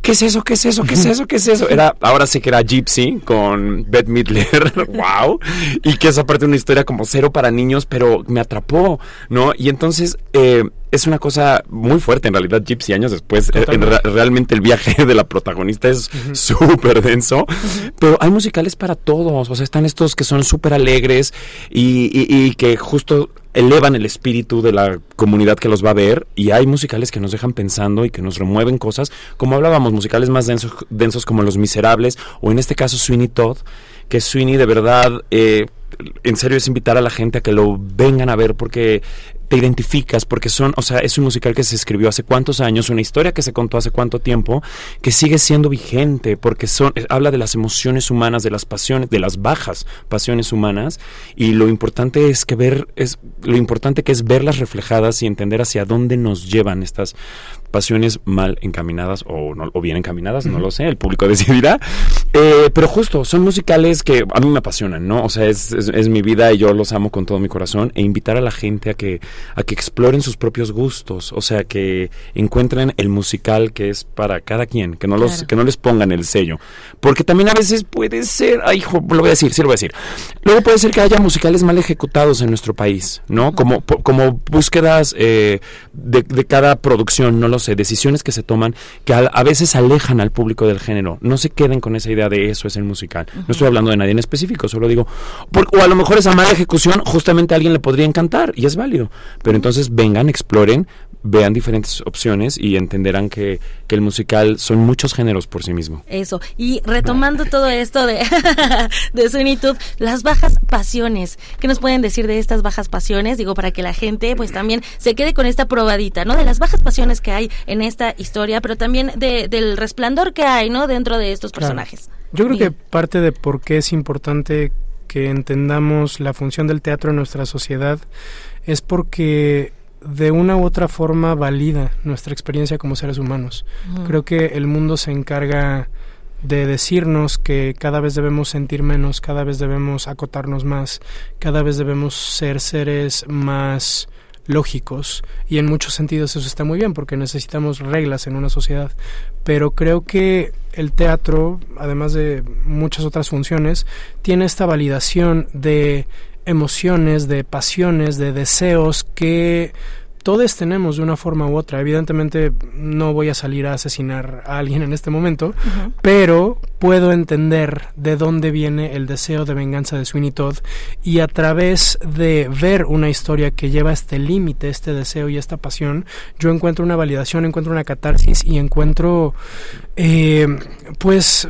¿qué es eso? ¿Qué es eso? ¿Qué es eso? ¿Qué es eso? Era, ahora sé que era Gypsy con Beth Midler, wow, y que es aparte una historia como cero para niños, pero me atrapó, ¿no? Y entonces eh, es una cosa muy fuerte en realidad Gypsy años después eh, realmente el viaje de la protagonista es súper denso pero hay musicales para todos o sea están estos que son súper alegres y, y, que justo elevan el espíritu de la comunidad que los va a ver y hay musicales que nos dejan pensando y que nos remueven cosas como hablábamos musicales más densos densos como Los Miserables o en este caso Sweeney Todd que Sweeney de verdad eh, en serio es invitar a la gente a que lo vengan a ver porque te identificas porque son, o sea, es un musical que se escribió hace cuántos años, una historia que se contó hace cuánto tiempo, que sigue siendo vigente porque son eh, habla de las emociones humanas, de las pasiones, de las bajas pasiones humanas y lo importante es que ver es lo importante que es verlas reflejadas y entender hacia dónde nos llevan estas pasiones mal encaminadas o, no, o bien encaminadas, no lo sé, el público decidirá. Eh, pero justo, son musicales que a mí me apasionan, ¿no? O sea, es, es, mi vida y yo los amo con todo mi corazón e invitar a la gente a que, a que exploren sus propios gustos, o sea, que encuentren el musical que es para cada quien, que no, los, que no les pongan el sello. Porque también a veces puede ser, ay, hijo, lo voy a decir, sí lo voy a decir. Luego puede ser que haya musicales mal ejecutados en nuestro país, ¿no? Como, como búsquedas eh, de, de cada producción, no lo decisiones que se toman que a, veces alejan al público del género. No se queden con esa idea de eso es el musical. No estoy hablando de nadie en específico, solo digo, o a lo mejor esa mala ejecución justamente a alguien le podría encantar y es válido. Pero entonces vengan, exploren, vean diferentes opciones y entenderán que, que, el musical son muchos géneros por sí mismo. Eso. Y retomando todo esto de, de Sunitud, las bajas pasiones. ¿Qué nos pueden decir de estas bajas pasiones? Digo, para que la gente pues también se quede con esta probadita, ¿no? De las bajas pasiones que hay en esta historia, pero también de, del resplandor que hay, ¿no? Dentro de estos personajes. Yo creo que parte de por qué es importante que entendamos la función del teatro en nuestra sociedad es porque de una u otra forma valida nuestra experiencia como seres humanos. Creo que el mundo se encarga de decirnos que cada vez debemos sentir menos, cada vez debemos acotarnos más, cada vez debemos ser seres más lógicos y en muchos sentidos eso está muy bien porque necesitamos reglas en una sociedad. Pero creo que el teatro además de muchas otras funciones tiene esta validación de emociones, de pasiones, de deseos que todos tenemos de una forma u otra. Evidentemente no voy a salir a asesinar a alguien en este momento, pero puedo entender de dónde viene el deseo de venganza de Sweeney Todd y a través de ver una historia que lleva este límite, este deseo y esta pasión, yo encuentro una validación, encuentro una catarsis y encuentro eh, pues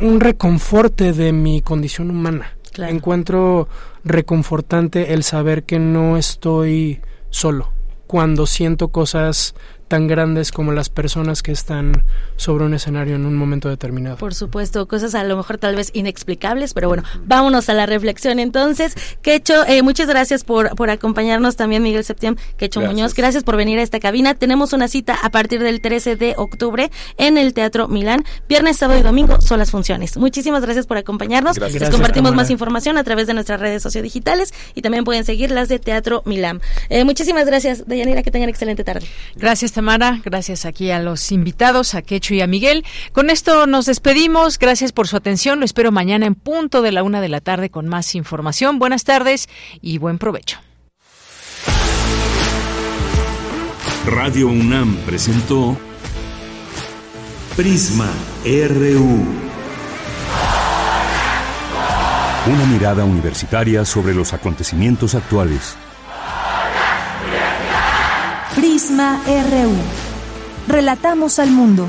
un reconforte de mi condición humana. Encuentro reconfortante el saber que no estoy solo cuando siento cosas tan grandes como las personas que están sobre un escenario en un momento determinado. Por supuesto, cosas a lo mejor tal vez inexplicables, pero bueno, vámonos a la reflexión entonces. Quecho, eh, muchas gracias por, por acompañarnos también, Miguel Septiembre, Quecho Muñoz, gracias por venir a esta cabina. Tenemos una cita a partir del 13 de octubre en el Teatro Milán. Viernes, sábado y domingo son las funciones. Muchísimas gracias por acompañarnos. Les compartimos más información a través de nuestras redes sociodigitales y también pueden seguir las de Teatro Milán. Eh, muchísimas gracias, Dayanira, que tengan excelente tarde. Gracias, Gracias aquí a los invitados, a Quecho y a Miguel. Con esto nos despedimos. Gracias por su atención. Lo espero mañana en punto de la una de la tarde con más información. Buenas tardes y buen provecho. Radio UNAM presentó Prisma RU. Una mirada universitaria sobre los acontecimientos actuales. RU. Relatamos al mundo.